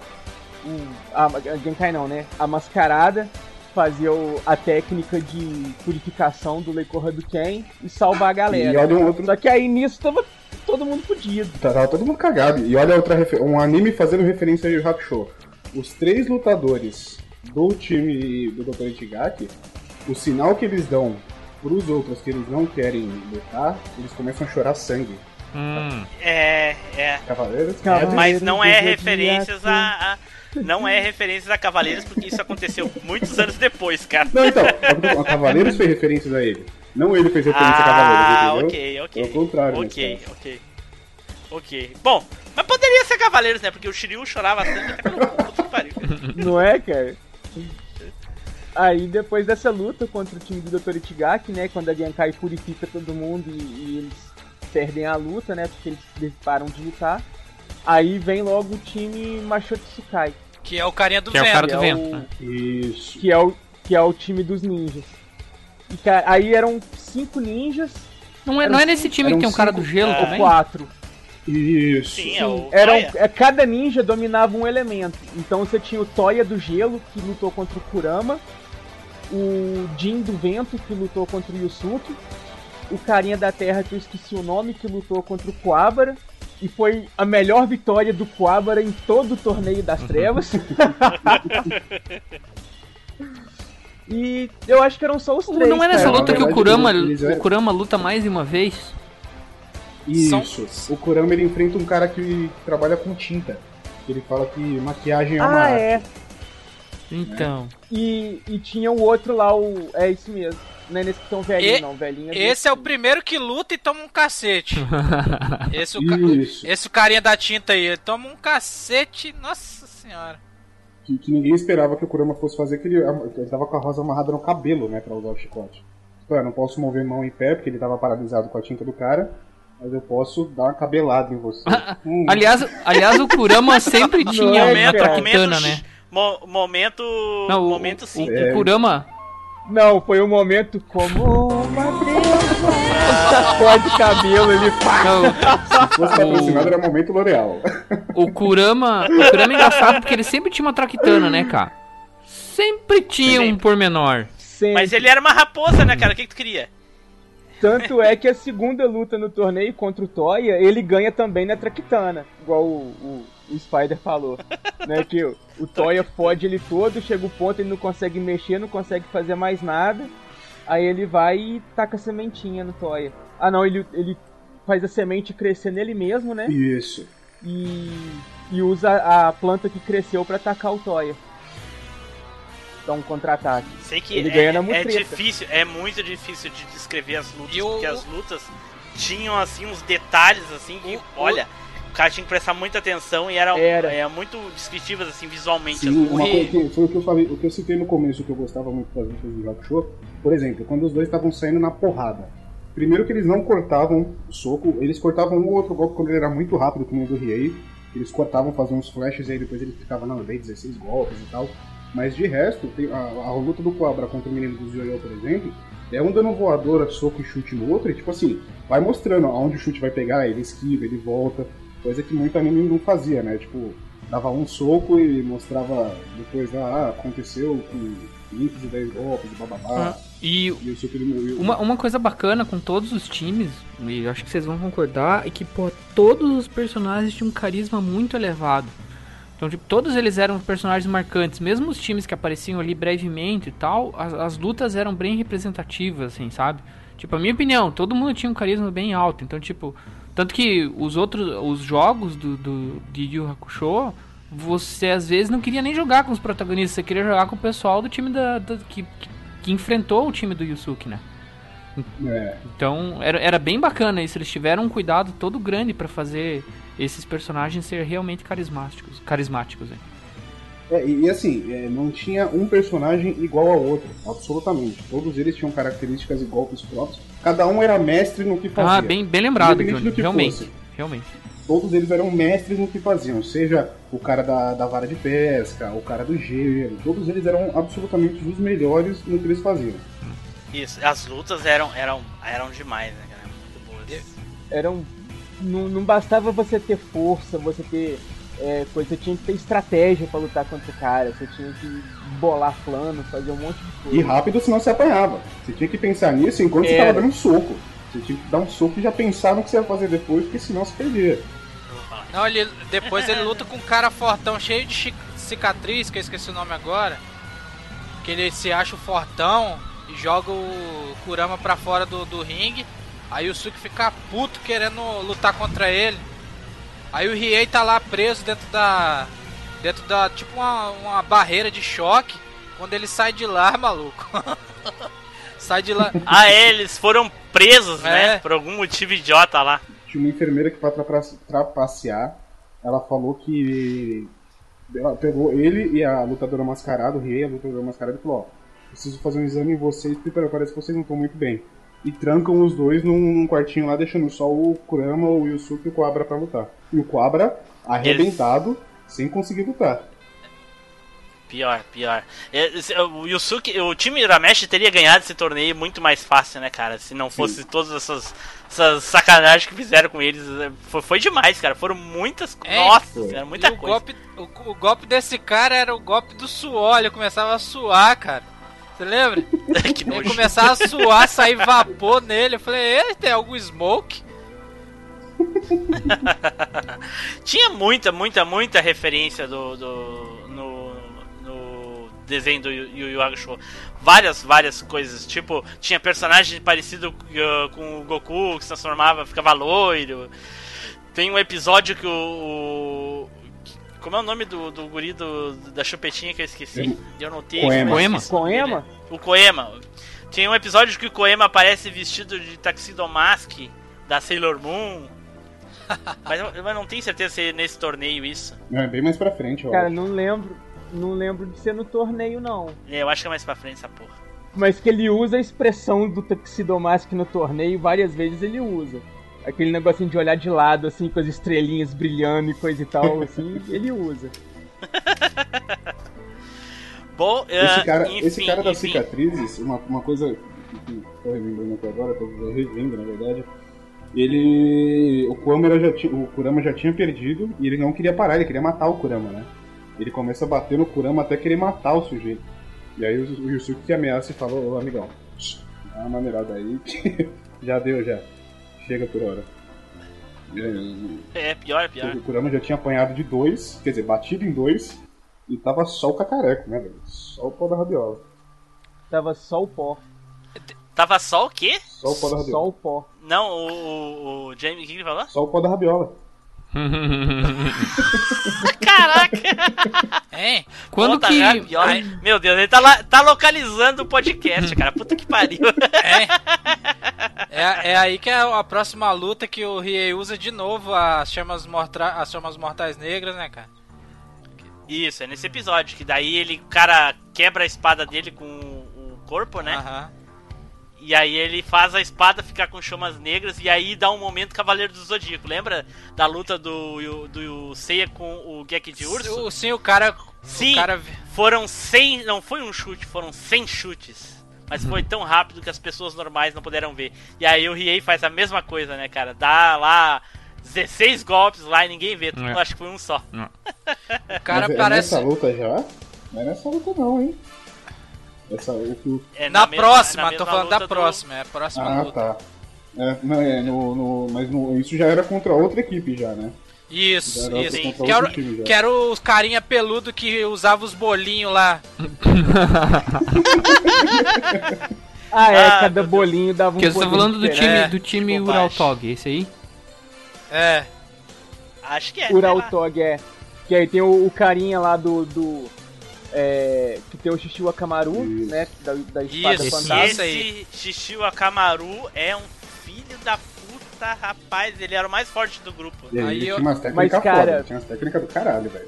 Speaker 7: o- a, a Genkai não, né? A mascarada, fazer o- a técnica de purificação do Leikorra do Ken e salvar a galera.
Speaker 2: E olha um outro.
Speaker 7: Só que aí nisso tava todo mundo fudido.
Speaker 2: Tá- Tava todo mundo cagado. E olha outra refer- um anime fazendo referência ao Yu Hakusho. Os três lutadores do time do Dr. Itigaki, o sinal que eles dão pros outros que eles não querem lutar, eles começam a chorar sangue.
Speaker 3: Hum.
Speaker 1: É, é.
Speaker 2: Cavaleiros?
Speaker 7: Cavaleiros
Speaker 1: Mas não é referências a, a- Não é referências a Cavaleiros, porque isso aconteceu muitos anos depois, cara.
Speaker 2: Não, então, a Cavaleiros fez referências a ele. Não ele fez referência a Cavaleiros,
Speaker 1: Ah, ok, ok.
Speaker 2: É o contrário, nesse
Speaker 1: Ok, ok. Ok. Bom, mas poderia ser Cavaleiros, né? Porque o Shiryu chorava sangue até pelo cu, puta que pariu.
Speaker 7: Não é, cara? Aí depois dessa luta contra o time do Dr. Itigaki, né? Quando a Genkai purifica todo mundo e, e eles perdem a luta, né? Porque eles param de lutar. Aí vem logo o time Machotsukai.
Speaker 4: Que é o carinha do
Speaker 3: Que é o
Speaker 4: vento.
Speaker 3: cara
Speaker 7: que
Speaker 3: do
Speaker 7: é
Speaker 3: vento,
Speaker 7: o-
Speaker 3: né?
Speaker 2: Isso.
Speaker 7: Que é o, que é o time dos ninjas. E, ca- aí eram cinco ninjas,
Speaker 3: Não é, não é nesse time que tem um cara do gelo também?
Speaker 7: quatro.
Speaker 2: Isso.
Speaker 1: Sim, é o
Speaker 7: eram, é, cada ninja dominava um elemento. Então você tinha o Toya do gelo, que lutou contra o Kurama, o Jin do vento, que lutou contra o Yusuke, o carinha da terra, que eu esqueci o nome, que lutou contra o Kuwabara, e foi a melhor vitória do Kuwabara em todo o torneio das trevas. e eu acho que eram só os três.
Speaker 3: Não é nessa
Speaker 7: cara.
Speaker 3: luta que o Kurama, o Kurama luta mais de uma vez?
Speaker 2: Isso. O Kurama ele enfrenta um cara que trabalha com tinta. Ele fala que maquiagem é uma
Speaker 7: Ah,
Speaker 2: arte.
Speaker 7: é.
Speaker 3: Então.
Speaker 7: E, e tinha o outro lá, o. É isso mesmo. Não é nesse que
Speaker 4: E-
Speaker 7: não. Velhinho é
Speaker 4: Esse é o primeiro que luta e toma um cacete. Esse, o ca- esse o carinha da tinta aí, ele toma um cacete, nossa senhora.
Speaker 2: Que, que ninguém esperava que o Kurama fosse fazer, que ele, ele tava com a rosa amarrada no cabelo, né, pra usar o chicote. Tipo, eu não posso mover mão em pé, porque ele tava paralisado com a tinta do cara, mas eu posso dar uma cabelada em você. Hum,
Speaker 3: Aliás, aliás, o Kurama sempre tinha
Speaker 7: é,
Speaker 3: uma
Speaker 7: cara.
Speaker 3: traquitana, né?
Speaker 1: Mo- momento.
Speaker 3: Não, o,
Speaker 1: momento
Speaker 3: o,
Speaker 1: sim.
Speaker 3: o
Speaker 2: É.
Speaker 3: Kurama.
Speaker 7: Não, foi um momento como uma deusa. Sacode cabelo, ele pá.
Speaker 3: não,
Speaker 2: se fosse patrocinado, era momento L'Oreal.
Speaker 3: o Kurama. O Kurama é engraçado porque ele sempre tinha uma traquitana, né, cara? Sempre tinha um
Speaker 1: Sempre.
Speaker 3: pormenor.
Speaker 7: Sempre.
Speaker 1: Mas ele era uma raposa, né, cara? O que, que tu queria?
Speaker 7: Tanto é que a segunda luta no torneio contra o Toya, ele ganha também na Traquitana. Igual o, o, o Spider falou. né? Que o, o Toya fode ele todo, chega o ponto, ele não consegue mexer, não consegue fazer mais nada. Aí ele vai e taca a sementinha no Toya. Ah não, ele, ele faz a semente crescer nele mesmo, né?
Speaker 2: Isso.
Speaker 7: E, e usa a planta que cresceu pra atacar o Toya. Dá um contra-ataque.
Speaker 1: Sei que
Speaker 7: Ele
Speaker 1: é,
Speaker 7: ganha na
Speaker 1: é difícil, é muito difícil de descrever as lutas,
Speaker 4: E o-
Speaker 1: porque as lutas tinham assim uns detalhes assim que,
Speaker 4: O-
Speaker 1: olha, o cara tinha que prestar muita atenção e eram
Speaker 7: Era.
Speaker 1: é, muito descritivas assim visualmente
Speaker 2: Sim, uma coisa que foi o que eu falei, o que eu citei no começo, que eu gostava muito das lutas do Hakusho, por exemplo, quando os dois estavam saindo na porrada. Primeiro que eles não cortavam o soco, eles cortavam um ou outro golpe quando ele era muito rápido, como o do Riei. Eles cortavam, faziam uns flashes e aí depois ele ficava, não, eu dei 16 golpes e tal. Mas de resto, a, a luta do Cobra contra o menino do Yoyo, por exemplo, é um dando voadora, soco e chute no outro, e tipo assim, vai mostrando aonde o chute vai pegar, ele esquiva, ele volta. Coisa que muito anime não fazia, né? Tipo, dava um soco e mostrava depois, ah, aconteceu com 5 e 10 golpes, bababá.
Speaker 3: Ah, E
Speaker 2: E o soco diminuiu.
Speaker 3: Uma, uma coisa bacana com todos os times, e acho que vocês vão concordar, é que, pô, todos os personagens tinham um carisma muito elevado. Então, tipo, todos eles eram personagens marcantes. Mesmo os times que apareciam ali brevemente e tal, as, as lutas eram bem representativas, assim, sabe? Tipo, a minha opinião, todo mundo tinha um carisma bem alto. Então, tipo, tanto que os outros, os jogos do, do de Yu Hakusho, você às vezes não queria nem jogar com os protagonistas, você queria jogar com o pessoal do time da, da- que, que, enfrentou o time do Yusuke, né?
Speaker 2: É,
Speaker 3: Então era, era bem bacana isso. Eles tiveram um cuidado todo grande pra fazer esses personagens ser realmente carismáticos. carismáticos né?
Speaker 2: É, e, e assim, é, não tinha um personagem igual ao outro, absolutamente. Todos eles tinham características e golpes próprios. Cada um era mestre no que fazia.
Speaker 3: Ah, bem, bem lembrado, Realmente.
Speaker 2: fosse.
Speaker 3: Realmente.
Speaker 2: Todos eles eram mestres no que faziam, seja o cara da, da vara de pesca, o cara do gelo, todos eles eram absolutamente os melhores no que eles faziam.
Speaker 1: Isso, as lutas eram eram eram demais, né, cara? Muito boas.
Speaker 7: Eram. Não, não bastava você ter força, você ter é, coisa, você tinha que ter estratégia pra lutar contra o cara, você tinha que bolar plano, fazer um monte de coisa.
Speaker 2: E rápido, senão você apanhava. Você tinha que pensar nisso enquanto você
Speaker 7: Era.
Speaker 2: estava dando soco. Você tinha que dar um soco e já pensar no que você ia fazer depois, porque senão você perdia.
Speaker 4: Não, ele, depois ele luta com um cara fortão, cheio de cicatriz, que eu esqueci o nome agora. Que ele se acha o fortão. e joga o Kurama pra fora do, do ringue. Aí o Suki fica puto querendo lutar contra ele. Aí o Riei tá lá preso dentro da. Dentro da. Tipo uma, uma barreira de choque. Quando ele sai de lá, maluco. sai de lá.
Speaker 1: Ah, é, eles foram presos,
Speaker 4: É.
Speaker 1: né? Por algum motivo idiota lá.
Speaker 2: Tinha uma enfermeira que pra tra- trapacear, ela falou que ela pegou ele e a lutadora mascarada, o Riei, a lutadora mascarada, e falou, ó, preciso fazer um exame em vocês, porque parece que vocês não estão muito bem. E trancam os dois num, num quartinho lá, deixando só o Kurama, o Yusuke e o Cobra pra lutar. E o Cobra arrebentado, sem conseguir lutar.
Speaker 1: Pior, pior. É, O Yusuke, o time Urameshi teria ganhado esse torneio muito mais fácil, né, cara? Se não fosse todas essas, essas sacanagens que fizeram com eles. É, Foi, foi demais, cara. Foram muitas.
Speaker 4: É,
Speaker 1: Nossa, era muita
Speaker 4: o
Speaker 1: coisa.
Speaker 4: Golpe, o, o golpe desse cara era o golpe do suor, ele começava a suar, cara. Você lembra?
Speaker 1: que
Speaker 4: ele
Speaker 1: nojo.
Speaker 4: começava a suar, sair vapor nele. Eu falei, ele tem algum smoke?
Speaker 1: Tinha muita, muita, muita referência do, do no, no desenho do Yu Yu Yu Hakusho. Várias, várias coisas. Tipo, tinha personagem parecido uh, com o Goku que se transformava, ficava loiro. Tem um episódio que o. o- como é o nome do, do guri do, da chupetinha que eu esqueci? Eu notei.
Speaker 2: Koema.
Speaker 1: mas esqueci o
Speaker 7: Koema.
Speaker 1: Tinha um episódio que o Koema aparece vestido de Tuxedo Mask da Sailor Moon. mas eu, eu não tenho certeza se é nesse torneio isso.
Speaker 2: Não, é bem mais pra frente, eu
Speaker 7: Cara,
Speaker 2: acho.
Speaker 7: não lembro. Não lembro de ser no torneio, não.
Speaker 1: É, Eu acho que é mais pra frente essa porra.
Speaker 7: Mas que ele usa a expressão do Tuxedo Mask no torneio, várias vezes ele usa. Aquele negocinho de olhar de lado, assim, com as estrelinhas brilhando e coisa e tal, assim, ele usa.
Speaker 1: Bom,
Speaker 2: Esse
Speaker 1: ah,
Speaker 2: cara,
Speaker 1: enfim,
Speaker 2: esse cara das
Speaker 1: enfim.
Speaker 2: cicatrizes, uma, uma coisa que tô relembrando aqui agora, tô revendo na verdade. Ele. O Kurama, já tinha, o Kurama já tinha perdido e ele não queria parar, ele queria matar o Kurama, né? Ele começa a bater no Kurama até querer matar o sujeito. E aí o, o Yusuke que ameaça e fala, ô amigão, dá uma maneirada aí que já deu já. Chega por hora. Aí,
Speaker 1: É, pior, pior.
Speaker 2: o Kurama já tinha apanhado de dois, quer dizer, batido em dois, e tava só o cacareco, né, velho? Só o pó da rabiola.
Speaker 7: Tava só o pó.
Speaker 1: Tava só o quê?
Speaker 2: Só o pó da rabiola.
Speaker 7: Só o pó.
Speaker 1: Não, o, o, o Jamie, o que ele falou?
Speaker 2: Só o pó da rabiola.
Speaker 1: Caraca!
Speaker 4: Hein?
Speaker 3: Quando
Speaker 1: Puta,
Speaker 3: que.
Speaker 1: pior. Meu Deus, ele tá, lá, tá localizando o podcast, cara. Puta que pariu.
Speaker 4: É, é aí que é a próxima luta que o Riei usa de novo as chamas, mortra as chamas mortais negras, né, cara?
Speaker 1: Isso, é nesse episódio, que daí ele, o cara quebra a espada dele com o corpo, né?
Speaker 4: Aham.
Speaker 1: E aí ele faz a espada ficar com chamas negras e aí dá um momento Cavaleiro do Zodíaco. Lembra da luta do, do Seiya com o Gek de Urso?
Speaker 4: O- Sim, o cara.
Speaker 1: Sim,
Speaker 4: O cara
Speaker 1: foram 100, não foi um chute, foram 100 chutes. Mas foi tão rápido que as pessoas normais não puderam ver. E aí o Riei faz a mesma coisa, né, cara? Dá lá 16 golpes lá e ninguém vê. Todo
Speaker 3: É.
Speaker 1: acha que foi um só.
Speaker 4: O cara
Speaker 2: Mas é
Speaker 4: parece.
Speaker 2: nessa luta já? Não é nessa luta não, hein? Essa, o que
Speaker 1: É
Speaker 4: Na,
Speaker 1: mesma-
Speaker 4: próxima,
Speaker 1: na
Speaker 4: tô falando da
Speaker 1: luta do-
Speaker 4: próxima, é a próxima
Speaker 2: Ah,
Speaker 4: luta.
Speaker 2: tá. É, não, é, no, no, mas no, isso já era contra outra equipe já, né?
Speaker 4: Isso,
Speaker 2: Já
Speaker 4: isso. Que era,
Speaker 2: time
Speaker 4: que era os carinha peludo que usava os bolinhos lá.
Speaker 7: Ah, é,
Speaker 1: Ah,
Speaker 7: cada bolinho dava um
Speaker 3: Que você tá falando do time, do time. Uraltog, esse aí?
Speaker 4: É.
Speaker 1: Acho que é.
Speaker 7: Uraltog, é. Que aí tem o, o carinha lá do. do é, que tem o Xixi Akamaru,
Speaker 2: Isso.
Speaker 7: né? Da, da espada
Speaker 4: Isso, aí.
Speaker 1: Esse Shishio Akamaru é um filho da puta, rapaz. Ele era o mais forte do grupo.
Speaker 2: Aí,
Speaker 4: Aí
Speaker 2: ele
Speaker 4: eu-
Speaker 2: tinha umas técnicas
Speaker 7: Mas, cara-
Speaker 2: foda, tinha umas técnicas do caralho, velho.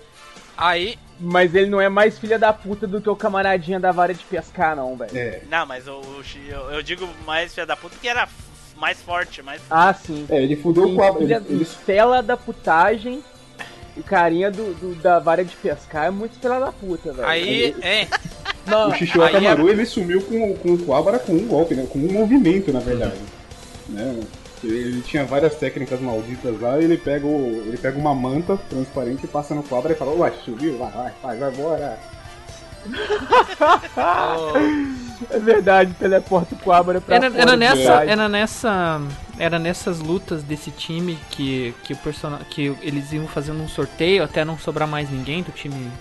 Speaker 4: Aí,
Speaker 7: Mas ele não é mais filha da puta do que o camaradinha da vara de pescar, não, velho.
Speaker 2: É.
Speaker 1: Não, mas Shi- eu, eu digo mais filho da puta que era mais forte, mais
Speaker 7: Ah, sim.
Speaker 2: É, ele fudeu
Speaker 7: Tem
Speaker 2: com a. Ele,
Speaker 7: filha,
Speaker 2: ele,
Speaker 7: Estela da putagem. O carinha do, do- da vara de pescar é muito filha da puta, velho.
Speaker 4: aí, hein?
Speaker 7: Não,
Speaker 2: o Shishio
Speaker 4: aí é-
Speaker 2: ele sumiu com, com o Kuwabara com um golpe, né? Com um movimento, na verdade. Né? Ele, tinha várias técnicas malditas lá, ele pega, o, ele pega uma manta transparente, passa no Kuwabara e fala, ué, subiu, vai, vai, vai, vai embora.
Speaker 7: é verdade, teleporta o Quabra pra
Speaker 3: Era,
Speaker 7: fora
Speaker 3: era nessa, era nessa, era nessas lutas desse time que que o person... que eles iam fazendo um sorteio até não sobrar mais ninguém do time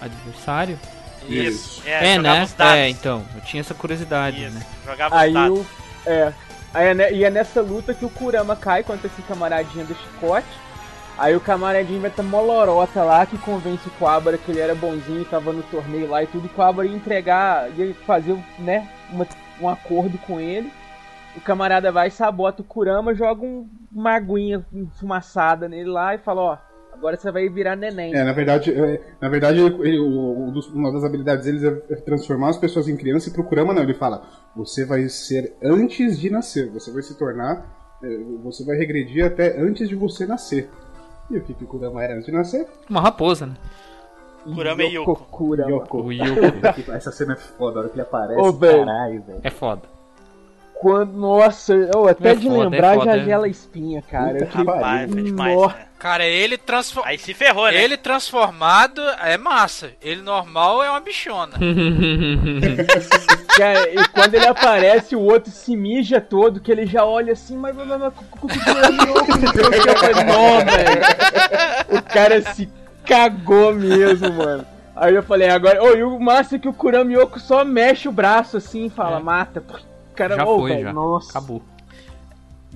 Speaker 3: adversário.
Speaker 1: Isso.
Speaker 3: É,
Speaker 1: jogava
Speaker 3: né? É, então, eu tinha essa curiosidade,
Speaker 1: Isso,
Speaker 3: né?
Speaker 1: Jogava
Speaker 7: Aí o. É. Aí é ne- e é nessa luta que o Kurama cai contra esse camaradinho do chicote. Aí o camaradinho vai ter molorota lá que convence o Coabra que ele era bonzinho, tava no torneio lá e tudo. E o Coabra ia entregar, ia fazer, né, uma- um acordo com ele. O camarada vai, sabota o Kurama, joga um, uma aguinha enfumaçada nele lá e fala: Ó, agora você vai virar neném.
Speaker 2: É, na verdade, é, na verdade ele- o- o dos- uma das habilidades deles é transformar as pessoas em criança e pro Kurama não, ele fala, você vai ser antes de nascer, você vai se tornar, é, você vai regredir até antes de você nascer. E o que, que o Kurama era antes de nascer?
Speaker 3: Uma raposa, né?
Speaker 1: Kurama e Yoko.
Speaker 2: Yoko.
Speaker 3: O Yoko.
Speaker 2: Essa cena é foda, a hora que ele aparece,
Speaker 7: velho.
Speaker 2: caralho, velho.
Speaker 3: é foda.
Speaker 7: Quando, nossa, eu até
Speaker 3: É
Speaker 7: de
Speaker 3: foda, é
Speaker 7: lembrar
Speaker 3: foda,
Speaker 7: já
Speaker 3: é.
Speaker 7: gela a espinha, cara.
Speaker 2: Puta
Speaker 1: Rapaz, foi demais, né?
Speaker 4: Cara, ele transform...
Speaker 1: Aí se ferrou, né?
Speaker 4: Ele transformado é massa. Ele normal é uma bichona.
Speaker 7: Cara, e quando ele aparece, o outro se mija todo, que ele já olha assim, mas. mas, mas, mas, Não, velho. O cara se cagou mesmo, mano. Aí eu falei, agora. Ô, e o massa é que o Kurama Yoko só mexe o braço assim e fala,
Speaker 3: É.
Speaker 7: mata. O cara,
Speaker 3: já
Speaker 7: ô,
Speaker 3: foi,
Speaker 7: velho,
Speaker 3: já.
Speaker 7: Nossa.
Speaker 3: Acabou.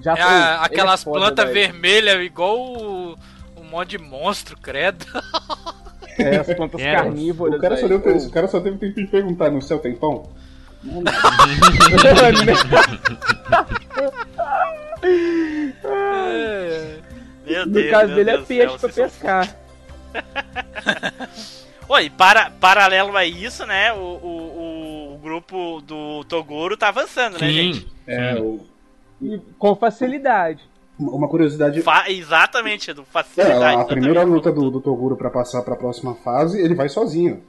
Speaker 7: Já
Speaker 4: É
Speaker 7: foi.
Speaker 4: a- aquelas
Speaker 7: é
Speaker 4: plantas vermelhas, igual o, um monte de monstro, credo.
Speaker 7: É, as plantas
Speaker 3: É,
Speaker 7: carnívoras.
Speaker 2: O cara, só deu, o cara só teve tempo de perguntar, no céu tem pão?
Speaker 1: Meu
Speaker 7: No
Speaker 1: Deus,
Speaker 7: caso
Speaker 1: meu
Speaker 7: dele é
Speaker 1: Deus do
Speaker 7: peixe
Speaker 1: céu,
Speaker 7: pra pescar.
Speaker 1: Oi, para, paralelo a isso, né? O, o grupo do Toguro tá avançando, né, gente?
Speaker 3: Sim.
Speaker 2: É, o-
Speaker 7: E com facilidade.
Speaker 2: uma curiosidade
Speaker 1: Fa- exatamente, Edu.
Speaker 2: É,
Speaker 1: Facilidade.
Speaker 2: a
Speaker 1: exatamente.
Speaker 2: primeira luta do, do Toguro pra passar pra próxima fase, ele vai sozinho.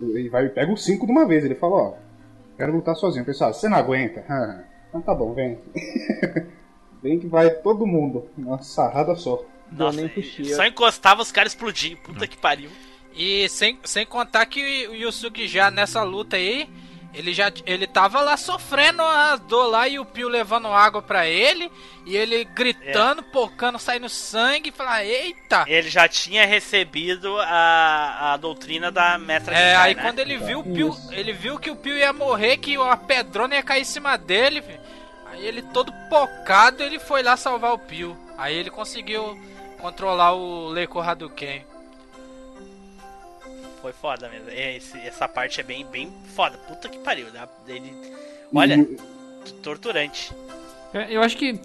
Speaker 2: Ele vai pega os cinco de uma vez. Ele fala, ó, quero lutar sozinho. Pessoal, você não aguenta? Ah, então tá bom, vem. vem que vai todo mundo. Uma sarrada só.
Speaker 1: Nossa,
Speaker 7: nem puxei.
Speaker 1: só encostava os caras explodiam. Puta que pariu.
Speaker 4: E sem, sem contar que o Yusuke já nessa luta aí, ele já ele tava lá sofrendo a dor lá e o Pio levando água pra ele, e ele gritando, pocando, saindo sangue, e falar, eita!
Speaker 1: Ele já tinha recebido a, a doutrina da mestra
Speaker 4: É, aí
Speaker 1: né?
Speaker 4: quando ele viu o Pio, ele viu que o Pio ia morrer, que a pedrona ia cair em cima dele, aí ele todo pocado, ele foi lá salvar o Pio. Aí ele conseguiu controlar o Leiko Hadouken.
Speaker 1: Foi foda mesmo. É, esse- essa parte é bem, bem foda. Puta que pariu. né? Ele, olha,
Speaker 2: E-
Speaker 1: torturante.
Speaker 3: É, Eu acho que.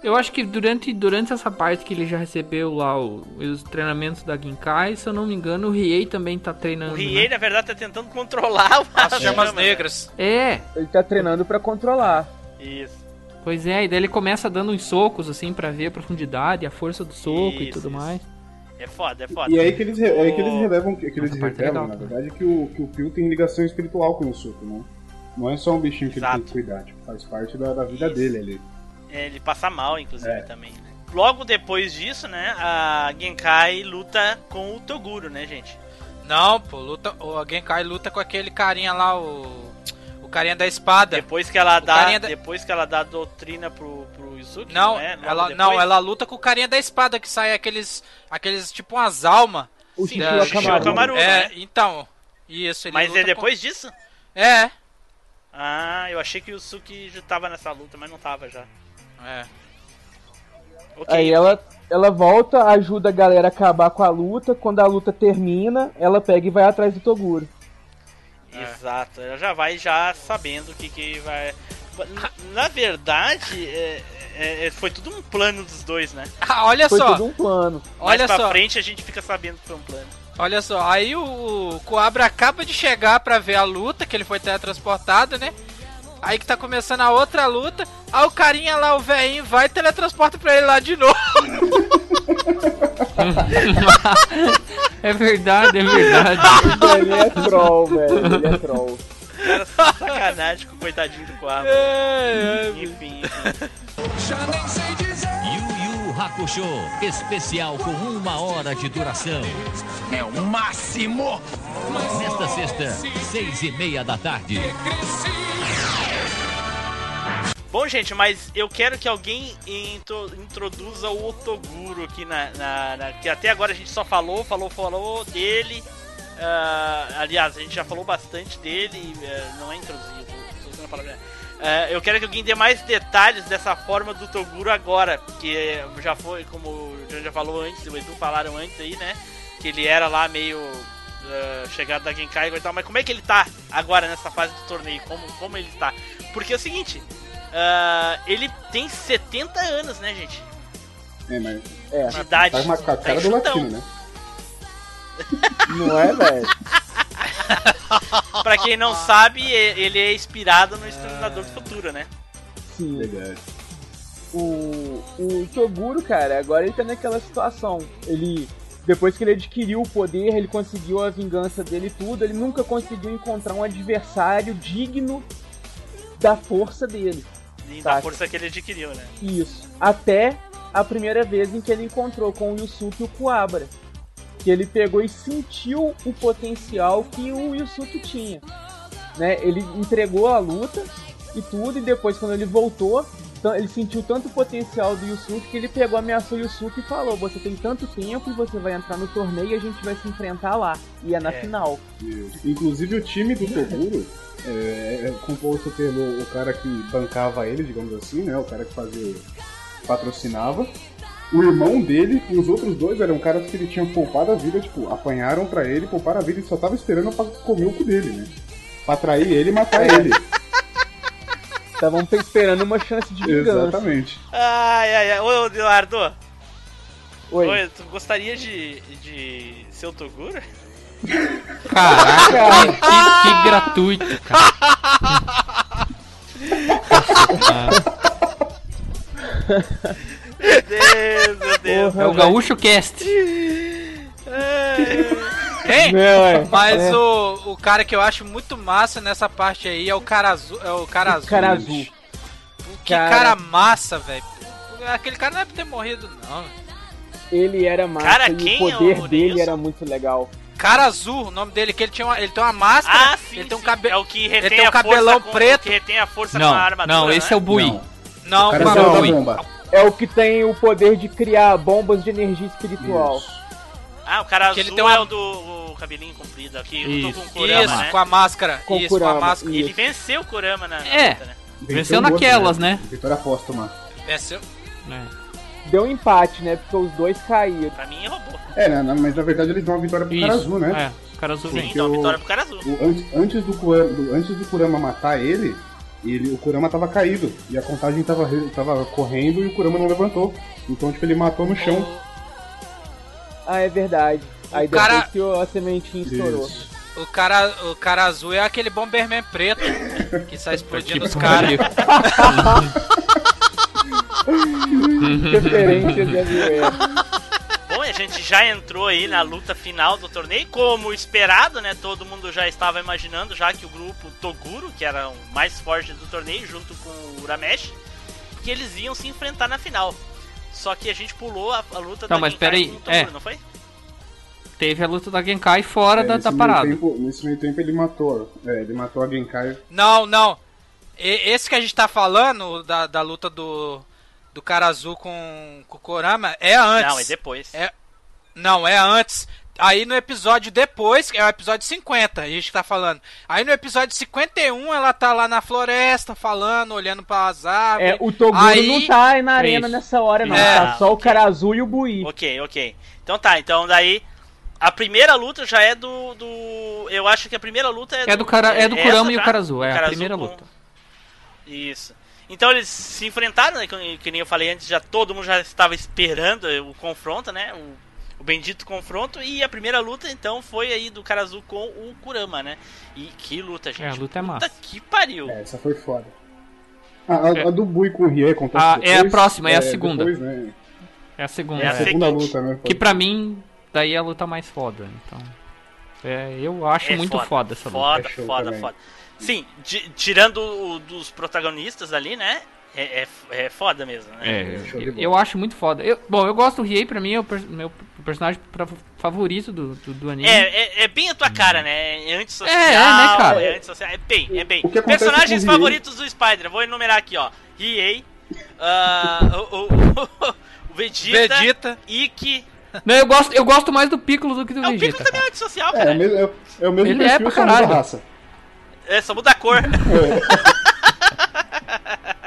Speaker 3: Eu acho que durante, durante essa parte que ele já recebeu lá o- os treinamentos da Ginkai, se eu não me engano, o Riei também tá treinando.
Speaker 1: O
Speaker 3: né?
Speaker 1: Riei, na verdade, tá tentando controlar o-
Speaker 4: As chamas
Speaker 1: né?
Speaker 4: negras.
Speaker 3: É,
Speaker 7: Ele tá treinando pra controlar.
Speaker 1: Isso.
Speaker 3: pois é, e daí ele começa dando uns socos assim pra ver a profundidade, a força do soco e
Speaker 1: Isso,
Speaker 3: tudo
Speaker 1: isso.
Speaker 3: mais.
Speaker 1: É foda, é foda.
Speaker 2: E aí que eles, re- é aí que eles relevam, que eles
Speaker 3: Essa é
Speaker 2: revelam,
Speaker 3: legal,
Speaker 2: na verdade, que o, que o Pio tem ligação espiritual com o Suco, né? Não é só um bichinho que ele tem
Speaker 1: Exato.
Speaker 2: que cuidar, tipo, faz parte da, da vida
Speaker 1: Isso.
Speaker 2: dele ali.
Speaker 1: É, ele passa mal, inclusive,
Speaker 2: É.
Speaker 1: também. né? Logo depois disso, né, a Genkai luta com o Toguro, né, gente?
Speaker 4: Não, pô, luta, o Genkai luta com aquele carinha lá, o. O carinha da espada.
Speaker 1: Depois que ela
Speaker 4: O
Speaker 1: dá,
Speaker 4: da-
Speaker 1: depois que ela dá a doutrina pro,
Speaker 4: Não,
Speaker 1: né?
Speaker 4: ela,
Speaker 1: depois.
Speaker 4: não, ela luta com o carinha da espada que sai aqueles. aqueles tipo umas almas.
Speaker 7: O
Speaker 1: Sim,
Speaker 7: Shishio Akamaru.
Speaker 1: Akamaru.
Speaker 4: É,
Speaker 1: né?
Speaker 4: então. Isso, ele
Speaker 1: Mas
Speaker 4: luta
Speaker 1: é depois disso?
Speaker 4: com... É,
Speaker 1: Ah, eu achei que o Yusuke já tava nessa luta, mas não tava já.
Speaker 4: é.
Speaker 1: Ok.
Speaker 7: Aí ela, ela volta, ajuda a galera a acabar com a luta. Quando a luta termina, ela pega e vai atrás do Toguro.
Speaker 1: Exato, ela já vai já sabendo o que, que vai. Na, na verdade, é- é- é- foi tudo um plano dos dois, né?
Speaker 4: Ah, olha
Speaker 7: Foi
Speaker 4: só,
Speaker 7: todo um plano.
Speaker 1: Mais
Speaker 4: olha
Speaker 1: pra
Speaker 4: só,
Speaker 1: frente a gente fica sabendo que foi um plano.
Speaker 4: olha só. Aí o, Coabra acaba de chegar pra ver a luta, que ele foi teletransportado, né? Aí que tá começando a outra luta. Aí o carinha lá, o velhinho, vai e teletransporta pra ele lá de novo.
Speaker 3: É verdade, é verdade.
Speaker 7: Ele é troll, velho. Ele é troll.
Speaker 1: Sacanagem com o coitadinho do Coabra.
Speaker 4: É, é,
Speaker 1: Enfim, enfim.
Speaker 6: Já nem sei dizer.
Speaker 8: Yu Yu Hakusho, especial com uma hora de duração.
Speaker 9: É o máximo!
Speaker 8: Nesta sexta, seis e meia da tarde.
Speaker 1: Bom, gente, mas eu quero que alguém intro- introduza o Otoguro aqui na, na- na- Que até agora a gente só falou, falou, falou dele. Ah, aliás, a gente já falou bastante dele, eh, não é tô usando a palavra. Eh, eu quero que alguém dê mais detalhes dessa forma do Toguro agora, porque já foi, como o John já falou antes, e o Edu falaram antes aí, né? Que ele era lá meio eh, chegado da Genkai e tal, mas como é que ele tá agora nessa fase do torneio? Como, como ele tá? Porque é o seguinte, ah, ele tem 70 anos, né, gente?
Speaker 2: É, mas
Speaker 7: É,
Speaker 1: De idade.
Speaker 2: tá com a- com a
Speaker 1: Tá
Speaker 2: cara do latino, né?
Speaker 7: Não é, velho?
Speaker 1: Pra quem não sabe, ele é inspirado no Exterminador do Futuro, né?
Speaker 7: Sim.
Speaker 2: Verdade.
Speaker 7: o, o Toguro, cara, agora ele tá naquela situação. Ele, depois que ele adquiriu o poder, ele conseguiu a vingança dele e tudo, ele nunca conseguiu encontrar um adversário digno da força dele.
Speaker 1: E da força que ele adquiriu, né?
Speaker 7: Isso. Até a primeira vez em que ele encontrou com o Yusuke e o Kuwabara. Que ele pegou e sentiu o potencial que o Yusuke tinha. Né? Ele entregou a luta e tudo, e depois quando ele voltou, ele sentiu tanto o potencial do Yusuke que ele pegou, ameaçou o Yusuke e falou: Você tem tanto tempo e você vai entrar no torneio e a gente vai se enfrentar lá. E é na
Speaker 1: É.
Speaker 7: final.
Speaker 2: Inclusive o time do Toguro é, é composto pelo o cara que bancava ele, digamos assim, né? O cara que fazia. patrocinava. O irmão dele e os outros dois eram caras que ele tinha poupado a vida, tipo, apanharam pra ele, pouparam a vida e só tava esperando pra comer o cu dele, né? Pra atrair ele e matar ele.
Speaker 7: Estavam esperando uma chance de vingança.
Speaker 2: Exatamente.
Speaker 1: Ai, ai, ai. Ô, Eduardo.
Speaker 7: Oi.
Speaker 1: Oi, tu gostaria de, de ser o Toguro?
Speaker 3: Caraca, que, que gratuito, cara.
Speaker 1: Meu Deus, meu Deus.
Speaker 7: Porra,
Speaker 3: É o. Gaúcho Cast.
Speaker 7: É.
Speaker 4: Mas
Speaker 7: É.
Speaker 4: o, o cara que eu acho muito massa nessa parte aí é o cara azul. É o cara azul.
Speaker 7: cara azul.
Speaker 4: bicho. Que
Speaker 7: Cara.
Speaker 4: cara, massa, velho. Aquele cara não é pra ter morrido, não.
Speaker 7: Ele era massa
Speaker 1: Cara,
Speaker 7: e
Speaker 1: quem
Speaker 7: o
Speaker 1: é
Speaker 7: poder
Speaker 1: o
Speaker 7: dele era muito legal.
Speaker 4: Cara azul, o nome dele, que ele, tinha uma, ele tem uma máscara,
Speaker 1: Ah, sim,
Speaker 4: ele tem um cabelo.
Speaker 1: É o que
Speaker 4: ele
Speaker 1: retém
Speaker 4: tem um
Speaker 1: a força
Speaker 4: cabelão
Speaker 1: com,
Speaker 4: preto.
Speaker 1: que retém a força
Speaker 3: Não,
Speaker 1: com a armadura,
Speaker 3: não, esse
Speaker 1: né?
Speaker 3: é o Bui.
Speaker 2: Não.
Speaker 4: Não,
Speaker 2: O cara
Speaker 4: não,
Speaker 2: saiu da
Speaker 3: Bui.
Speaker 7: É o que tem o poder de criar bombas de energia espiritual.
Speaker 2: Isso.
Speaker 1: Ah, o cara
Speaker 4: Que ele
Speaker 1: azul
Speaker 4: tem uma-
Speaker 1: é o do o cabelinho comprido aqui,
Speaker 3: Isso,
Speaker 1: com o Kurama,
Speaker 4: Isso,
Speaker 1: né?
Speaker 4: com a máscara.
Speaker 7: Com
Speaker 4: isso,
Speaker 7: Kurama,
Speaker 4: com a máscara.
Speaker 7: isso.
Speaker 1: Ele venceu o Kurama na,
Speaker 3: É.
Speaker 1: luta, né?
Speaker 3: Venceu naquelas, né?
Speaker 2: Vitória póstuma.
Speaker 4: Venceu.
Speaker 3: É.
Speaker 7: Deu um empate, né? Porque os dois caíram.
Speaker 1: Pra mim, roubou.
Speaker 2: É, né, mas na verdade eles dão uma vitória pro cara
Speaker 3: Isso,
Speaker 2: azul, né?
Speaker 3: É, o cara azul
Speaker 1: Sim,
Speaker 3: vem.
Speaker 1: dá uma
Speaker 2: o-
Speaker 1: vitória pro cara azul.
Speaker 2: O- antes, antes, do Kurama, do- antes do Kurama matar ele, ele, o Kurama tava caído. E a contagem tava, tava correndo e o Kurama não levantou. Então, tipo, ele matou no chão.
Speaker 7: Ah, é verdade. Aí depois
Speaker 4: cara-
Speaker 7: que o- a sementinha estourou.
Speaker 4: O cara, o cara azul é aquele Bomberman preto que sai explodindo
Speaker 3: Que
Speaker 4: os caras.
Speaker 7: Referências de
Speaker 1: a gente já entrou aí na luta final do torneio, como esperado, né? Todo mundo já estava imaginando, já que o grupo Toguro, que era o mais forte do torneio, junto com o Uramesh, que eles iam se enfrentar na final. Só que a gente pulou a, a luta
Speaker 3: Não,
Speaker 1: da
Speaker 3: mas
Speaker 1: Genkai
Speaker 3: peraí,
Speaker 1: com o Toguro,
Speaker 3: é.
Speaker 1: não foi?
Speaker 3: Teve a luta da Genkai fora
Speaker 2: É,
Speaker 3: da, da parada.
Speaker 2: tempo- nesse meio tempo ele matou. É, ele matou a Genkai.
Speaker 4: Não, não. E- esse que a gente tá falando, da, da luta do, do cara azul com, com o Kurama, é antes.
Speaker 1: Não, é depois.
Speaker 4: É- Não, é antes. Aí no episódio depois, que é o episódio 50, a gente tá falando. Aí no episódio 51, ela tá lá na floresta, falando, olhando para as árvores.
Speaker 7: É, o Toguro
Speaker 4: Aí-
Speaker 7: não tá na arena
Speaker 3: Isso.
Speaker 7: nessa hora, não.
Speaker 4: É.
Speaker 7: Tá só o
Speaker 1: Ok.
Speaker 7: cara azul e o Bui.
Speaker 1: Ok, ok. Então tá, então daí. A primeira luta já é do. do eu acho que a primeira luta é,
Speaker 3: É do cara, é do
Speaker 1: essa
Speaker 3: Kurama e o cara azul, é
Speaker 1: Cara
Speaker 3: a
Speaker 1: azul
Speaker 3: primeira
Speaker 1: com-
Speaker 3: luta.
Speaker 1: Isso. Então eles se enfrentaram, né? Que, que nem eu falei antes, já todo mundo já estava esperando o confronto, né? O, o bendito confronto. E a primeira luta, então, foi aí do cara azul com o Kurama, né? E que luta, gente.
Speaker 3: É, a luta é
Speaker 1: Puta
Speaker 3: massa.
Speaker 1: que pariu.
Speaker 2: É, essa foi foda. Ah, a, a do Bui com o Rie acontece
Speaker 3: Ah,
Speaker 2: depois.
Speaker 3: é a próxima, é a segunda.
Speaker 2: Depois, né?
Speaker 3: É a segunda.
Speaker 1: É a
Speaker 2: A
Speaker 3: é.
Speaker 2: segunda luta, né?
Speaker 3: Que pra mim, daí é a luta mais foda. Então. É, eu acho
Speaker 1: É
Speaker 3: muito foda, essa luta.
Speaker 1: Foda,
Speaker 2: É
Speaker 1: foda,
Speaker 2: também.
Speaker 1: foda. Sim, ti- tirando o dos protagonistas ali, né? É, é, é foda mesmo, né?
Speaker 3: É,
Speaker 2: de
Speaker 3: eu, eu acho muito foda. Eu- bom, eu gosto do Riei, pra mim é o per- meu personagem pra- favorito do, do, do anime.
Speaker 1: É, é, é bem a tua cara, né? É antissocial,
Speaker 3: É, é, né, cara?
Speaker 1: é antissocial. É bem, é bem.
Speaker 2: O
Speaker 1: Personagens
Speaker 2: o
Speaker 1: favoritos do Spider, vou enumerar aqui, ó. Riei, ah, o, o, o Vegeta,
Speaker 4: Vegeta.
Speaker 1: Ikki,
Speaker 3: Não, eu gosto, eu gosto mais do Piccolo do que do
Speaker 1: É, o
Speaker 3: Vegeta.
Speaker 1: Piccolo também é antissocial,
Speaker 2: É, é, o
Speaker 1: cara.
Speaker 2: mesmo- é, é o mesmo
Speaker 3: Ele é
Speaker 2: perfil,
Speaker 3: pra
Speaker 2: só muda a
Speaker 3: caralho.
Speaker 2: raça.
Speaker 1: É, só muda a cor.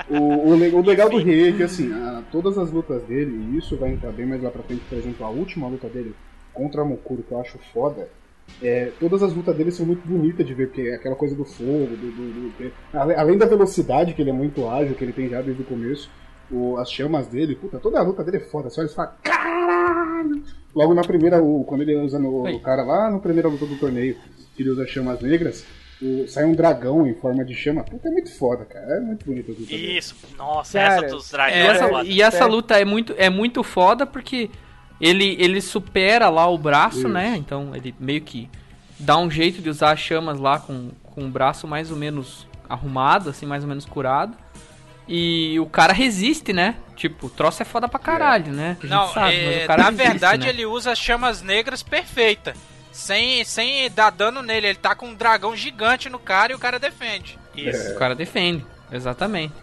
Speaker 2: O, o, le- o legal do Rei é que, assim, a- todas as lutas dele, e isso vai entrar bem mais lá pra frente, por exemplo, a última luta dele contra a Mokuro, que eu acho foda, é, todas as lutas dele são muito bonitas de ver, porque é aquela coisa do fogo, do, do- do- além da velocidade, que ele é muito ágil, que ele tem já desde o começo, o- as chamas dele, puta, toda a luta dele é foda, só eles falam, caralho! Logo na primeira, o- quando ele usa no,
Speaker 3: Aí.
Speaker 2: o cara lá, na primeira luta do torneio, que ele usa chamas negras, o- sai um dragão em forma de chama, puta, é muito foda, cara, é muito bonito as lutas dele.
Speaker 1: Isso, nossa,
Speaker 7: Cara,
Speaker 1: essa dos
Speaker 3: E
Speaker 1: dragões.
Speaker 3: essa,
Speaker 1: é
Speaker 3: e essa luta é muito, é muito foda porque ele, ele supera lá o braço,
Speaker 2: Isso.
Speaker 3: né? Então ele meio que dá um jeito de usar as chamas lá com, com o braço mais ou menos arrumado, assim, mais ou menos curado. E o cara resiste, né? Tipo, o troço é foda pra caralho, né? A gente
Speaker 4: Não,
Speaker 3: sabe,
Speaker 4: é,
Speaker 3: mas o cara
Speaker 4: na
Speaker 3: resiste,
Speaker 4: verdade
Speaker 3: né?
Speaker 4: ele usa as chamas negras perfeita. Sem, sem dar dano nele. Ele tá com um dragão gigante no cara e o cara defende.
Speaker 1: Isso.
Speaker 3: O cara defende, exatamente.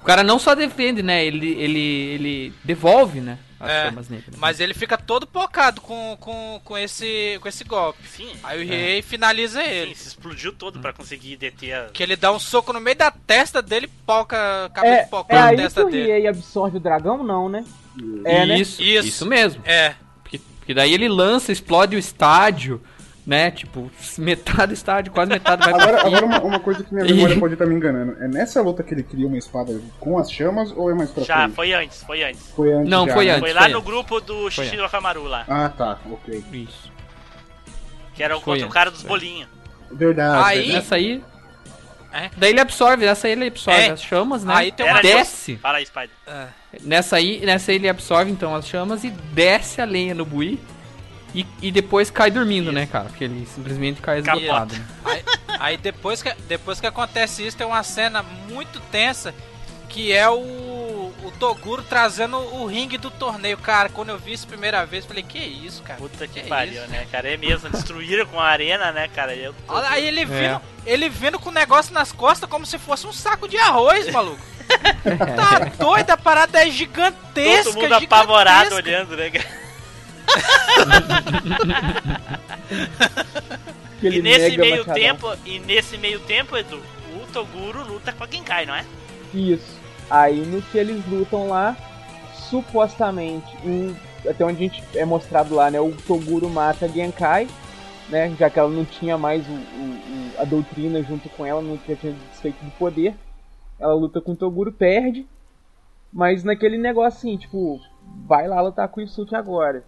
Speaker 3: O cara não só defende, né? Ele, ele, ele devolve, né? As
Speaker 4: É,
Speaker 3: chamas negras.
Speaker 4: Mas ele fica todo pocado com, com, com, esse, com esse golpe.
Speaker 1: Sim,
Speaker 4: Aí o
Speaker 3: É.
Speaker 4: Riei finaliza
Speaker 1: sim,
Speaker 4: ele.
Speaker 1: se explodiu todo pra conseguir deter a...
Speaker 4: Que ele dá um soco no meio da testa dele e poca a cabeça
Speaker 7: É,
Speaker 4: poca
Speaker 7: é
Speaker 4: a
Speaker 7: aí que
Speaker 4: testa
Speaker 7: o
Speaker 4: dele.
Speaker 7: Riei absorve o dragão, não, né? É, né?
Speaker 3: isso,
Speaker 4: Isso.
Speaker 3: isso mesmo.
Speaker 4: É.
Speaker 3: Porque, daí ele lança, explode o estádio, né? Tipo, metade do estádio, quase metade vai
Speaker 2: Agora, agora uma, uma coisa que minha memória pode estar me enganando. É nessa luta que ele cria uma espada com as chamas ou é mais pra
Speaker 1: Já,
Speaker 2: frente?
Speaker 1: foi antes, foi antes.
Speaker 2: Foi antes
Speaker 3: Não,
Speaker 2: já,
Speaker 3: foi
Speaker 2: né?
Speaker 3: antes.
Speaker 1: Foi lá no
Speaker 3: antes.
Speaker 1: grupo do
Speaker 3: Foi
Speaker 1: Shishiro Akamaru lá.
Speaker 2: Ah, tá, ok.
Speaker 3: Isso.
Speaker 1: Que era o
Speaker 3: Foi
Speaker 1: contra o
Speaker 3: antes,
Speaker 1: cara dos
Speaker 3: foi.
Speaker 1: bolinhos.
Speaker 2: Verdade.
Speaker 4: Aí-
Speaker 2: verdade.
Speaker 3: Essa aí.
Speaker 4: É.
Speaker 3: Daí ele absorve, essa aí ele absorve
Speaker 4: É.
Speaker 3: as chamas, né?
Speaker 4: Aí tem
Speaker 1: uma-
Speaker 3: desce.
Speaker 1: Fala aí, Spider.
Speaker 3: Nessa aí, nessa aí ele absorve então as chamas e desce a lenha no bui. E, e depois cai dormindo, né, cara? Porque ele simplesmente cai esgotado. né?
Speaker 4: Aí, aí depois, que, depois que acontece isso, tem uma cena muito tensa que é o, o Toguro trazendo o ringue do torneio. Cara, quando eu vi isso a primeira vez, eu falei, que isso, cara?
Speaker 1: Puta que,
Speaker 4: Que
Speaker 1: pariu,
Speaker 4: isso?
Speaker 1: né, cara? É mesmo, destruíram com a arena, né, cara? Eu tô-
Speaker 4: Olha aí ele
Speaker 3: É.
Speaker 4: vindo, ele vindo com o negócio nas costas como se fosse um saco de arroz, maluco. tá doido, a parada é gigantesca,
Speaker 1: Todo mundo apavorado
Speaker 4: gigantesca.
Speaker 1: olhando, né, cara? E nesse meio tempo, e nesse meio tempo, Edu, o Toguro luta com a Genkai, não é?
Speaker 7: Isso. Aí no que eles lutam lá, supostamente, até onde a gente é mostrado lá, né? O Toguro mata a Genkai, né? Já que ela não tinha mais o, o- a doutrina junto com ela, não tinha, tinha desfeito do poder. Ela luta com o Toguro, perde. Mas naquele negócio assim, tipo, vai lá lutar com o Yusuke agora.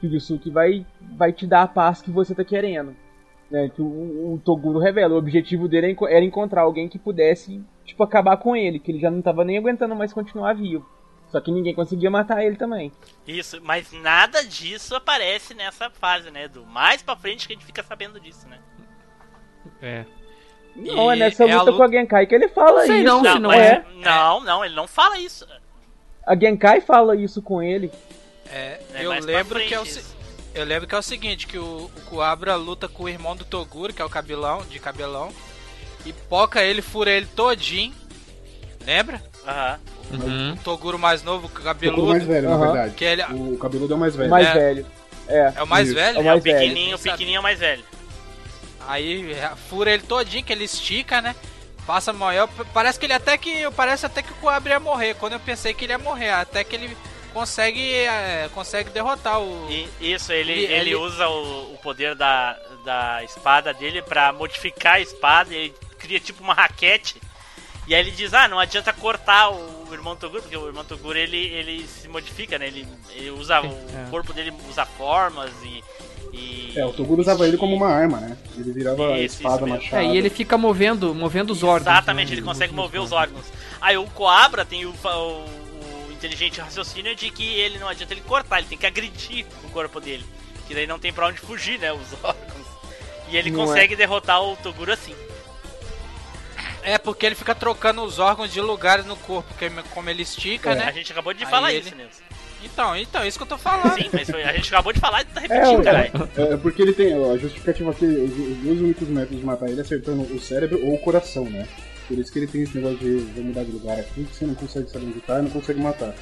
Speaker 7: Que o Yusuke vai, vai te dar a paz que você tá querendo. Né, que o, o Toguro revela. O objetivo dele enco- era encontrar alguém que pudesse, tipo, acabar com ele. Que ele já não tava nem aguentando mais continuar vivo. Só que ninguém conseguia matar ele também.
Speaker 1: Isso, mas nada disso aparece nessa fase, né, Edu? Mais pra frente que a gente fica sabendo disso, né?
Speaker 3: É.
Speaker 7: Não, é
Speaker 4: E
Speaker 7: nessa
Speaker 4: é a
Speaker 7: luta
Speaker 4: luta-
Speaker 7: com a Genkai que ele fala
Speaker 3: Sei
Speaker 7: isso.
Speaker 3: não, se
Speaker 1: Não,
Speaker 3: não é.
Speaker 1: não, não, ele não fala isso.
Speaker 7: A Genkai fala isso com ele.
Speaker 4: É,
Speaker 1: É
Speaker 4: eu lembro que é o, se- eu lembro que é o seguinte, que o, o Kuabra luta com o irmão do Toguro, que é o cabelão, de cabelão, e poca ele, fura ele todinho. Lembra?
Speaker 1: Aham.
Speaker 3: Uhum.
Speaker 4: O Toguro mais novo, cabeludo,
Speaker 2: mais velho, na
Speaker 7: Aham.
Speaker 2: verdade.
Speaker 4: que ele
Speaker 2: O cabeludo é o mais velho.
Speaker 7: mais
Speaker 4: É.
Speaker 7: velho. É.
Speaker 4: é o mais
Speaker 2: Isso.
Speaker 4: velho.
Speaker 7: É o
Speaker 1: É,
Speaker 7: mais
Speaker 1: o
Speaker 7: velho.
Speaker 1: pequenininho, o pequenininho é o mais velho.
Speaker 4: Aí é, fura ele todinho, que ele estica, né? Passa maior. Parece que ele até que. Parece até que o Kuabra ia morrer. Quando eu pensei que ele ia morrer. Até que ele consegue. é, consegue derrotar o.
Speaker 1: E isso, ele,
Speaker 4: Ele-
Speaker 1: ele,
Speaker 4: ele-
Speaker 1: usa o, o poder da, da espada dele pra modificar a espada. Ele cria tipo uma raquete. E aí ele diz: Ah, não adianta cortar o irmão Toguro, porque o irmão Toguro ele, ele se modifica, né? Ele, ele usa. O
Speaker 3: É.
Speaker 1: corpo dele usa formas e. e-
Speaker 2: É, o Toguro usava ele como uma arma, né? Ele virava
Speaker 1: Isso,
Speaker 2: espada,
Speaker 1: isso
Speaker 2: machado.
Speaker 3: É, e ele fica movendo, movendo os órgãos.
Speaker 1: Exatamente,
Speaker 3: né?
Speaker 1: ele consegue mover os órgãos. Aí o Coabra tem o, o- o inteligente raciocínio de que ele não adianta ele cortar, ele tem que agredir o corpo dele. Que daí não tem pra onde fugir, né? Os órgãos. E ele
Speaker 7: Não é.
Speaker 1: consegue derrotar o Toguro assim.
Speaker 4: É porque ele fica trocando os órgãos de lugares no corpo, porque como ele estica,
Speaker 2: É.
Speaker 4: né?
Speaker 1: A gente acabou de
Speaker 4: Aí
Speaker 1: falar
Speaker 4: ele-
Speaker 1: isso, Nilson.
Speaker 4: Então, então, isso que eu tô falando.
Speaker 1: Sim, mas foi- a gente acabou de falar e tá
Speaker 2: É,
Speaker 1: repetindo, caralho.
Speaker 2: é, é porque ele tem ó, a justificativa que os, os dois únicos métodos de matar ele é acertando o cérebro ou o coração, né? Por isso que ele tem esse negócio de vou mudar de lugar aqui, que você não consegue saber onde tá e não consegue matar.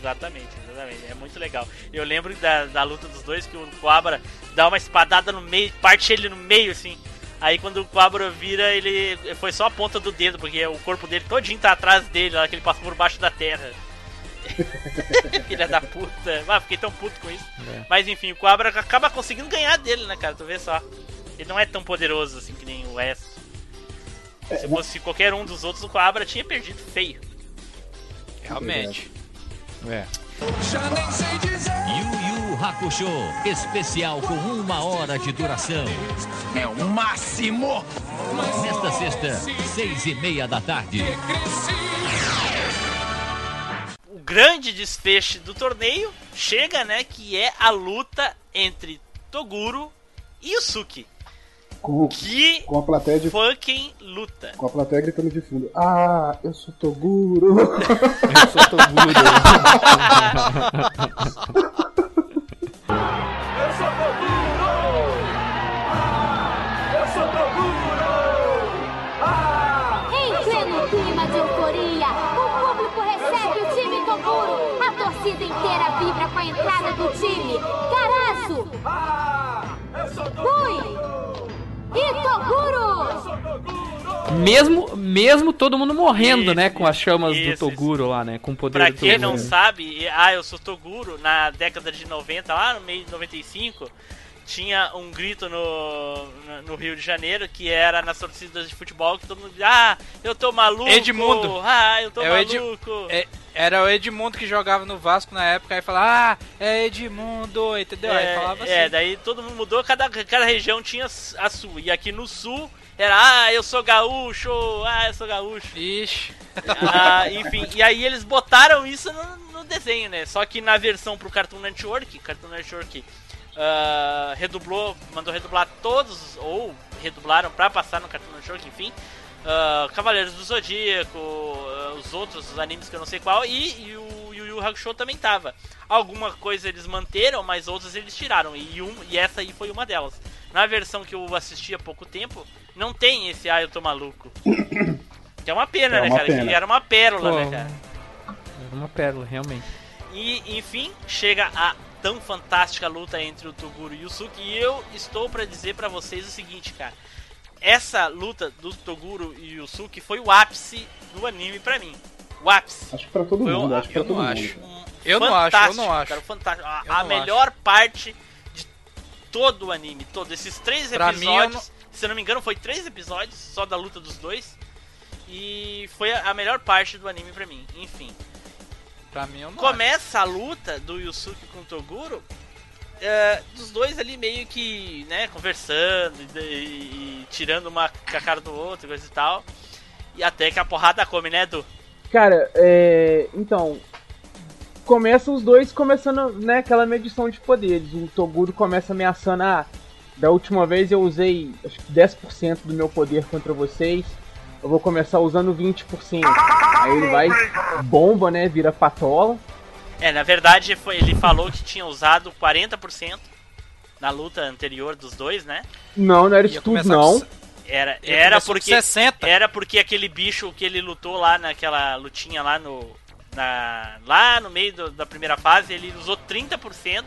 Speaker 1: Exatamente, exatamente. É muito legal. Eu lembro da, da luta dos dois que o Coabra dá uma espadada no meio, parte ele no meio, assim. Aí quando o Coabra vira, ele foi só a ponta do dedo, porque o corpo dele todinho tá atrás dele, lá que ele passou por baixo da terra. Filha da puta. Ah, fiquei tão puto com isso.
Speaker 3: É.
Speaker 1: Mas enfim, o Coabra acaba conseguindo ganhar dele, né, cara? Tu vê só. Ele não é tão poderoso assim que nem o West. Se fosse qualquer um dos outros, o Coabra tinha perdido feio.
Speaker 4: Realmente.
Speaker 3: É.
Speaker 6: Já nem sei dizer.
Speaker 8: Yu Yu Hakusho, especial com uma hora de duração.
Speaker 9: É o máximo!
Speaker 8: Nesta sexta, seis e meia da tarde.
Speaker 1: O grande desfecho do torneio chega, né? Que é a luta entre Toguro e Yusuke.
Speaker 2: Com,
Speaker 1: Que
Speaker 2: com a plateia de.
Speaker 1: fucking luta.
Speaker 2: Com a plateia gritando de fundo. Ah, eu sou Toguro.
Speaker 3: Eu sou Toguro.
Speaker 11: Em pleno clima de euforia, o público recebe o time Toguro. A torcida inteira vibra com a entrada do time. Caraço! Fui! E Toguro!
Speaker 3: Mesmo, mesmo todo mundo morrendo,
Speaker 1: Isso,
Speaker 3: né? Com as chamas
Speaker 1: isso,
Speaker 3: do Toguro lá, né? Com o poder
Speaker 1: Pra
Speaker 3: do
Speaker 1: quem
Speaker 3: Toguro.
Speaker 1: não sabe, ah, eu sou Toguro, na década de 90, lá no meio de 95, tinha um grito no, no- Rio de Janeiro que era nas torcidas de futebol que todo mundo dizia, ah, eu tô maluco,
Speaker 4: Edmundo.
Speaker 1: ah, eu tô
Speaker 4: É o
Speaker 1: maluco.
Speaker 4: É, era o Edmundo que jogava no Vasco na época, aí falava, ah, é Edmundo, entendeu? aí falava assim.
Speaker 1: é, daí todo mundo mudou, cada, cada região tinha a sua. E aqui no sul era, ah, eu sou gaúcho, ah, eu sou gaúcho.
Speaker 4: Ixi.
Speaker 1: Ah, enfim, e aí eles botaram isso no, no desenho, né? Só que na versão pro Cartoon Network, Cartoon Network ah, redublou, mandou redublar todos, ou redublaram pra passar no Cartoon Network, enfim. ah, Cavaleiros do Zodíaco, ah, os outros os animes que eu não sei qual, e, e o Yu Yu Hakusho também tava. Alguma coisa eles manteram, mas outras eles tiraram, e, um, e essa aí foi uma delas. Na versão que eu assisti há pouco tempo, não tem esse Ah, eu tô maluco. Que é uma pena,
Speaker 2: É
Speaker 1: né,
Speaker 2: uma
Speaker 1: cara?
Speaker 2: pena.
Speaker 1: Que era uma pérola,
Speaker 3: Pô,
Speaker 1: né, cara?
Speaker 3: Era uma pérola, realmente.
Speaker 1: E, enfim, chega a tão fantástica luta entre o Toguro e o Yusuke. E eu estou pra dizer pra vocês o seguinte, cara. Essa luta do Toguro e o Yusuke foi o ápice do anime pra mim. O ápice.
Speaker 2: Acho que pra todo
Speaker 1: Foi
Speaker 2: mundo,
Speaker 1: um-
Speaker 2: acho que pra
Speaker 4: eu
Speaker 2: todo mundo.
Speaker 4: acho. Eu não acho, eu não acho.
Speaker 1: Cara, fantástico. A, a
Speaker 4: não
Speaker 1: melhor parte de todo o anime, todo esses três
Speaker 4: Pra mim,
Speaker 1: episódios. Se eu não me engano, foi três episódios só da luta dos dois. E foi a a melhor parte do anime pra mim. Enfim.
Speaker 4: Pra mim eu não
Speaker 1: Começa a luta do Yusuke com o Toguro. é, dos dois ali meio que, né, conversando e, e- e tirando uma com a cara do outro, coisa e tal. E até que a porrada come, né, Edu?
Speaker 7: Cara, é. Então. Começa os dois começando, né, aquela medição de poderes. O Toguro começa ameaçando, ah, da última vez eu usei acho que 10% do meu poder contra vocês. Eu vou começar usando 20%. Aí ele vai, bomba, né? Vira patola.
Speaker 1: É, na verdade foi, ele falou que tinha usado 40% na luta anterior dos dois, né?
Speaker 7: Não, não era isso tudo, não.
Speaker 4: com
Speaker 1: Era,
Speaker 4: Ele
Speaker 1: era porque
Speaker 4: 60.
Speaker 1: era porque aquele bicho que ele lutou lá naquela lutinha lá no na, lá no meio do- da primeira fase, ele usou 30%,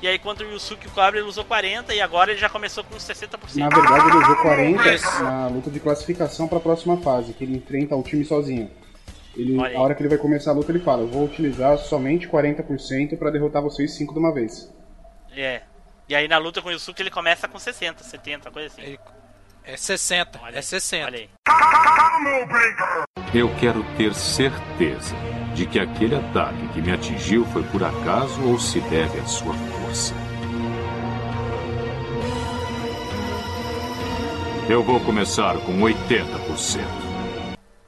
Speaker 1: e aí contra o Yusuke Cobra ele usou 40 e agora ele já começou com 60%.
Speaker 2: Na verdade, ele usou 40
Speaker 4: Isso.
Speaker 2: na luta de classificação pra próxima fase, que ele enfrenta o time sozinho. Ele, a hora que ele vai começar a luta, ele fala: Eu vou utilizar somente 40% pra derrotar vocês 5 de uma vez.
Speaker 1: É. E aí na luta com o Yusuke ele começa com 60, 70, coisa assim.
Speaker 4: Ele- É 60,
Speaker 1: Olha
Speaker 4: é
Speaker 1: aí,
Speaker 4: 60.
Speaker 1: Olha aí.
Speaker 5: Eu quero ter certeza de que aquele ataque que me atingiu foi por acaso ou se deve à sua força. Eu vou começar com 80%.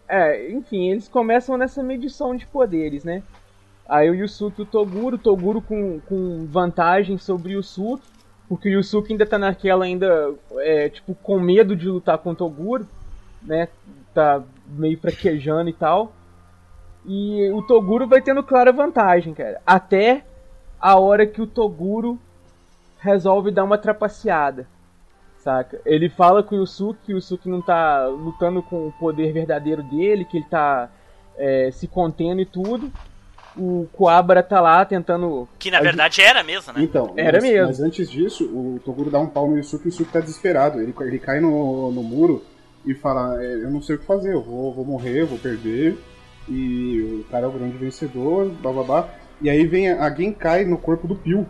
Speaker 7: É, enfim, eles começam nessa medição de poderes, né? Aí o Yusuke e o Toguro, Toguro com, com vantagem sobre o Yusuke, porque o Yusuke ainda tá naquela ainda, é, tipo, com medo de lutar com o Toguro, né? Tá meio fraquejando e tal. E o Toguro vai tendo clara vantagem, cara. Até a hora que o Toguro resolve dar uma trapaceada. Saca? Ele fala com o Yusuke que o Yusuke não tá lutando com o poder verdadeiro dele, que ele tá é, se contendo e tudo. o Kuabara tá lá tentando.
Speaker 1: Que na verdade era mesmo, né?
Speaker 2: Então,
Speaker 7: Era
Speaker 2: mas,
Speaker 7: mesmo.
Speaker 2: mas antes disso, o Toguro dá um pau no Yusuke e o Yusuke tá desesperado. Ele, ele cai no, no muro e fala: "É, Eu não sei o que fazer, eu vou, vou morrer, eu vou perder. E o cara é o grande vencedor, blá blá blá. E aí vem a, a Genkai no corpo do Pio.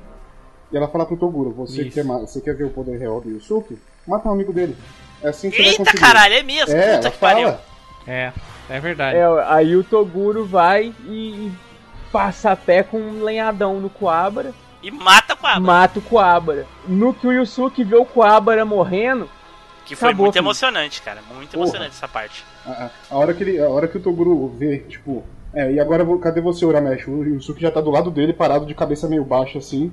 Speaker 2: E ela fala pro Toguro: Você
Speaker 3: Isso.
Speaker 2: quer, você quer ver o poder real do Yusuke? Mata um amigo dele. É assim que você vai
Speaker 1: Eita
Speaker 2: conseguir.
Speaker 1: caralho, é mesmo?
Speaker 2: É,
Speaker 1: Puta
Speaker 2: ela
Speaker 1: que pariu.
Speaker 2: fala.
Speaker 3: É, é verdade.
Speaker 7: É, aí o Toguro vai e, e passa a pé com um lenhadão no Kuabara,
Speaker 1: E mata com a
Speaker 7: mata o Kuabara. No que o Yusuke vê o Kuabara morrendo,
Speaker 1: Que foi
Speaker 7: Acabou,
Speaker 1: muito
Speaker 7: filho.
Speaker 1: emocionante, cara. Muito
Speaker 2: Porra.
Speaker 1: emocionante essa parte.
Speaker 2: A, a- a hora que ele, a hora que o Toguro vê, tipo, é, e agora cadê você, Uramesh? O Yusuke já tá do lado dele, parado de cabeça meio baixa assim.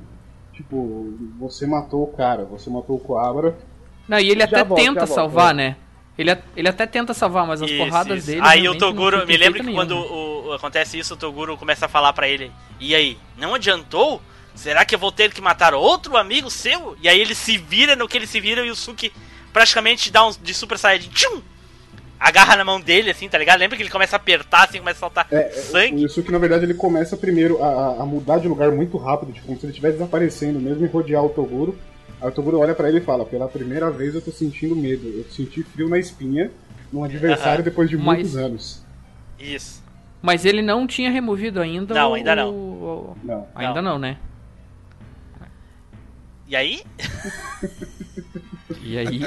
Speaker 2: Tipo, você matou o cara, você matou o Coabra.
Speaker 3: Não, e ele
Speaker 7: Já
Speaker 3: até
Speaker 7: volto,
Speaker 3: tenta salvar, né? Ele, ele até tenta salvar, mas as
Speaker 1: Isso,
Speaker 3: porradas
Speaker 1: isso.
Speaker 3: dele.
Speaker 1: Aí o Toguro, me lembro
Speaker 3: efeito
Speaker 1: que quando
Speaker 3: né?
Speaker 1: o, o- acontece isso, o Toguro começa a falar pra ele: E aí, não adiantou? Será que eu vou ter que matar outro amigo seu? E aí ele se vira no que ele se vira e o Suki praticamente dá um de Super Saiyajin. Tchum! Agarra na mão dele, assim, tá ligado? Lembra que ele começa a apertar, assim, começa a soltar
Speaker 2: É, O
Speaker 1: sangue?
Speaker 2: Yusuke, na verdade, ele começa primeiro a, a- mudar de lugar muito rápido, tipo, como se ele estivesse desaparecendo mesmo e rodear o Toguro. Aí o Toguro olha pra ele e fala: Pela primeira vez eu tô sentindo medo, eu senti frio na espinha num adversário depois de
Speaker 3: Mas-
Speaker 2: muitos anos.
Speaker 1: Isso.
Speaker 3: Mas ele não tinha removido ainda
Speaker 1: Não,
Speaker 3: o-
Speaker 1: ainda não.
Speaker 3: o-
Speaker 2: Não.
Speaker 3: Ainda não, né?
Speaker 1: E aí?
Speaker 3: E aí.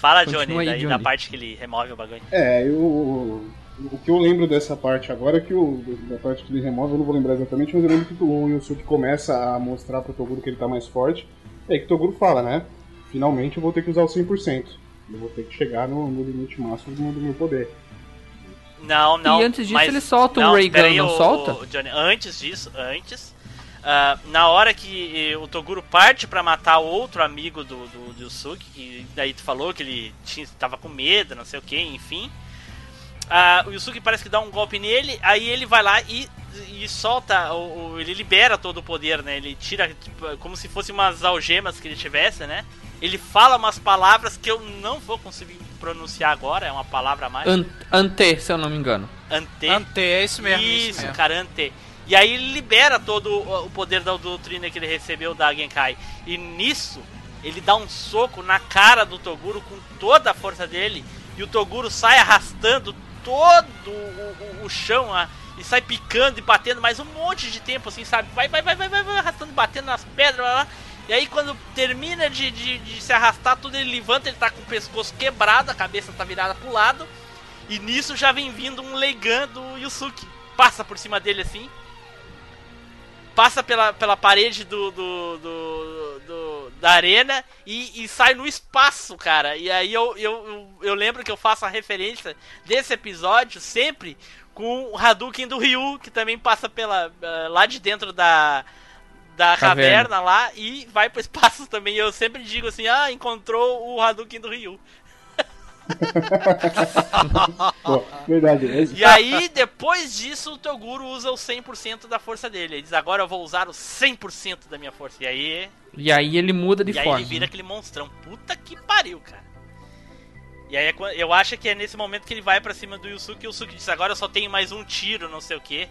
Speaker 1: Fala, Johnny,
Speaker 3: aí,
Speaker 1: daí da
Speaker 3: Johnny.
Speaker 1: parte que ele remove o bagulho.
Speaker 2: É, eu, o que eu lembro dessa parte agora é que o, da parte que ele remove, eu não vou lembrar exatamente, mas eu lembro que o Yusuke começa a mostrar pro Toguro que ele tá mais forte. É que o Toguro fala, né? Finalmente eu vou ter que usar o 100%. Eu vou ter que chegar no, no limite máximo do meu poder.
Speaker 1: Não, não.
Speaker 3: E antes disso
Speaker 1: mas-
Speaker 3: ele solta
Speaker 1: não,
Speaker 3: Ray Gun, não
Speaker 1: ô,
Speaker 3: solta?
Speaker 1: ô, Johnny, antes disso, antes. Ah, na hora que eh, o Toguro parte pra matar outro amigo do, do, do Yusuke, que daí tu falou que ele tinha, tava com medo, não sei o que, enfim. Ah, o Yusuke parece que dá um golpe nele, aí ele vai lá e, e solta, o, o- ele libera todo o poder, né? Ele tira tipo, como se fosse umas algemas que ele tivesse, né? Ele fala umas palavras que eu não vou conseguir pronunciar agora, é uma palavra a mais.
Speaker 3: An- Ante, se eu não me engano.
Speaker 1: Ante.
Speaker 4: Ante, é isso mesmo.
Speaker 1: Isso,
Speaker 4: isso mesmo.
Speaker 1: cara, Ante. E aí ele libera todo o poder da doutrina que ele recebeu da Genkai. E nisso, ele dá um soco na cara do Toguro com toda a força dele. E o Toguro sai arrastando todo o, o- o chão ah, e sai picando e batendo mais um monte de tempo, assim, sabe? Vai, vai, vai, vai, vai, vai arrastando, batendo nas pedras, blá. E aí quando termina de, de, de se arrastar tudo, ele levanta, ele tá com o pescoço quebrado, a cabeça tá virada pro lado. E nisso já vem vindo um Leigan do Yusuke. Passa por cima dele assim. Passa pela, pela parede do, do, do- do- da arena e, e sai no espaço, cara. E aí eu, eu, eu, lembro que eu faço a referência desse episódio sempre com o Hadouken do Ryu, que também passa pela eh, lá de dentro da, da
Speaker 3: Caverna.
Speaker 1: caverna lá e vai pro espaço também. Eu sempre digo assim: ah, encontrou o Hadouken do Ryu.
Speaker 2: Pô, verdade. esse-
Speaker 1: E aí, depois disso, o Toguro usa o 100% da força dele. Ele diz, agora eu vou usar o 100% da minha força. E aí,
Speaker 3: E aí ele muda de
Speaker 1: e aí
Speaker 3: forma.
Speaker 1: ele vira aquele monstrão. Puta que pariu, cara. E aí, é eu acho que é nesse momento que ele vai pra cima do Yusuke. E o Yusuke diz, agora eu só tenho mais um tiro, não sei o que.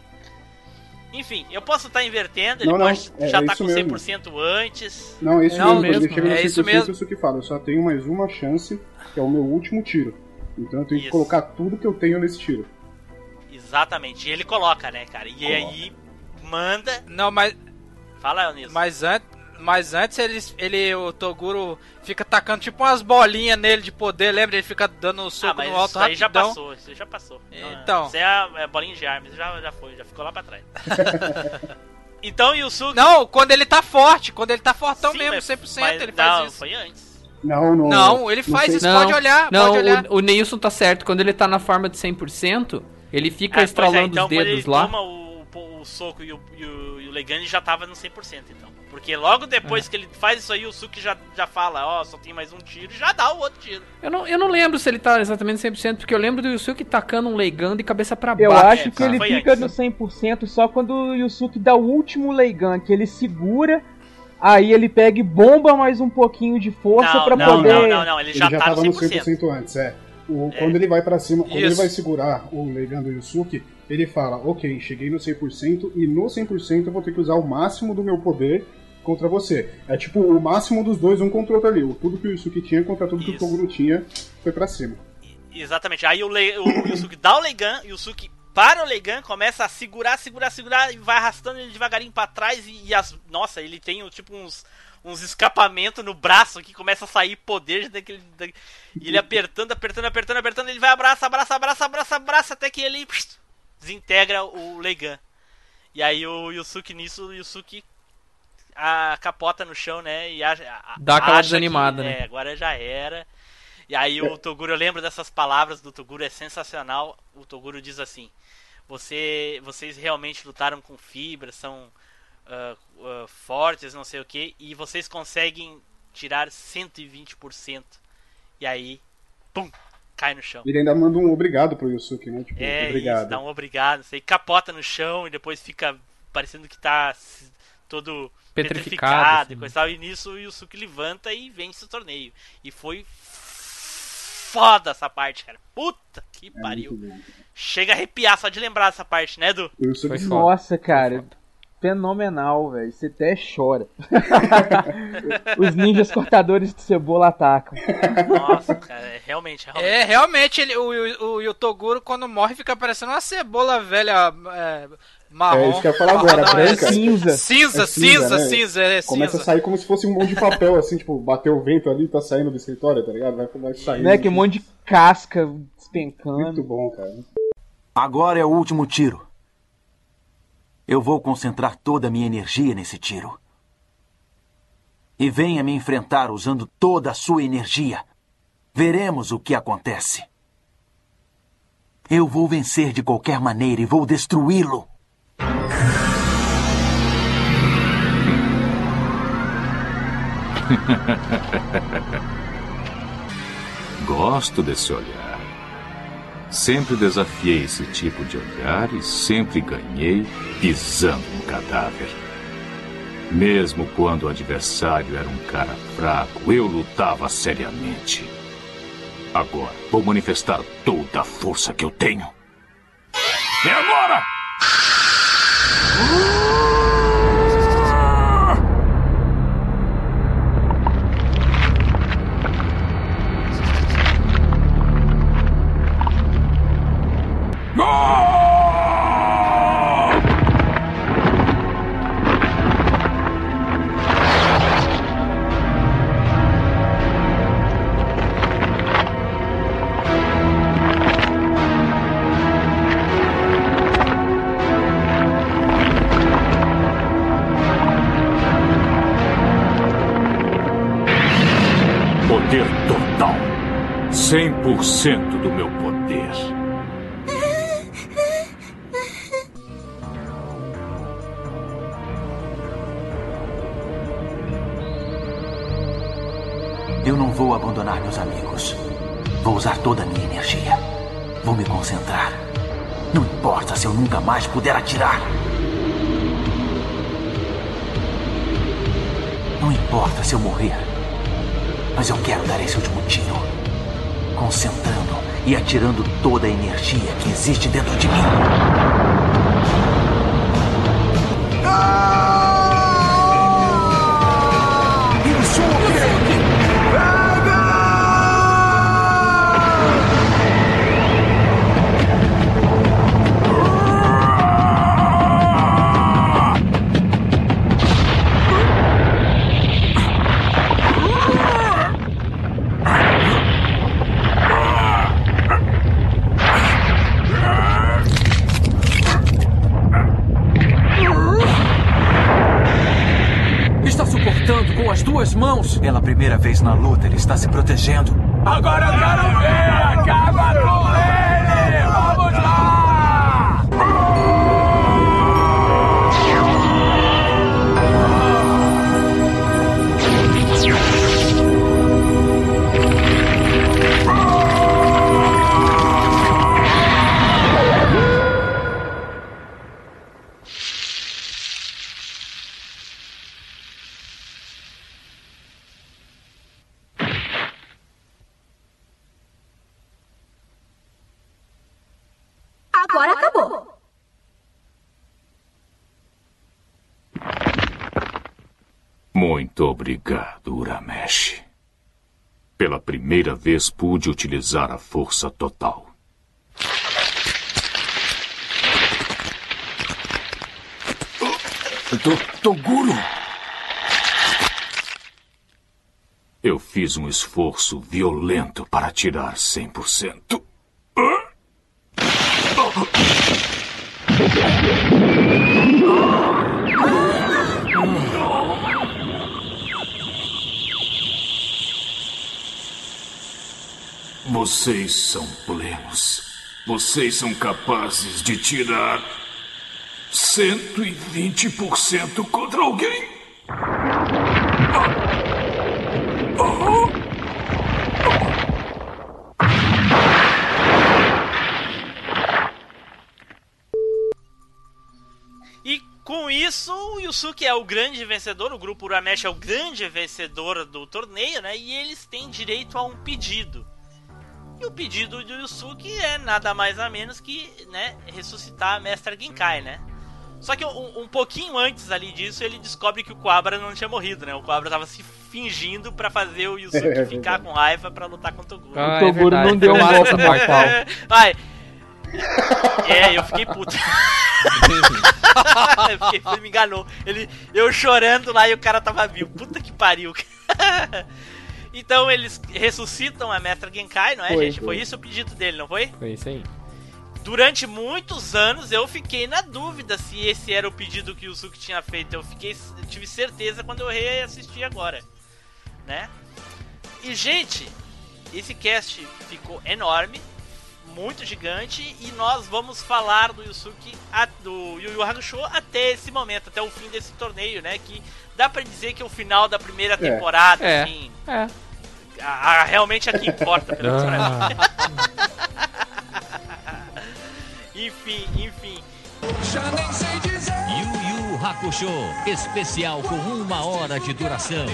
Speaker 1: Enfim, eu posso estar invertendo. Ele
Speaker 2: Não, não,
Speaker 1: pode
Speaker 2: é-
Speaker 1: já
Speaker 2: é
Speaker 1: tá com
Speaker 2: mesmo.
Speaker 1: 100% antes.
Speaker 2: Não, é isso
Speaker 3: Não,
Speaker 2: mesmo. Quando ele
Speaker 3: mesmo,
Speaker 2: chega no
Speaker 4: é isso
Speaker 2: 100%,
Speaker 4: mesmo.
Speaker 2: isso que fala. Eu só tenho mais uma chance, que é o meu último tiro. Então eu tenho que
Speaker 1: Isso.
Speaker 2: colocar tudo que eu tenho nesse tiro.
Speaker 1: Exatamente. E ele coloca, né, cara? E
Speaker 2: Coloca.
Speaker 1: aí, manda...
Speaker 4: Não, mas,
Speaker 1: Fala, Nilson.
Speaker 4: mas, an mas antes ele, ele, o Toguro fica tacando tipo umas bolinhas nele de poder, lembra? Ele fica dando
Speaker 1: Ah,
Speaker 4: soco
Speaker 1: mas
Speaker 4: no alto
Speaker 1: isso aí já
Speaker 4: rapidão.
Speaker 1: passou, isso aí já passou.
Speaker 4: Então.
Speaker 1: Isso é a é a bolinha de armas, já, já foi, já ficou lá pra trás. então, Yusuke...
Speaker 4: Não, quando ele tá forte, quando ele tá fortão
Speaker 1: Sim,
Speaker 4: mesmo,
Speaker 1: mas-
Speaker 4: 100%
Speaker 1: mas
Speaker 4: ele
Speaker 1: não,
Speaker 4: faz isso.
Speaker 1: foi antes.
Speaker 2: Não, não.
Speaker 4: Não, ele faz
Speaker 2: sei-
Speaker 4: isso, pode olhar,
Speaker 3: não,
Speaker 4: pode olhar.
Speaker 3: O, o Neilson tá certo. Quando ele tá na forma de 100%, ele fica
Speaker 1: pois é,
Speaker 3: estralando
Speaker 1: então,
Speaker 3: os
Speaker 1: quando
Speaker 3: dedos
Speaker 1: ele
Speaker 3: lá.
Speaker 1: toma o, o soco e o, e o, e o Legane já tava no 100%, então. Porque logo depois
Speaker 3: É.
Speaker 1: que ele faz isso aí, o Suki já, já fala, ó, só tem mais um tiro, e já dá o outro tiro.
Speaker 3: Eu não, eu não lembro se ele tá exatamente 100%, porque eu lembro do Yusuke tacando um leigão de cabeça pra
Speaker 7: Eu
Speaker 3: baixo.
Speaker 7: acho que
Speaker 1: cara.
Speaker 7: ele
Speaker 1: Foi
Speaker 7: fica
Speaker 1: antes.
Speaker 7: no 100% só quando o Yusuke dá o último Leigan, que ele segura, aí ele pega e bomba mais um pouquinho de força
Speaker 1: não,
Speaker 7: poder...
Speaker 1: não, não, não, ele,
Speaker 2: Ele
Speaker 1: já,
Speaker 2: já,
Speaker 1: tá no
Speaker 2: tava no
Speaker 1: 100%.
Speaker 2: 100% antes, é. O, Quando ele vai pra cima, quando ele
Speaker 4: Isso.
Speaker 2: vai segurar o Leigan do Yusuke, ele fala, ok, cheguei no 100% e no 100% eu vou ter que usar o máximo do meu poder contra você. É tipo o máximo dos dois, um contra o outro ali. O Tudo que o Yusuke tinha contra tudo que o Toguro tinha foi pra cima.
Speaker 1: Exatamente. Aí o, Le, o Yusuke dá o Leigan, Yusuke para o Leigan, começa a segurar, segurar, segurar e vai arrastando ele devagarinho para trás e, e, as. Nossa, ele tem tipo uns, uns escapamentos no braço que começa a sair poder daquele. Da, e ele apertando, apertando, apertando, apertando, ele vai abraça, abraça, abraça, abraça, abraça, até que ele pss, desintegra o Leigan. E aí o Yusuke nisso, o Yusuke a capota no chão, né? E a, a,
Speaker 3: Dá aquela desanimada,
Speaker 1: que,
Speaker 3: né?
Speaker 1: É, agora já era. E aí o Toguro, eu lembro dessas palavras do Toguro, é sensacional. O Toguro diz assim: Você, vocês realmente lutaram com fibra, são uh, uh, fortes, não sei o que, e vocês conseguem tirar 120%. E aí, pum, cai no chão.
Speaker 2: Ele ainda manda um obrigado pro Yusuke, né? Tipo,
Speaker 1: É,
Speaker 2: obrigado.
Speaker 1: isso, dá um obrigado, sei, capota no chão e depois fica parecendo que tá todo
Speaker 3: Petrificado,
Speaker 1: petrificado,
Speaker 3: assim.
Speaker 1: e coisa e tal. E nisso o Yusuke levanta e vence o torneio. E foi foda essa parte, cara. Puta que pariu. Chega a arrepiar só de lembrar dessa parte, né, Edu?
Speaker 7: Nossa, cara. Fenomenal, velho. Você até chora. Os ninjas cortadores de cebola atacam.
Speaker 1: Nossa, cara, é realmente, realmente.
Speaker 4: É, realmente, ele, o, o, o Yotoguro, quando morre, fica parecendo uma cebola velha é, marrom.
Speaker 2: É isso que eu ia falar agora,
Speaker 4: Não, é
Speaker 2: branca.
Speaker 7: Cinza.
Speaker 4: Cinza,
Speaker 2: É
Speaker 4: cinza,
Speaker 2: né?
Speaker 4: cinza, é
Speaker 2: Começa
Speaker 4: cinza.
Speaker 2: a sair como se fosse um monte de papel, assim, tipo, bateu o vento ali, tá saindo do escritório, tá ligado? Vai, vai saindo.
Speaker 7: Né? Que um monte de casca
Speaker 2: Muito
Speaker 7: despencando.
Speaker 2: bom, cara.
Speaker 9: Agora é o último tiro. Eu vou concentrar toda a minha energia nesse tiro. E venha me enfrentar usando toda a sua energia. Veremos o que acontece. Eu vou vencer de qualquer maneira e vou destruí-lo.
Speaker 12: Gosto desse olhar. Sempre desafiei esse tipo de olhar e sempre ganhei pisando no cadáver. Mesmo quando o adversário era um cara fraco, eu lutava seriamente. Agora vou manifestar toda a força que eu tenho. É agora! Poder 100% do meu poder.
Speaker 9: Eu não vou abandonar meus amigos. Vou usar toda a minha energia. Vou me concentrar. Não importa se eu nunca mais puder atirar. Não importa se eu morrer. Mas eu quero dar esse último tiro. Concentrando e atirando toda a energia que existe dentro de mim.
Speaker 6: Está suportando com as duas mãos.
Speaker 9: Pela primeira vez na luta, ele está se protegendo.
Speaker 6: Agora eu quero ver! Acaba com ele!
Speaker 5: Muito obrigado, Uramesh. Pela primeira vez pude utilizar a força total.
Speaker 9: Toguro!
Speaker 5: Eu fiz um esforço violento para tirar 100%. Vocês são plenos. Vocês são capazes de tirar 120% contra alguém?
Speaker 1: E com isso, o Yusuke é o grande vencedor, o grupo Uramesh é o grande vencedor do torneio, né? E eles têm direito a um pedido. E o pedido do Yusuke é nada mais nada menos que, né, ressuscitar a Mestra Genkai, né? Só que um, um pouquinho antes ali disso, ele descobre que o Quabra não tinha morrido, né? O Quabra tava se fingindo pra fazer o Yusuke
Speaker 2: É
Speaker 1: ficar com raiva pra lutar contra o Toguro.
Speaker 3: Ah,
Speaker 7: o
Speaker 3: é
Speaker 7: Toguro
Speaker 3: verdade.
Speaker 7: não deu um
Speaker 3: essa parte.
Speaker 7: mortal.
Speaker 1: Vai. É, eu fiquei puto. eu fiquei, ele me enganou. Ele, eu chorando lá e o cara tava vivo. Puta que pariu. Então eles ressuscitam a Mestra Genkai, não é,
Speaker 7: Foi,
Speaker 1: gente? Foi
Speaker 7: foi.
Speaker 1: isso o pedido dele, não foi?
Speaker 3: Foi isso aí.
Speaker 1: Durante muitos anos eu fiquei na dúvida se esse era o pedido que o Suki tinha feito. Eu fiquei, eu tive certeza quando eu reassisti agora, né? E gente, esse cast ficou enorme, muito gigante e nós vamos falar do Yusuke, a- do Yu Yu Hakusho até esse momento, até o fim desse torneio, né? Que dá pra dizer que é o final da primeira temporada,
Speaker 3: É.
Speaker 1: assim,
Speaker 3: É.
Speaker 1: a- a- realmente aqui importa, pelo menos pra mim. Enfim, enfim.
Speaker 6: Já nem sei dizer.
Speaker 8: Hakusho, especial com uma hora de duração.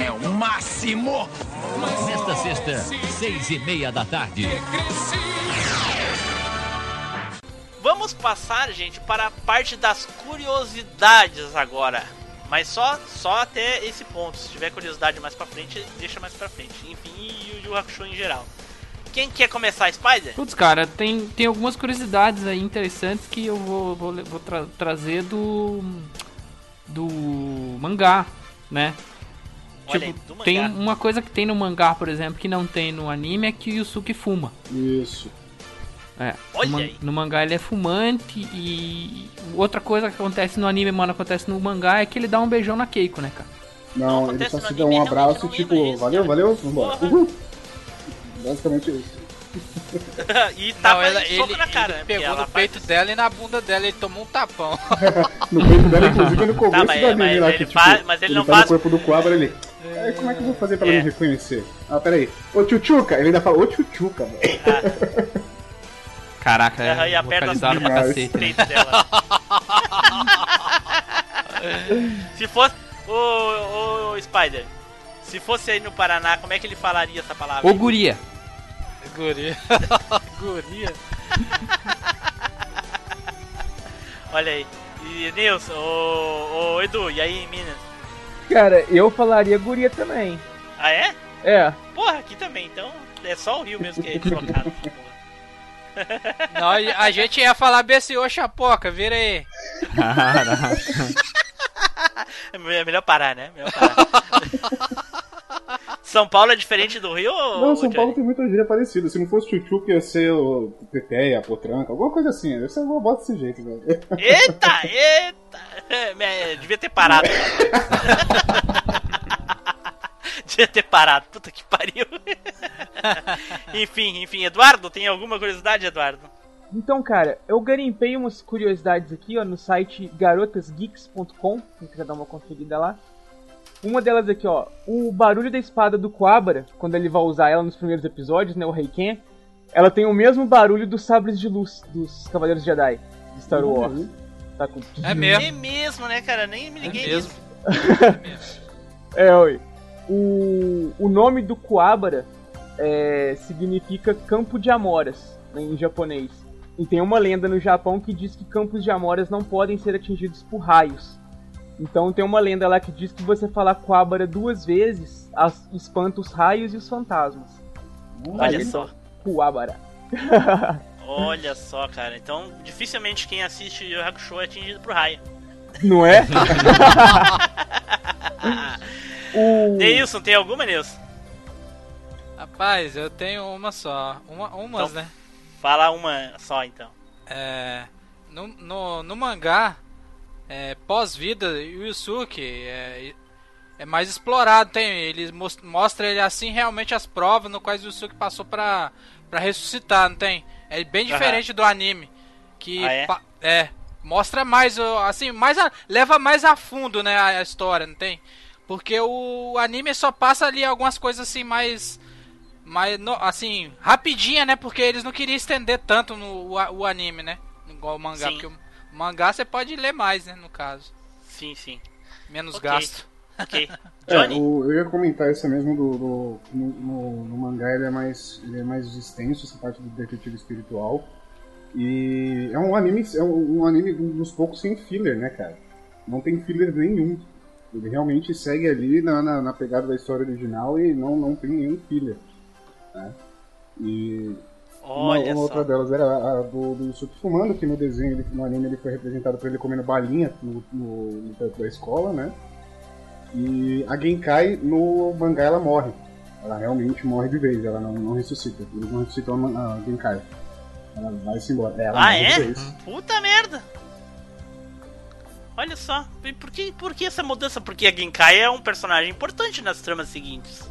Speaker 9: É o máximo!
Speaker 8: Nesta sexta, seis e meia da tarde.
Speaker 1: Vamos passar, gente, para a parte das curiosidades agora. Mas só, só até esse ponto. Se tiver curiosidade mais pra frente, deixa mais pra frente. Enfim, e o Yu Hakusho em geral. Quem quer começar, Spider?
Speaker 3: Putz, cara, tem, tem algumas curiosidades aí interessantes que eu vou, vou, vou tra- trazer do. do mangá, né?
Speaker 1: Olha
Speaker 3: tipo,
Speaker 1: do mangá.
Speaker 3: tem uma coisa que tem no mangá, por exemplo, que não tem no anime é que o Yusuke fuma.
Speaker 2: Isso.
Speaker 3: É,
Speaker 1: Olha
Speaker 3: no, no mangá ele é fumante e outra coisa que acontece no anime, mano, acontece no mangá é que ele dá um beijão na Keiko, né, cara?
Speaker 2: Não, ele
Speaker 1: acontece
Speaker 2: só se dá um abraço
Speaker 1: não
Speaker 2: tipo, valeu,
Speaker 1: cara.
Speaker 2: valeu, vambora.
Speaker 1: Porra.
Speaker 2: Basicamente isso.
Speaker 1: e tapa
Speaker 4: Não, ela, ele,
Speaker 1: soco na cara,
Speaker 4: ele
Speaker 1: né?
Speaker 4: pegou no
Speaker 1: ela
Speaker 4: peito
Speaker 1: faz-
Speaker 4: dela e na bunda dela ele tomou um tapão.
Speaker 2: No peito dela, inclusive, no começo
Speaker 1: Tá, mas-
Speaker 2: do anime
Speaker 1: mas
Speaker 2: lá,
Speaker 1: ele
Speaker 2: que tipo,
Speaker 1: faz- mas ele não
Speaker 2: tá
Speaker 1: faz-
Speaker 2: no corpo do Quabra, ele... "É, como é que eu vou fazer pra ela
Speaker 1: É.
Speaker 2: me reconhecer? Ah, peraí. Ô, tchutchuca! Ele ainda fala, ô, tchutchuca, velho.
Speaker 3: Caraca,
Speaker 1: Aham, e
Speaker 3: é
Speaker 1: aperta as
Speaker 3: pra cacete, né?
Speaker 1: peito dela. se fosse. Ô, ô, Spider. Se fosse aí no Paraná, como é que ele falaria essa palavra?
Speaker 3: Ô, guria.
Speaker 4: Guria. Guria.
Speaker 1: Olha aí. E Nilson, ô, ô Edu, e aí em Minas?
Speaker 7: Cara, eu falaria guria também.
Speaker 1: Ah é?
Speaker 7: É.
Speaker 1: Porra, aqui também, então é só o Rio mesmo que é deslocado.
Speaker 4: Não, a gente ia falar BCO Chapoca, vira aí.
Speaker 3: Caraca.
Speaker 1: É melhor parar, né? Melhor parar. São Paulo é diferente do Rio ou.
Speaker 2: Não, São? Paulo tem muita gíria parecida. Se não fosse tchutchuca, ia ser o Teteia, Potranca, alguma coisa assim. Ser uma bota desse jeito, velho.
Speaker 1: Eita, eita! É, Devia ter parado. Devia ter parado. Puta que pariu. enfim, enfim. Eduardo, tem alguma curiosidade, Eduardo?
Speaker 7: Então, cara, eu garimpei umas curiosidades aqui, ó, no site garotasgeeks.com, quem quiser dar uma conferida lá. Uma delas aqui, ó, o barulho da espada do Quabra, quando ele vai usar ela nos primeiros episódios, né, o Reiken, ela tem o mesmo barulho dos sabres de luz dos Cavaleiros Jedi de Star Wars. Tá com...
Speaker 4: É mesmo.
Speaker 1: É mesmo, né, cara? Nem me liguei
Speaker 4: mesmo.
Speaker 1: nisso.
Speaker 7: É, oi. O, o nome do Kuwabara é, significa campo de amoras né, em japonês. E tem uma lenda no Japão que diz que campos de amoras não podem ser atingidos por raios. Então tem uma lenda lá que diz que você falar Quabara duas vezes as- espanta os raios e os fantasmas.
Speaker 1: Olha
Speaker 7: Aí,
Speaker 1: só.
Speaker 7: Quabara.
Speaker 1: Olha só, cara. Então, dificilmente quem assiste Yu Hakusho é atingido por raio.
Speaker 7: Não é? o...
Speaker 1: Neilson, tem alguma, Neilson?
Speaker 4: Rapaz, eu tenho uma só. Uma, umas,
Speaker 1: Então-
Speaker 4: né?
Speaker 1: Fala uma só, então.
Speaker 4: É, no, no, no mangá, é, pós-vida, o Yusuke é, é mais explorado. Tem, ele mos- mostra ele assim realmente as provas no quais o Yusuke passou pra, pra ressuscitar, não tem? É bem diferente do anime. Que
Speaker 1: Ah, é?
Speaker 4: é, mostra mais, assim, mais a- leva mais a fundo, né, a, história, não tem? Porque o anime só passa ali algumas coisas assim mais no- assim, rapidinha, né? Porque eles não queriam estender tanto no, o, o anime, né? Igual o mangá.
Speaker 1: Sim.
Speaker 4: Porque o mangá você pode ler mais, né? No caso.
Speaker 1: Sim, sim.
Speaker 4: Menos
Speaker 1: Ok.
Speaker 4: gasto.
Speaker 1: Ok.
Speaker 2: É,
Speaker 1: Johnny?
Speaker 2: o- eu ia comentar isso mesmo do, do- no, no- no mangá ele é mais ele é mais extenso essa parte do detetive espiritual e é um anime é um, um anime um dos poucos sem filler, né, cara? Não tem filler nenhum. Ele realmente segue ali na, na, na pegada da história original e não, não tem nenhum filler. Né? E
Speaker 1: Olha
Speaker 2: uma outra
Speaker 1: só.
Speaker 2: delas era a do, do Yusuke fumando, que no desenho, ele, no anime, ele foi representado por ele comendo balinha no, no, no teto da escola, né? E a Genkai, no mangá, ela morre. Ela realmente morre de vez, ela não, não ressuscita. Eles não ressuscitam a, a Genkai. Ela vai-se embora. Ela
Speaker 1: Ah, é? Puta merda! Olha só, por que, por que essa mudança? Porque a Genkai é um personagem importante nas tramas seguintes.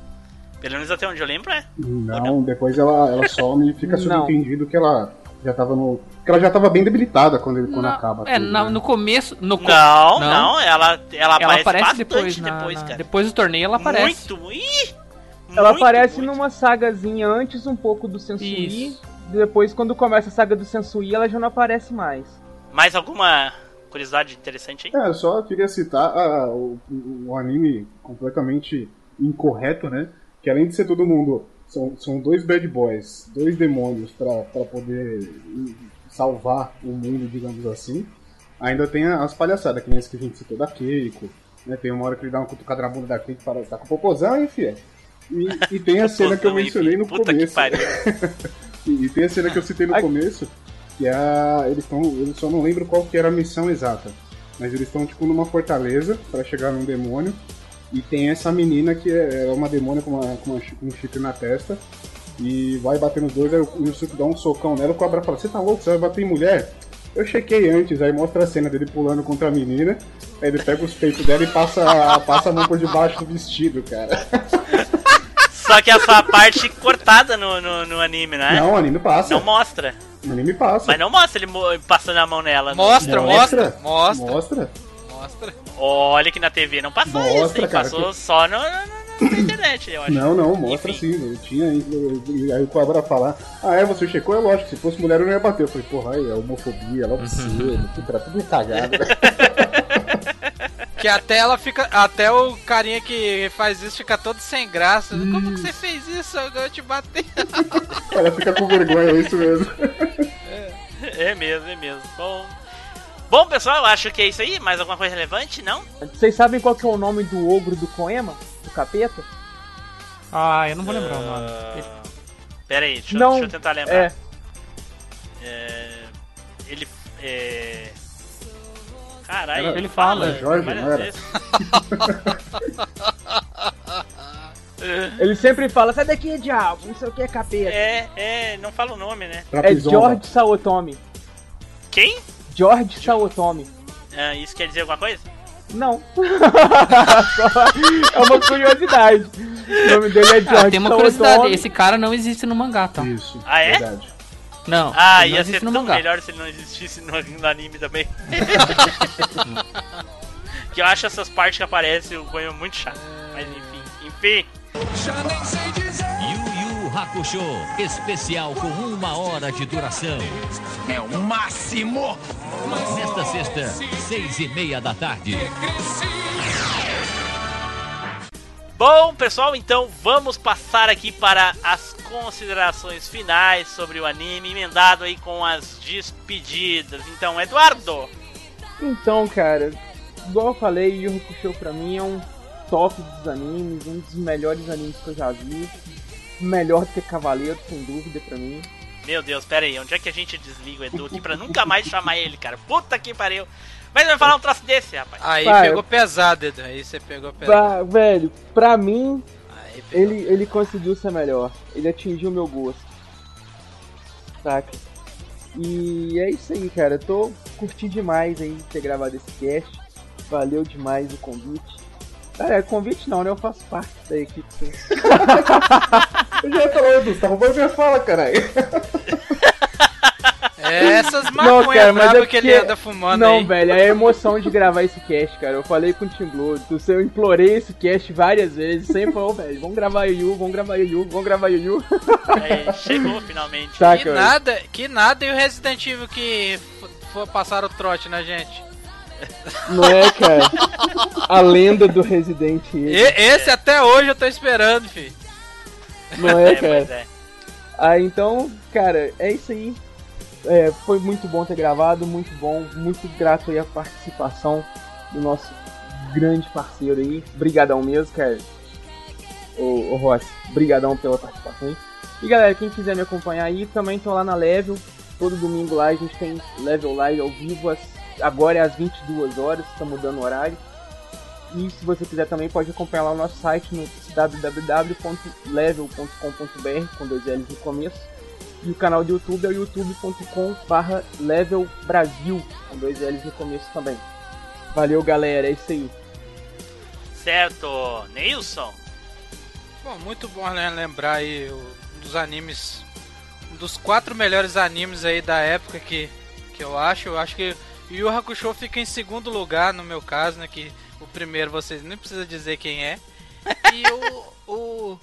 Speaker 1: Pelo menos até onde eu lembro é.
Speaker 2: Não, depois ela, ela some e fica
Speaker 7: Não.
Speaker 2: subentendido que ela já tava no. que ela já tava bem debilitada quando, ele, quando
Speaker 3: Não,
Speaker 2: acaba.
Speaker 3: É,
Speaker 2: tudo,
Speaker 3: na-
Speaker 2: né?
Speaker 3: no começo. No co-
Speaker 1: Não, não, ela, ela,
Speaker 3: Ela
Speaker 1: aparece,
Speaker 3: aparece depois,
Speaker 1: depois,
Speaker 3: na- na-
Speaker 1: cara.
Speaker 3: depois do torneio ela aparece.
Speaker 1: Muito, ih,
Speaker 7: Ela
Speaker 1: muito,
Speaker 7: aparece
Speaker 1: muito.
Speaker 7: numa sagazinha antes um pouco do Sensui.
Speaker 3: Isso.
Speaker 7: Depois, quando começa a saga do Sensui, ela já não aparece mais.
Speaker 1: Mais alguma curiosidade interessante aí?
Speaker 2: É, eu só queria citar o, o- o anime completamente incorreto, né? Que além de ser todo mundo. São, são dois bad boys, dois demônios pra, pra poder salvar o mundo, digamos assim. Ainda tem as palhaçadas, que nem esse que a gente citou da Keiko. Né? Tem uma hora que ele dá uma cutucada na bunda da Keiko para tá com o popozão, enfim. E, e tem a cena que eu mencionei no
Speaker 1: Puta que
Speaker 2: começo.
Speaker 1: pariu.
Speaker 2: E, e tem a cena que eu citei no começo, que é a, eles estão. Eu só não lembro qual que era a missão exata. Mas eles estão tipo numa fortaleza para chegar num demônio. E tem essa menina que é é uma demônia com, uma, com uma um chifre na testa. E vai bater nos dois, aí o Yusuke dá um socão nela, o Cobra fala, você tá louco? Você vai bater em mulher? Eu chequei antes, aí mostra a cena dele pulando contra a menina, aí ele pega os peitos dela e passa, passa a mão por debaixo do vestido, cara.
Speaker 1: Só que essa parte cortada no, no, no anime, né?
Speaker 2: Não, o anime passa.
Speaker 1: Não mostra.
Speaker 2: O anime passa.
Speaker 1: Mas não mostra ele passando a mão nela.
Speaker 4: Mostra,
Speaker 1: Não.
Speaker 4: mostra, mostra.
Speaker 2: Mostra.
Speaker 4: Mostra.
Speaker 1: Olha que na TV não passou
Speaker 2: Mostra,
Speaker 1: isso, hein?
Speaker 2: cara,
Speaker 1: Passou
Speaker 2: que-
Speaker 1: só no, no- no- na internet, eu acho.
Speaker 2: Não, não, mostra sim. Eu tinha. Aí o Cobra falar, ah é, você checou? É lógico, se fosse mulher eu não ia bater. Eu falei, porra, aí é homofobia, logo cedo, tudo, era tudo cagado.
Speaker 4: Que até ela fica. Até o carinha que faz isso fica todo sem graça. Como que você fez isso? Eu te bati.
Speaker 2: Ela fica com vergonha, é isso mesmo.
Speaker 1: É mesmo, é mesmo. Bom, bom pessoal, eu acho que é isso aí. Mais alguma coisa relevante? Não?
Speaker 7: Vocês sabem qual que é o nome do ogro do Koema? Do capeta?
Speaker 3: Ah, eu não vou lembrar o nome.
Speaker 1: Ah, Pera aí, deixa, eu-
Speaker 7: Não,
Speaker 1: deixa eu tentar lembrar.
Speaker 7: É.
Speaker 1: É, Ele. É... Caralho,
Speaker 2: Era-
Speaker 3: ele fala,
Speaker 2: Jorge, não era?
Speaker 1: vezes.
Speaker 7: Ele sempre fala, sai daqui, diabo, não sei o que é capeta.
Speaker 1: É, é, não fala o nome, né?
Speaker 7: É. George Saotomi.
Speaker 1: Quem?
Speaker 7: George Saotomi.
Speaker 1: Ah, isso quer dizer alguma coisa?
Speaker 7: Não. Só é uma curiosidade. O nome dele é George
Speaker 3: Ah, tem uma curiosidade, esse cara não existe no mangá, tá?
Speaker 2: Isso,
Speaker 1: Ah, é?
Speaker 2: verdade.
Speaker 3: Não,
Speaker 1: Ah,
Speaker 3: ele não
Speaker 1: ia
Speaker 3: existe
Speaker 1: ser
Speaker 3: no
Speaker 1: tão
Speaker 3: mangá.
Speaker 1: melhor se ele não existisse no, no anime também. que eu acho essas partes que aparecem o Goião muito chato. Mas enfim, enfim.
Speaker 6: Já nem sei dizer.
Speaker 8: Hakusho, especial com uma hora de duração.
Speaker 13: É o máximo!
Speaker 8: Nesta sexta, seis e meia da tarde.
Speaker 1: Bom, pessoal, então vamos passar aqui para as considerações finais sobre o anime, emendado aí com as despedidas. Então, Eduardo,
Speaker 7: Então, cara, igual eu falei, Yu Hakusho pra mim é um top dos animes, um dos melhores animes que eu já vi. Melhor do que Cavaleiro, sem dúvida, pra mim.
Speaker 1: Meu Deus, pera aí, onde é que a gente desliga o Edu aqui pra nunca mais chamar ele, cara? Puta que pariu. Mas vai falar um troço desse, rapaz.
Speaker 4: Aí
Speaker 7: Vai.
Speaker 4: pegou pesado, Edu. Aí você pegou pesado.
Speaker 7: Pra, velho, pra mim,
Speaker 4: Aí pegou.
Speaker 7: ele, ele conseguiu ser melhor. Ele atingiu o meu gosto. Saca? E é isso aí, cara. Eu tô curtindo demais aí ter gravado esse cast. Valeu demais o convite. Cara, é convite não, né? Eu faço parte da equipe.
Speaker 2: Eu já ia falar, Edu, você tá roubando minha fala, caralho.
Speaker 4: É essas
Speaker 7: Não,
Speaker 4: maconhas
Speaker 7: cara, mas é
Speaker 4: bravas que ele
Speaker 7: porque-
Speaker 4: anda fumando
Speaker 7: Não,
Speaker 4: aí.
Speaker 7: velho, é a emoção de gravar esse cast, cara. Eu falei com o Tim Blue, eu implorei esse cast várias vezes, sempre falou, velho, vamos gravar Yu, vamos gravar Yu, vamos gravar Yu.
Speaker 1: É, chegou finalmente.
Speaker 7: Saca,
Speaker 4: Que
Speaker 7: velho.
Speaker 4: nada, que nada e o Resident Evil que for passar o trote na gente.
Speaker 7: Não é, cara? A lenda do Resident
Speaker 4: E-
Speaker 7: Evil.
Speaker 4: esse até hoje eu tô esperando, filho.
Speaker 7: Não é,
Speaker 1: É,
Speaker 7: cara?
Speaker 1: é.
Speaker 7: Ah, então, cara, é isso aí. É, foi muito bom ter gravado, muito bom, muito grato aí a participação do nosso grande parceiro aí. Brigadão mesmo, cara. Ô, ô Rossi, brigadão pela participação aí. E galera, quem quiser me acompanhar aí, também tô lá na Level. Todo domingo lá a gente tem Level Live ao vivo, às- agora é às 22 horas, tá mudando o horário. E se você quiser também pode acompanhar lá o nosso site no www.level.com.br com dois L's no começo. E o canal do YouTube é o youtube.com barra Level Brasil com dois L's no começo também. Valeu galera, é isso aí.
Speaker 1: Certo, Neilson.
Speaker 4: Bom, muito bom né, lembrar aí o- um dos animes, um dos quatro melhores animes aí da época que, que eu acho. Eu acho que Yu Yu Hakusho fica em segundo lugar no meu caso, né? Que o primeiro vocês nem precisa dizer quem é. E o, o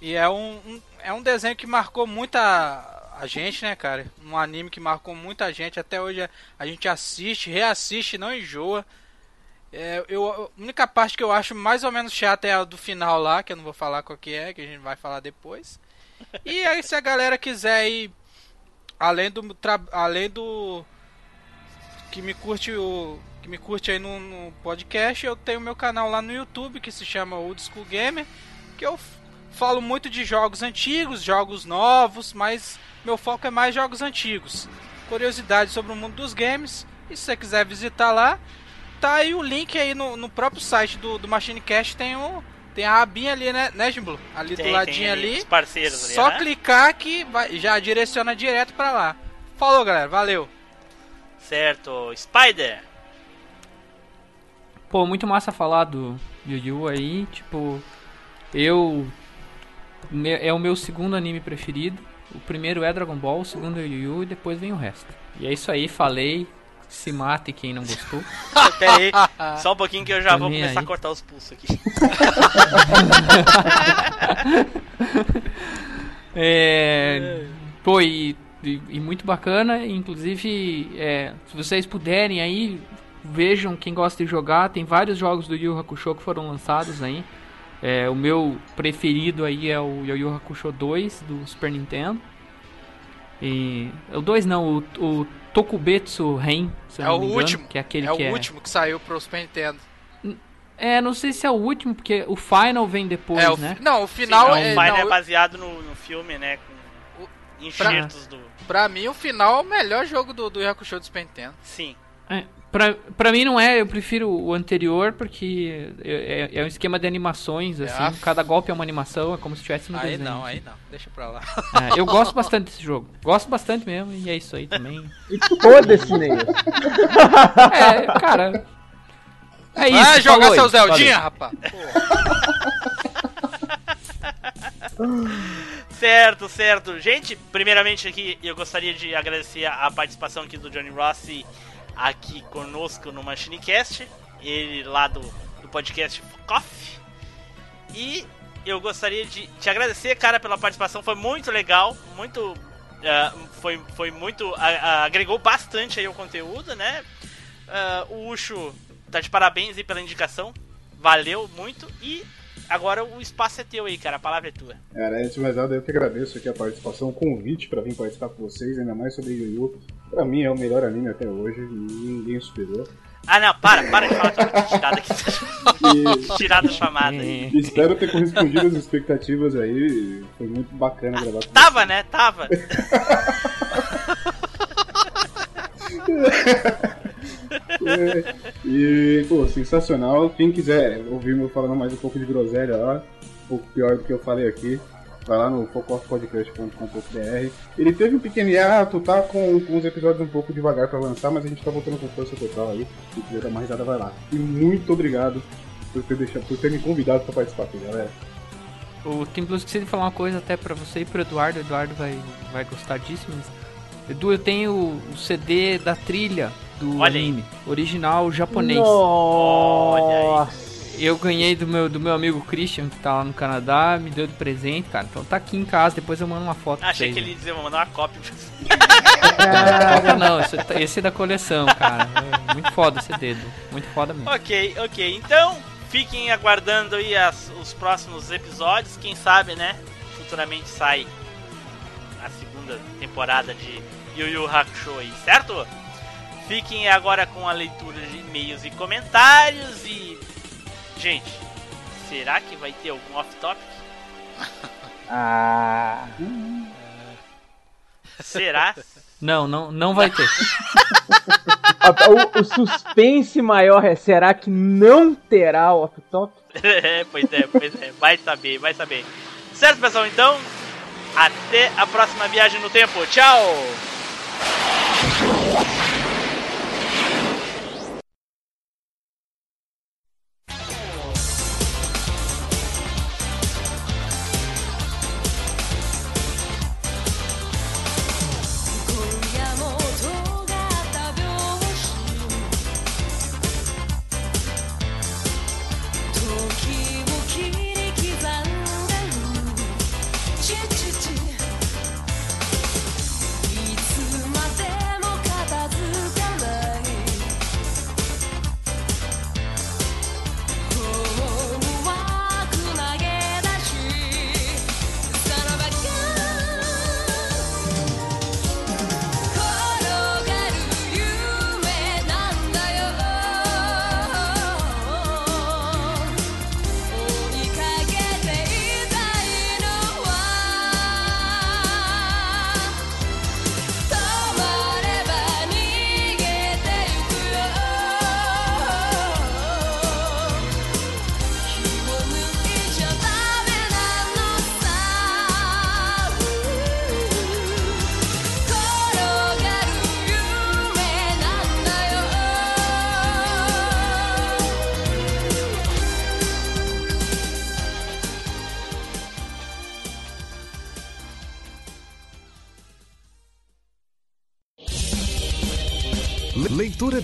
Speaker 4: e é um, um- é um desenho que marcou muita a gente, né, cara? Um anime que marcou muita gente. Até hoje a, a gente assiste, reassiste, não enjoa. É, eu, a única parte que eu acho mais ou menos chata é a do final lá, que eu não vou falar qual que é, que a gente vai falar depois. E aí se a galera quiser aí, além do além do que me curte o que me curte aí no, no podcast, eu tenho meu canal lá no YouTube que se chama Old School Gamer, que eu falo muito de jogos antigos, jogos novos, mas meu foco é mais jogos antigos. Curiosidades sobre o mundo dos games. E se você quiser visitar lá, tá aí o link aí no, no próprio site do, do Machine Cast tem o tem a abinha ali, né, né Jimbo? Ali
Speaker 1: Tem-
Speaker 4: do ladinho
Speaker 1: ali
Speaker 4: ali.
Speaker 1: parceiros ali,
Speaker 4: Só
Speaker 1: né?
Speaker 4: clicar que vai, já direciona direto pra lá. Falou, galera. Valeu.
Speaker 1: Certo, Spider.
Speaker 3: Pô, muito massa falar do Yu Yu aí, tipo, eu é o meu segundo anime preferido. O primeiro é Dragon Ball, o segundo é Yu Yu e depois vem o resto. E é isso aí, falei. Se mate quem não gostou.
Speaker 1: Pera aí, só um pouquinho que eu já
Speaker 3: Tô
Speaker 1: vou
Speaker 3: nem
Speaker 1: começar
Speaker 3: aí.
Speaker 1: a cortar os pulsos aqui.
Speaker 3: É, pô, e, e- e muito bacana, inclusive, é, se vocês puderem aí, vejam quem gosta de jogar, tem vários jogos do Yu Hakusho que foram lançados aí. É, o meu preferido aí é o Yu Yu Hakusho 2 do Super Nintendo. E, o 2 não, o, o Tokubetsu Ren,
Speaker 4: É
Speaker 3: não
Speaker 4: o
Speaker 3: me engano,
Speaker 4: último.
Speaker 3: que é aquele
Speaker 4: é
Speaker 3: que
Speaker 4: o
Speaker 3: é...
Speaker 4: último que saiu pro Super Nintendo.
Speaker 3: É, não sei se é o último, porque o Final vem depois,
Speaker 4: é, o,
Speaker 3: né?
Speaker 4: Não, o final
Speaker 1: Sim,
Speaker 4: é.
Speaker 1: o Final
Speaker 4: não,
Speaker 1: é baseado no, no filme, né? Com enxertos do.
Speaker 4: Pra mim, o final é o melhor jogo do, do Hakusho do Super Nintendo.
Speaker 1: Sim.
Speaker 3: É, pra, pra mim não é, eu prefiro o anterior porque é, é- é um esquema de animações, assim,
Speaker 4: Ah.
Speaker 3: cada golpe é uma animação, é como se estivesse no
Speaker 4: Aí
Speaker 3: desenho.
Speaker 4: não, aí não. Deixa pra lá.
Speaker 3: É, eu gosto bastante desse jogo, gosto bastante mesmo, e é isso aí também.
Speaker 7: E foda-se.
Speaker 3: É, cara. É isso.
Speaker 4: Vai jogar seu
Speaker 3: aí,
Speaker 4: Zeldinha, rapaz.
Speaker 1: Certo, certo. Gente, primeiramente aqui eu gostaria de agradecer a participação aqui do Johnny Rossi aqui conosco no MachineCast, ele lá do, do podcast Coffee. E eu gostaria de te agradecer, cara, pela participação, foi muito legal, muito ah, foi, foi muito a- agregou bastante aí o conteúdo, né? Ah, o Ucho tá de parabéns aí pela indicação. Valeu muito e agora o espaço é teu aí, cara, a palavra é tua.
Speaker 2: Cara, antes de mais nada, eu que agradeço aqui a participação, o convite pra vir participar com vocês, ainda mais sobre Yu Yu. Pra mim é o melhor anime até hoje, ninguém superou.
Speaker 1: Ah, não, para, para de falar que eu vou te tirar daqui. tirar da chamada.
Speaker 2: Espero ter correspondido às expectativas aí. Foi muito bacana gravar com
Speaker 1: Tava, né? Tava.
Speaker 2: E, pô, sensacional. Quem quiser ouvir eu falando mais um pouco de groselha lá, um pouco pior do que eu falei aqui, vai lá no focospodcast.com.br. Ele teve um pequeno hiato, tá com, com os episódios um pouco devagar pra lançar, mas a gente tá voltando com força total aí. Se quiser dar uma risada, vai lá. E muito obrigado por ter, deixado, por ter me convidado pra participar aqui, galera.
Speaker 3: O Blues esqueci de falar uma coisa até pra você e pro Eduardo. O Eduardo vai, vai gostar disso, mas. Edu, eu tenho o CD da trilha do
Speaker 1: Olha aí.
Speaker 3: anime, original japonês.
Speaker 7: Nossa.
Speaker 3: Eu ganhei do meu, do meu amigo Christian, que tá lá no Canadá, me deu de presente, cara. Então tá aqui em casa, depois eu mando uma foto pra
Speaker 1: Achei
Speaker 3: vocês.
Speaker 1: que ele ia dizer, mandar uma cópia.
Speaker 3: Não, não, esse, tá- esse é da coleção, cara. É muito foda esse dedo. Muito foda mesmo.
Speaker 1: ok, ok. Então, fiquem aguardando aí as- os próximos episódios. Quem sabe, né? Futuramente sai a segunda temporada de Yu Yu Hakusho aí, certo? Fiquem agora com a leitura de e-mails e comentários e. Gente, será que vai ter algum off-topic?
Speaker 7: Ah.
Speaker 1: Será?
Speaker 3: Não, não, não vai ter.
Speaker 7: o, o suspense maior é: será que não terá off-top?
Speaker 1: É, pois é, pois é, vai saber, vai saber. Certo, pessoal, então, até a próxima viagem no tempo. Tchau!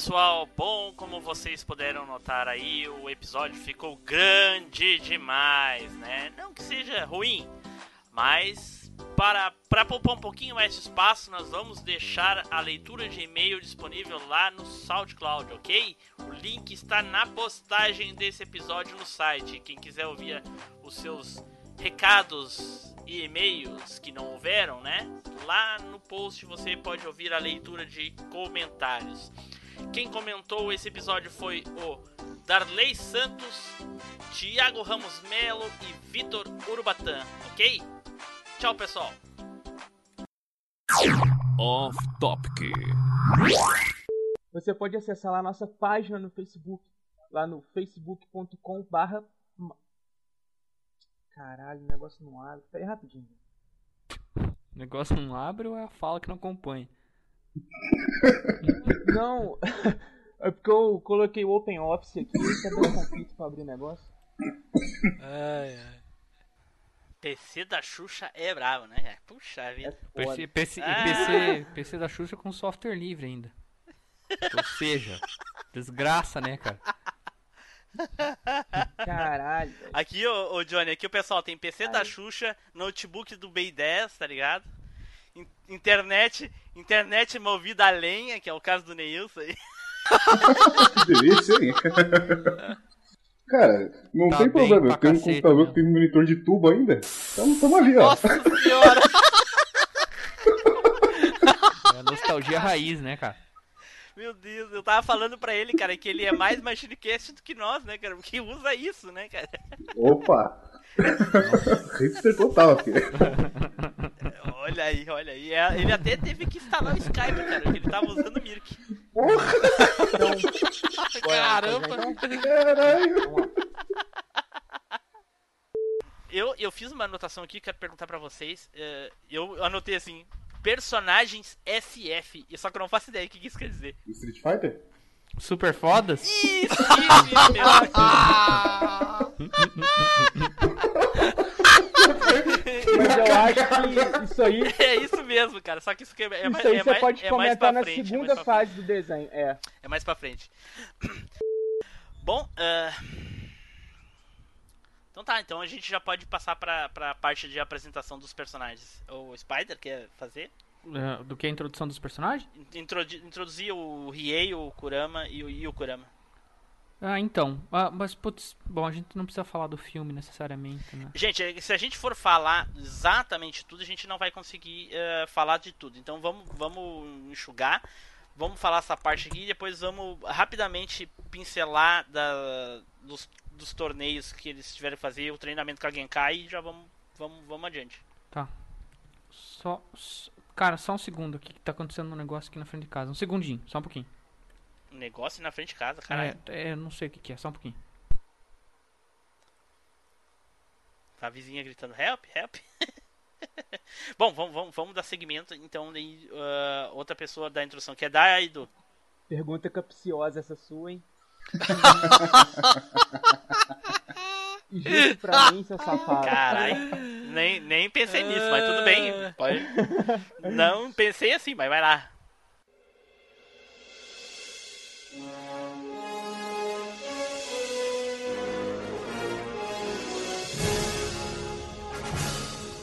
Speaker 1: pessoal, bom, como vocês puderam notar aí, o episódio ficou grande demais, né? Não que seja ruim, mas para, para poupar um pouquinho mais de espaço, nós vamos deixar a leitura de e-mail disponível lá no SoundCloud, ok? O link está na postagem desse episódio no site. Quem quiser ouvir os seus recados e e-mails que não houveram, né? Lá no post você pode ouvir a leitura de comentários. Quem comentou esse episódio foi o Darley Santos, Thiago Ramos Melo e Vitor Urubatã, ok? Tchau, pessoal.
Speaker 14: Off Topic.
Speaker 7: Você pode acessar lá a nossa página no Facebook, lá no facebook.com barra... Caralho, o negócio não abre. Pera aí rapidinho.
Speaker 3: O negócio não abre ou é a fala que não acompanha?
Speaker 7: Não, é porque eu coloquei o Open Office aqui e tá dando conflito pra abrir o negócio.
Speaker 4: Ai, ai.
Speaker 1: PC da Xuxa é bravo, né? Puxa vida.
Speaker 3: PC, PC,
Speaker 1: Ah.
Speaker 3: PC, PC da Xuxa com software livre ainda. Ou seja, desgraça, né, cara?
Speaker 7: Caralho.
Speaker 1: Aqui, ô, ô, Johnny, aqui o pessoal tem PC da Xuxa, notebook do B10, tá ligado? In- Internet, internet movida a lenha, que é o caso do Neilson aí.
Speaker 2: Que delícia, hein? Cara, não
Speaker 1: Tá
Speaker 2: tem problema. Eu tenho um computador que tem um monitor de tubo ainda. Então tamo ali, ó.
Speaker 1: Nossa senhora!
Speaker 3: É a nostalgia raiz, né, cara?
Speaker 1: Meu Deus, eu tava falando pra ele, cara, que ele é mais MachineCast do que nós, né, cara? Porque usa isso, né, cara?
Speaker 2: Opa! Hipster total aqui.
Speaker 1: Olha aí, olha aí. É, Ele até teve que instalar o Skype, cara, porque ele tava usando o Mirk. Caramba!
Speaker 2: Caralho!
Speaker 1: Eu, eu fiz uma anotação aqui, quero perguntar pra vocês. eh, eu anotei assim: personagens SF. E só que eu não faço ideia que que isso quer dizer.
Speaker 2: Street Fighter?
Speaker 3: Super fodas?
Speaker 1: Isso, isso, isso mesmo.
Speaker 7: Mas eu acho que isso aí.
Speaker 1: É isso mesmo, cara. Só que isso que é, é,
Speaker 7: Isso
Speaker 1: mais-
Speaker 7: aí
Speaker 1: é
Speaker 7: você
Speaker 1: mais,
Speaker 7: pode
Speaker 1: é mais
Speaker 7: comentar
Speaker 1: pra
Speaker 7: na
Speaker 1: frente. é
Speaker 7: segunda
Speaker 1: mais pra
Speaker 7: fase do desenho. É.
Speaker 1: É mais pra frente. Bom, ah, então tá, então a gente já pode passar pra, pra parte de apresentação dos personagens. O Spider quer fazer?
Speaker 3: É, Do que a introdução dos personagens?
Speaker 1: Introdu introduzir o Riei, o Kurama e o, e o Kurama.
Speaker 3: Ah, então. Ah, mas, putz, bom, a gente não precisa falar do filme necessariamente, né?
Speaker 1: Gente, se a gente for falar exatamente tudo, a gente não vai conseguir eh, falar de tudo. Então vamos, vamos enxugar. Vamos falar essa parte aqui e depois vamos rapidamente pincelar da, dos, dos torneios que eles tiverem que fazer, o treinamento com a Genkai e já vamos, vamos, vamos adiante.
Speaker 3: Tá. Só, só- Cara, só um segundo aqui que tá acontecendo um negócio aqui na frente de casa. Um segundinho, só um pouquinho.
Speaker 1: Negócio na frente de casa, caralho.
Speaker 3: É, é, eu não sei o que, que é, só um pouquinho.
Speaker 1: Tá a vizinha gritando help, help. Bom, vamos, vamos, vamos dar segmento. Então, ah, outra pessoa da introdução que é da Aido.
Speaker 7: Pergunta capciosa essa sua, hein? Justo pra mim, seu safado.
Speaker 1: Caralho, nem, nem pensei nisso, mas tudo bem. Pode... Não pensei assim, mas vai lá.